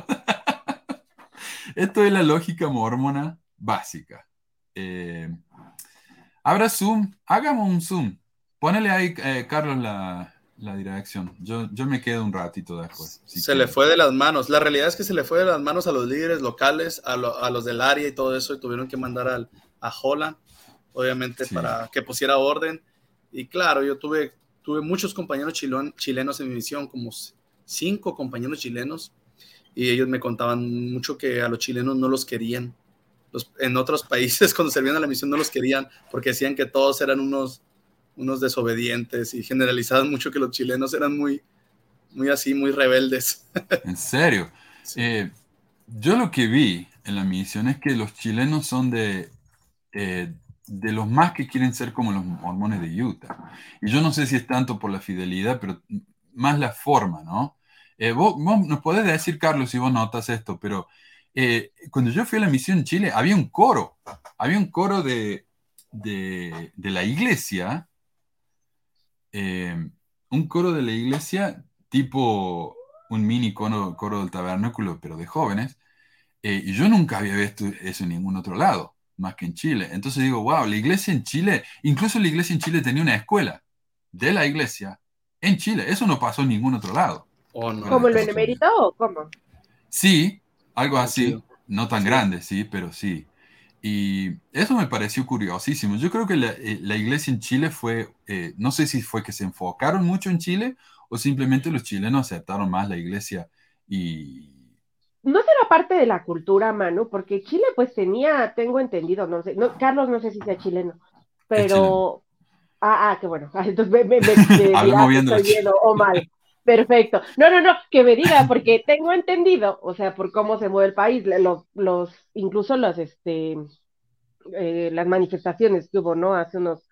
Esto es la lógica mormona básica. Eh, Habrá Zoom, hagamos un Zoom. Ponele ahí, eh, Carlos, la, la dirección. Yo, yo me quedo un ratito después. si se le fue de las manos. La realidad es que se le fue de las manos a los líderes locales, a, lo- a los del área y todo eso, y tuvieron que mandar al, a Holland, obviamente, Sí. para que pusiera orden. Y claro, yo tuve, tuve muchos compañeros chilenos en mi misión, como cinco compañeros chilenos, y ellos me contaban mucho que a los chilenos no los querían. Los- en otros países, cuando servían a la misión, no los querían porque decían que todos eran unos, unos desobedientes y generalizaban mucho que los chilenos eran muy, muy así, muy rebeldes. En serio. Eh, yo lo que vi en la misión es que los chilenos son de, eh, de los más que quieren ser como los mormones de Utah. Y yo no sé si es tanto por la fidelidad, pero más la forma, ¿no? Eh, vos, vos nos podés decir, Carlos, si vos notas esto, pero eh, cuando yo fui a la misión en Chile, había un coro, había un coro de, de, de la iglesia, eh, un coro de la iglesia tipo un mini coro, coro del tabernáculo, pero de jóvenes, eh, y yo nunca había visto eso en ningún otro lado, más que en Chile. Entonces digo, wow, la iglesia en Chile, incluso la iglesia en Chile tenía una escuela de la iglesia en Chile. Eso no pasó en ningún otro lado. ¿Como el benemérito o cómo? Sí, algo así, no tan grande, sí, pero sí. Y eso me pareció curiosísimo. Yo creo que la, eh, la iglesia en Chile fue, eh, no sé si fue que se enfocaron mucho en Chile o simplemente los chilenos aceptaron más la iglesia y... No será parte de la cultura, Manu, porque Chile pues tenía, tengo entendido, no sé, no, Carlos no sé si sea chileno, pero... Ah, ah, qué bueno. Ah, Entonces me, me, me- me la estoy bien o mal. Perfecto. No, no, no, que me diga, porque tengo entendido, o sea, por cómo se mueve el país, los, los, incluso los, este, eh, las manifestaciones que hubo, ¿no? Hace unos,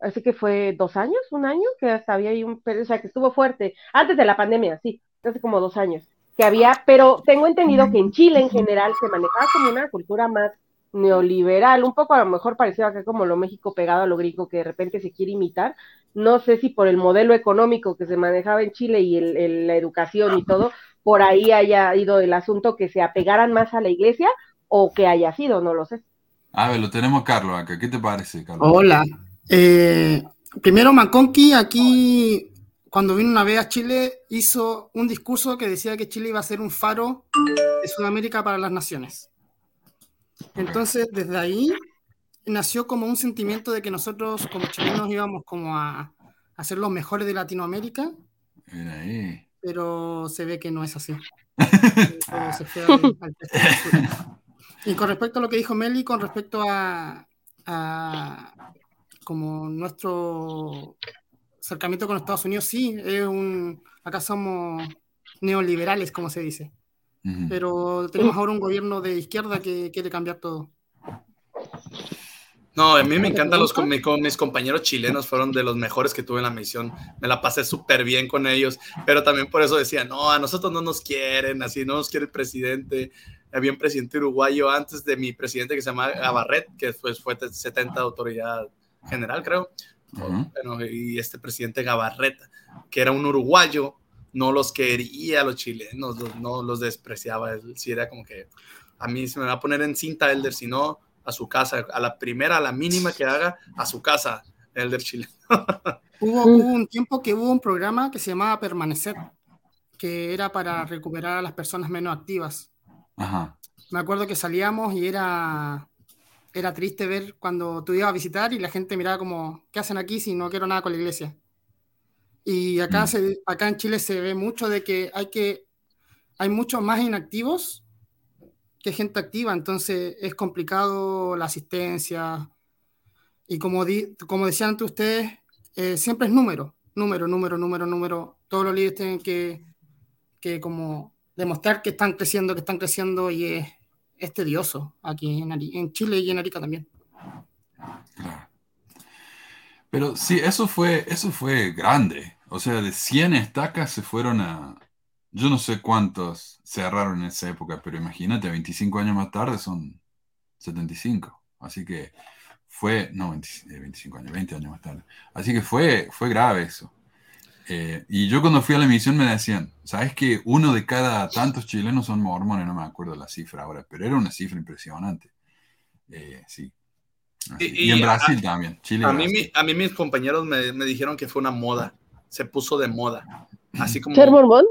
así que fue dos años, un año, que hasta había ahí un, o sea, que estuvo fuerte, antes de la pandemia, sí, hace como dos años, que había, pero tengo entendido que en Chile en general se manejaba como una cultura más neoliberal, un poco a lo mejor parecido acá como lo México pegado a lo gringo que de repente se quiere imitar. No sé si por el modelo económico que se manejaba en Chile y el, el- la educación y todo, por ahí haya ido el asunto que se apegaran más a la iglesia o que haya sido, no lo sé. A ver, lo tenemos Carlos acá. ¿Qué te parece, Carlos? Hola. Eh, primero, McConkie aquí, cuando vino una vez a Chile, hizo un discurso que decía que Chile iba a ser un faro de Sudamérica para las naciones. Entonces, desde ahí nació como un sentimiento de que nosotros como chilenos íbamos como a, a ser los mejores de Latinoamérica, Mira ahí. pero se ve que no es así. Se fue al- al. Y con respecto a lo que dijo Meli, con respecto a, a como nuestro acercamiento con Estados Unidos, sí, es un, acá somos neoliberales, como se dice, Pero tenemos ahora un gobierno de izquierda que quiere cambiar todo. No, a mí me encantan los con, mi- con mis compañeros chilenos, fueron de los mejores que tuve en la misión. Me la pasé súper bien con ellos, pero también por eso decía, no, a nosotros no nos quieren, así no nos quiere el presidente. Había un presidente uruguayo antes de mi presidente que se llama Gabarret, que después fue 70 de autoridad general, creo. Bueno, y este presidente Gabarret, que era un uruguayo, no los quería a los chilenos, los- no los despreciaba. Él sí era como que a mí se me va a poner en cinta Elder, si no, a su casa, a la primera, a la mínima que haga, a su casa, Elder chileno. Hubo, hubo un tiempo que hubo un programa que se llamaba Permanecer, que era para recuperar a las personas menos activas. Ajá. Me acuerdo que salíamos y era, era triste ver cuando tú ibas a visitar y la gente miraba como, ¿qué hacen aquí si no quiero nada con la iglesia? Y acá, Mm. se, acá en Chile se ve mucho de que hay que hay muchos más inactivos que gente activa, entonces es complicado la asistencia. Y como, di- como decían antes ustedes, eh, siempre es número, número, número, número, número. Todos los líderes tienen que, que como demostrar que están creciendo, que están creciendo y es, es tedioso aquí en, Ari- en Chile y en Arica también. Pero sí, eso fue, eso fue grande. O sea, de 100 estacas se fueron a... Yo no sé cuántos cerraron en esa época, pero imagínate, 25 años más tarde son 75. Así que fue... No, 20 eh, 25 años, 20 años más tarde. Así que fue, fue grave eso. Eh, y yo cuando fui a la misión me decían, ¿sabes que uno de cada tantos chilenos son mormones? No me acuerdo la cifra ahora, pero era una cifra impresionante. Eh, sí. Y- Y, en Brasil a- también. Chile A mí, a mí mis compañeros me, me dijeron que fue una moda, se puso de moda. Así como... ¿Ser mormón?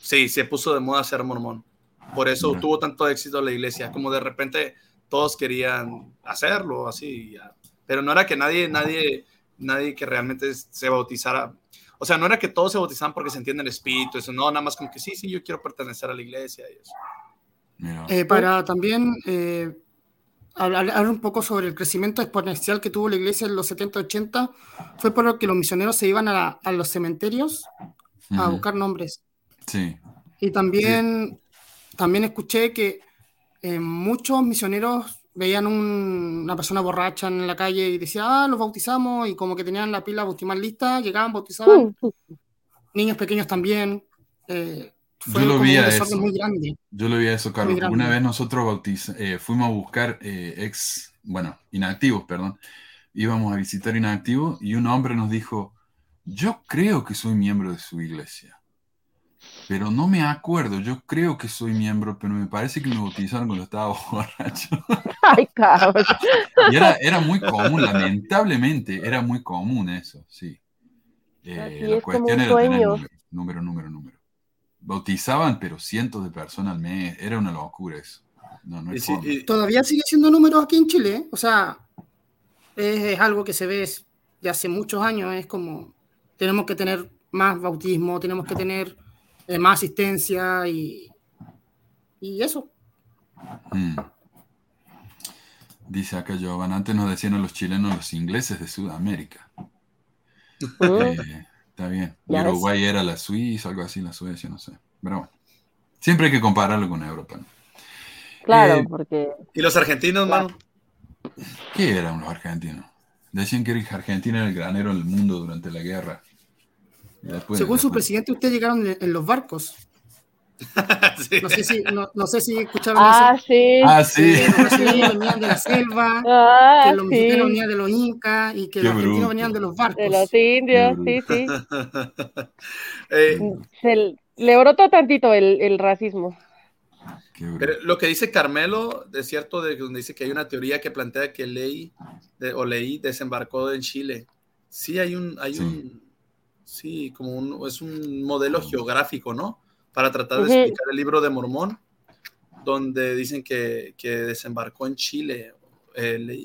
Sí, se puso de moda ser mormón. Por eso tuvo tanto éxito la iglesia, como de repente todos querían hacerlo, así. ya. Pero no era que nadie, nadie, nadie que realmente se bautizara. O sea, no era que todos se bautizaban porque se entiende el espíritu, eso, no, nada más como que sí, sí, yo quiero pertenecer a la iglesia y eso. Mira. Eh, para también eh, hablar, hablar un poco sobre el crecimiento exponencial que tuvo la iglesia en los 70-80, fue por lo que los misioneros se iban a, a los cementerios a Ujú. buscar nombres. Sí. Y también, también escuché que eh, muchos misioneros veían un- una persona borracha en la calle y decían, ah, los bautizamos, y como que tenían la pila bautismal lista, llegaban, bautizaban, niños pequeños también. eh, fue Yo lo como vi un a eso. muy grande. Yo lo vi a eso, Carlos. Una vez nosotros bautiz- eh, fuimos a buscar eh, ex, bueno, inactivos, perdón. Íbamos a visitar inactivos y un hombre nos dijo, yo creo que soy miembro de su iglesia, pero no me acuerdo, yo creo que soy miembro, pero me parece que me bautizaron cuando estaba borracho. Ay, cabrón. Y era, era muy común, lamentablemente, era muy común eso, sí. Eh, la es como cuestión un era tener número, número, número, número. Bautizaban, pero cientos de personas al mes, era una locura eso. No, no sí, Todavía sigue siendo números aquí en Chile, ¿eh? o sea, es, es algo que se ve de hace muchos años, es como tenemos que tener más bautismo, tenemos que tener eh, más asistencia y, y eso. Mm. Dice acá Jovan, antes nos decían a los chilenos los ingleses de Sudamérica. Eh, está bien. Ves. Uruguay era la Suiza, algo así, la Suecia, no sé. Pero bueno, siempre hay que compararlo con Europa. ¿no? Claro, Eh, porque ¿Y los argentinos, mano? ¿Qué eran los argentinos? Decían que Argentina era el granero del mundo durante la guerra. Después- Según su presidente, ustedes llegaron en, en los barcos. Sí. No sé si, no, no sé si escucharon Ah, eso. sí. Ah, sí. Que los brasileños venían de la selva, Ah, que los mexicanos sí. venían de los incas y que Qué los argentinos bruto. venían de los barcos. De los indios, sí, sí. Eh, Se le brotó tantito el, el racismo. Pero lo que dice Carmelo, de cierto, de donde dice que hay una teoría que plantea que Ley de, o Ley desembarcó en Chile. Sí, hay un, hay Sí. un, sí, como un, es un modelo geográfico, ¿no? Para tratar de explicar el libro de Mormón, donde dicen que, que desembarcó en Chile. eh.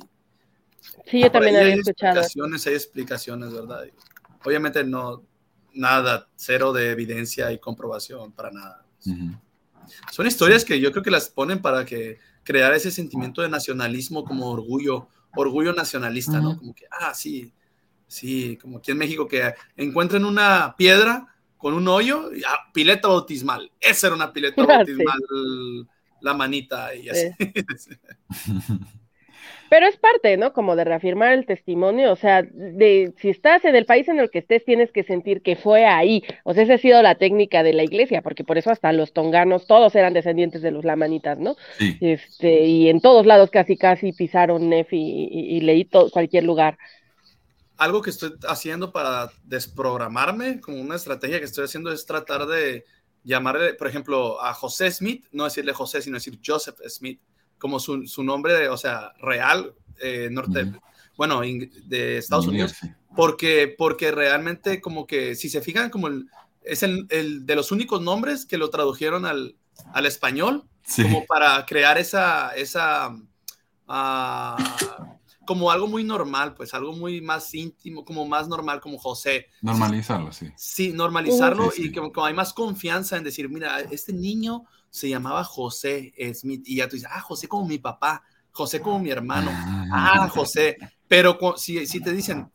Sí, yo Por también había hay escuchado. explicaciones, hay explicaciones, ¿verdad? Obviamente no, nada, cero de evidencia y comprobación, para nada. Son historias que yo creo que las ponen para que crear ese sentimiento de nacionalismo como orgullo, orgullo nacionalista, ¿no? Como que, ah, sí, sí, como aquí en México que encuentran una piedra con un hoyo, y, ah, pileta bautismal. Esa era una pileta Sí. bautismal, la manita y así. Pero es parte, ¿no? Como de reafirmar el testimonio, o sea, de si estás en el país en el que estés, tienes que sentir que fue ahí. O sea, esa ha sido la técnica de la iglesia, porque por eso hasta los tonganos, todos eran descendientes de los lamanitas, ¿no? Sí. Este, y en todos lados casi casi pisaron Nefi y, y leí todo, cualquier lugar. Algo que estoy haciendo para desprogramarme, como una estrategia que estoy haciendo es tratar de llamarle, por ejemplo, a José Smith, no decirle José, sino decir Joseph Smith como su, su nombre, o sea, real, eh, norte, bueno, in- de Estados Unidos, porque, porque realmente como que, si se fijan, como el, es el, el de los únicos nombres que lo tradujeron al, al español, Sí. como para crear esa, esa, ah, como algo muy normal, pues algo muy más íntimo, como más normal, como José. Normalizarlo, sí. Sí, normalizarlo Sí, sí. y como, como hay más confianza en decir, mira, este niño se llamaba José Smith y ya tú dices, ah, José como mi papá, José como mi hermano, ah, José, pero si, si te dicen,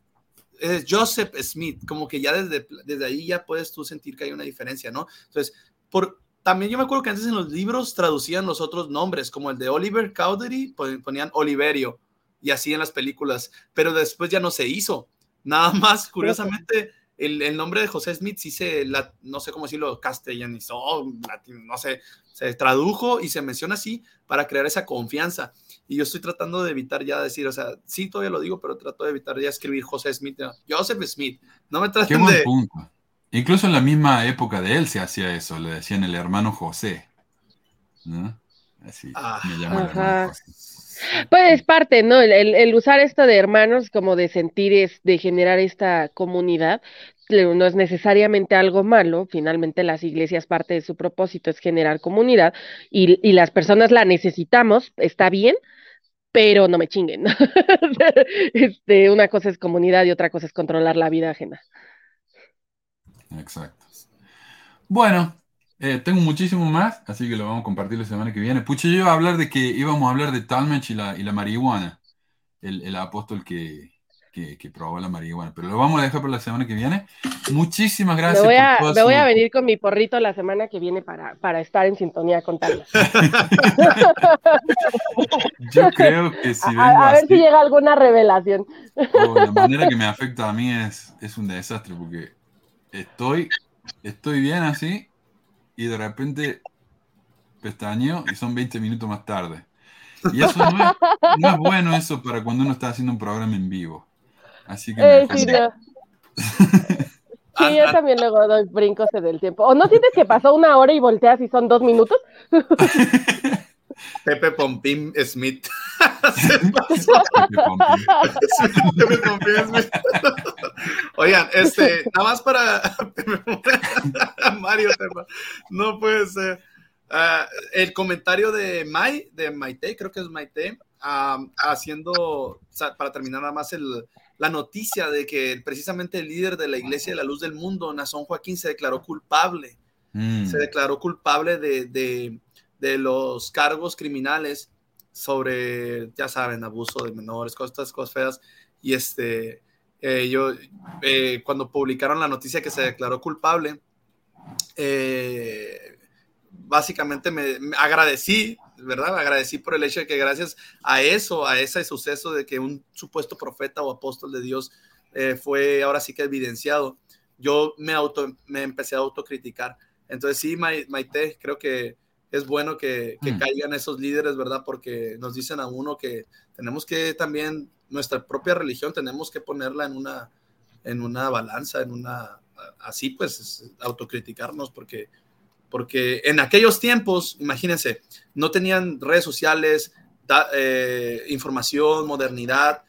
es Joseph Smith, como que ya desde, desde ahí ya puedes tú sentir que hay una diferencia, ¿no? Entonces, por, también yo me acuerdo que antes en los libros traducían los otros nombres, como el de Oliver Cowdery, pon- ponían Oliverio y así en las películas, pero después ya no se hizo. Nada más, curiosamente, el, el nombre de José Smith sí se, la, no sé cómo decirlo, castellanizó, latin- no sé, se tradujo y se menciona así para crear esa confianza. Y yo estoy tratando de evitar ya decir, o sea, sí, todavía lo digo, pero trato de evitar ya escribir José Smith, no, Joseph Smith. No me Qué traten buen de... punto. Incluso en la misma época de él se hacía eso, le decían el hermano José. ¿no? Así, Ah, me llamo el hermano José. Pues es parte, ¿no? El, el- el usar esto de hermanos, como de sentir, es, de generar esta comunidad, no es necesariamente algo malo. Finalmente, las iglesias, parte de su propósito es generar comunidad y, y las personas la necesitamos, está bien, pero no me chinguen. Este, una cosa es comunidad y otra cosa es controlar la vida ajena. Exacto. Bueno, eh, tengo muchísimo más, así que lo vamos a compartir la semana que viene. Pucha, yo iba a hablar de que íbamos a hablar de Talmage y la, y la marihuana, el, el apóstol que, que, que probó la marihuana, pero lo vamos a dejar para la semana que viene. Muchísimas Me gracias voy, por a, me voy su- a venir con mi porrito la semana que viene para, para estar en sintonía con Tania. Yo creo que si vengo a, a ver así, si llega alguna revelación. o la manera que me afecta a mí es, es un desastre, porque estoy, estoy bien así y de repente pestañeo y son 20 minutos más tarde. Y eso no es, no es bueno eso para cuando uno está haciendo un programa en vivo. Así que Eh, sí, no. Sí, yo también luego doy brincos en el tiempo. ¿O no sientes que pasó una hora y volteas y son dos minutos? Pepe Pompín Smith. Pepe Pompín. Pepe Pompín Smith. Oigan, este, nada más para Mario, no puede ser. Ah, el comentario de Mai, de Maite, creo que es Maite, ah, haciendo, o sea, para terminar nada más el, la noticia de que precisamente el líder de la Iglesia de la Luz del Mundo, Nazón Joaquín, se declaró culpable Mm. se declaró culpable de, de- de los cargos criminales sobre, ya saben, abuso de menores, cosas, cosas feas. Y este, eh, yo, eh, cuando publicaron la noticia que se declaró culpable, eh, básicamente me, agradecí, ¿verdad? Agradecí por el hecho de que gracias a eso, a ese suceso de que un supuesto profeta o apóstol de Dios fue ahora sí que evidenciado, yo me, auto, me empecé a autocriticar. Entonces sí, Mai- Maite, creo que es bueno que, que Mm. caigan esos líderes, ¿verdad? Porque nos dicen a uno que tenemos que también, nuestra propia religión, tenemos que ponerla en una, en una balanza, en una, así pues, es autocriticarnos, porque, porque en aquellos tiempos, imagínense, no tenían redes sociales, da- eh, información, modernidad,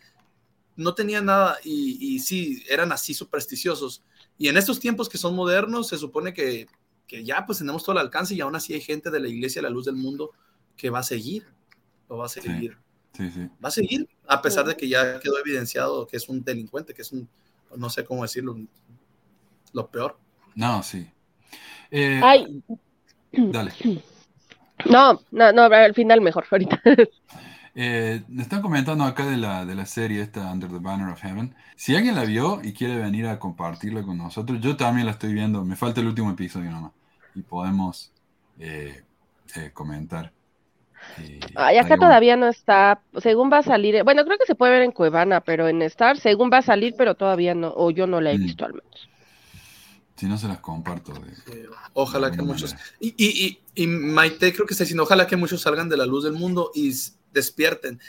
no tenían nada y, y sí, eran así supersticiosos. Y en estos tiempos que son modernos, se supone que, que ya pues tenemos todo el alcance y aún así hay gente de la iglesia, la luz del mundo, que va a seguir, lo va a seguir, Sí, sí. va a seguir, a pesar de que ya quedó evidenciado que es un delincuente, que es un, no sé cómo decirlo, lo peor. No, sí. Eh, Ay, Dale. no, no, no, al final mejor, ahorita. Eh, me están comentando acá de la, de la serie esta Under the Banner of Heaven. Si alguien la vio y quiere venir a compartirla con nosotros, yo también la estoy viendo. Me falta el último episodio nomás. Y podemos eh, eh, comentar. Ay, acá todavía no está, según va a salir, bueno, creo que se puede ver en Cuevana, pero en Star, según va a salir, pero todavía no, o yo no la he Mm. visto al menos. Si no se las comparto. de- Ojalá que muchos. Y, y, y, y Maite creo que está diciendo, ojalá que muchos salgan de la luz del mundo y despierten.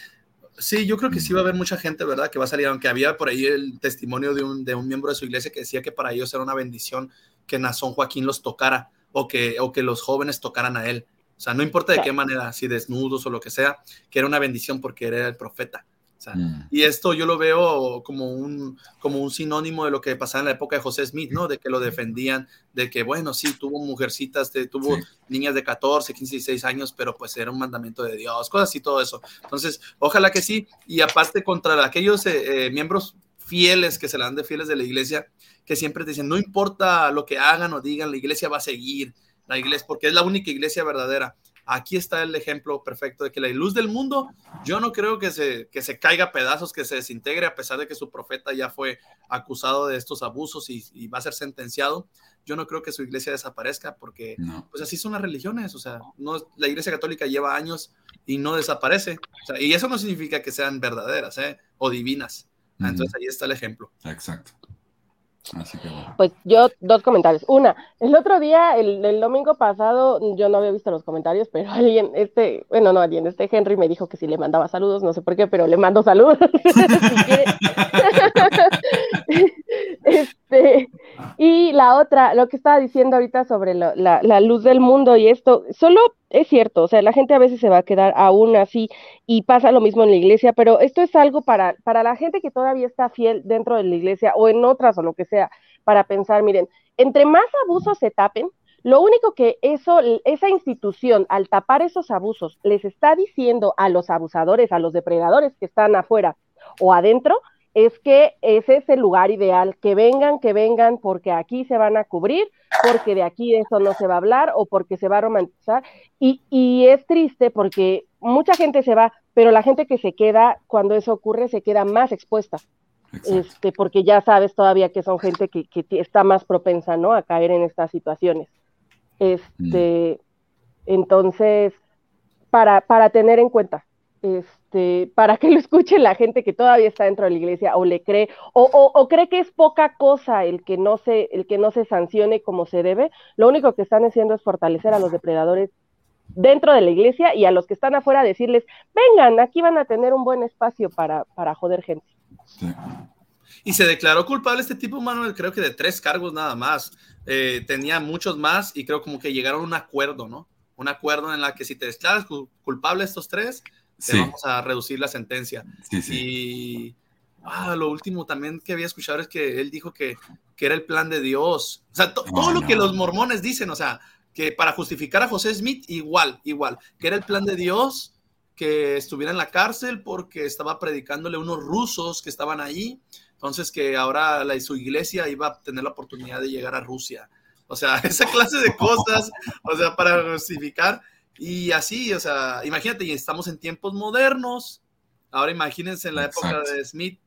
Sí, yo creo que sí va a haber mucha gente, ¿verdad? Que va a salir, aunque había por ahí el testimonio de un, de un miembro de su iglesia que decía que para ellos era una bendición que Nazón Joaquín los tocara o que, o que los jóvenes tocaran a él. O sea, no importa de qué manera, si desnudos o lo que sea, que era una bendición porque era el profeta. Sea, Mm. y esto yo lo veo como un, como un sinónimo de lo que pasaba en la época de José Smith, ¿no? De que lo defendían, de que, bueno, sí, tuvo mujercitas, de- tuvo Sí. niñas de 14, 15, 16 años, pero pues era un mandamiento de Dios, cosas y todo eso. Entonces, ojalá que sí. Y aparte, contra aquellos eh, eh, miembros fieles que se la dan de fieles de la iglesia, que siempre dicen, no importa lo que hagan o digan, la iglesia va a seguir, la iglesia, porque es la única iglesia verdadera. Aquí está el ejemplo perfecto de que la luz del mundo, yo no creo que se, que se caiga a pedazos, que se desintegre, a pesar de que su profeta ya fue acusado de estos abusos y, y va a ser sentenciado. Yo no creo que su iglesia desaparezca, porque No. pues así son las religiones. O sea, no, la iglesia católica lleva años y no desaparece. O sea, y eso no significa que sean verdaderas ¿eh? o divinas. Ah, Entonces ahí está el ejemplo. Exacto. Así que bueno. Pues yo, dos comentarios. Una, el otro día, el, el domingo pasado, yo no había visto los comentarios, pero alguien, este, bueno, no alguien, este Henry me dijo que si le mandaba saludos, no sé por qué, pero le mando saludos. Este, y la otra, lo que estaba diciendo ahorita sobre la, la luz del mundo y esto, solo es cierto, o sea, la gente a veces se va a quedar aún así y pasa lo mismo en la iglesia, pero esto es algo para, para la gente que todavía está fiel dentro de la iglesia o en otras o lo que sea, para pensar, miren, entre más abusos se tapen, lo único que eso, esa institución, al tapar esos abusos, les está diciendo a los abusadores, a los depredadores que están afuera o adentro, es que ese es el lugar ideal, que vengan, que vengan, porque aquí se van a cubrir, porque de aquí eso no se va a hablar o porque se va a romantizar. Y, y es triste porque mucha gente se va, pero la gente que se queda, cuando eso ocurre, se queda más expuesta. Este, porque ya sabes todavía que son gente que, está más propensa, ¿no? A caer en estas situaciones. Este, entonces, para, para tener en cuenta, este, para que lo escuche la gente que todavía está dentro de la iglesia o le cree, o, o, o cree que es poca cosa el que no se, el que no se sancione como se debe, lo único que están haciendo es fortalecer a los depredadores dentro de la iglesia y a los que están afuera decirles, vengan, aquí van a tener un buen espacio para, para joder gente. Y se declaró culpable este tipo, Manuel, creo que de tres cargos nada más. Eh, tenía muchos más y creo como que llegaron a un acuerdo, ¿no? Un acuerdo en la que si te declaras cu- culpable estos tres, te Sí. vamos a reducir la sentencia. Sí. Y ah, lo último también que había escuchado es que él dijo que, que era el plan de Dios. O sea, to- todo lo que los mormones dicen, o sea, que para justificar a José Smith, igual, igual, que era el plan de Dios que estuviera en la cárcel porque estaba predicándole a unos rusos que estaban ahí. Entonces que ahora la, su iglesia iba a tener la oportunidad de llegar a Rusia. O sea, esa clase de cosas, o sea, para justificar. Y así, o sea, imagínate, y estamos en tiempos modernos. Ahora imagínense en la época Exacto. de Smith,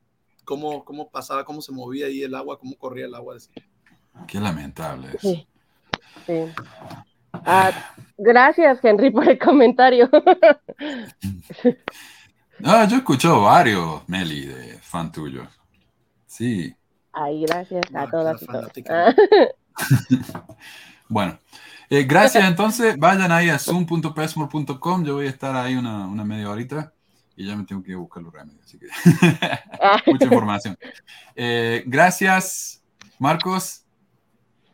cómo, cómo pasaba, cómo se movía ahí el agua, cómo corría el agua. Qué lamentable es. Sí. sí. Ah, gracias, Henry, por el comentario. Ah, yo he escuchado varios, Meli, de fan tuyos. Sí. Ay, gracias a todas y todos. Bueno, eh, gracias entonces. Vayan ahí a zoom.pesmore.com. Yo voy a estar ahí una, una media horita y ya me tengo que ir a buscar los remedios. Así que mucha información. Eh, gracias, Marcos.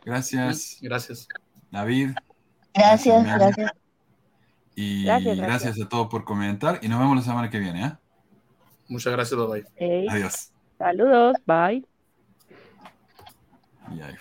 Gracias, Gracias. David. Gracias, Meli. gracias. Y Gracias, gracias, gracias. a todos por comentar. Y nos vemos la semana que viene. ¿eh? Muchas gracias, bye bye. Ey, Adiós. saludos, bye. Y ahí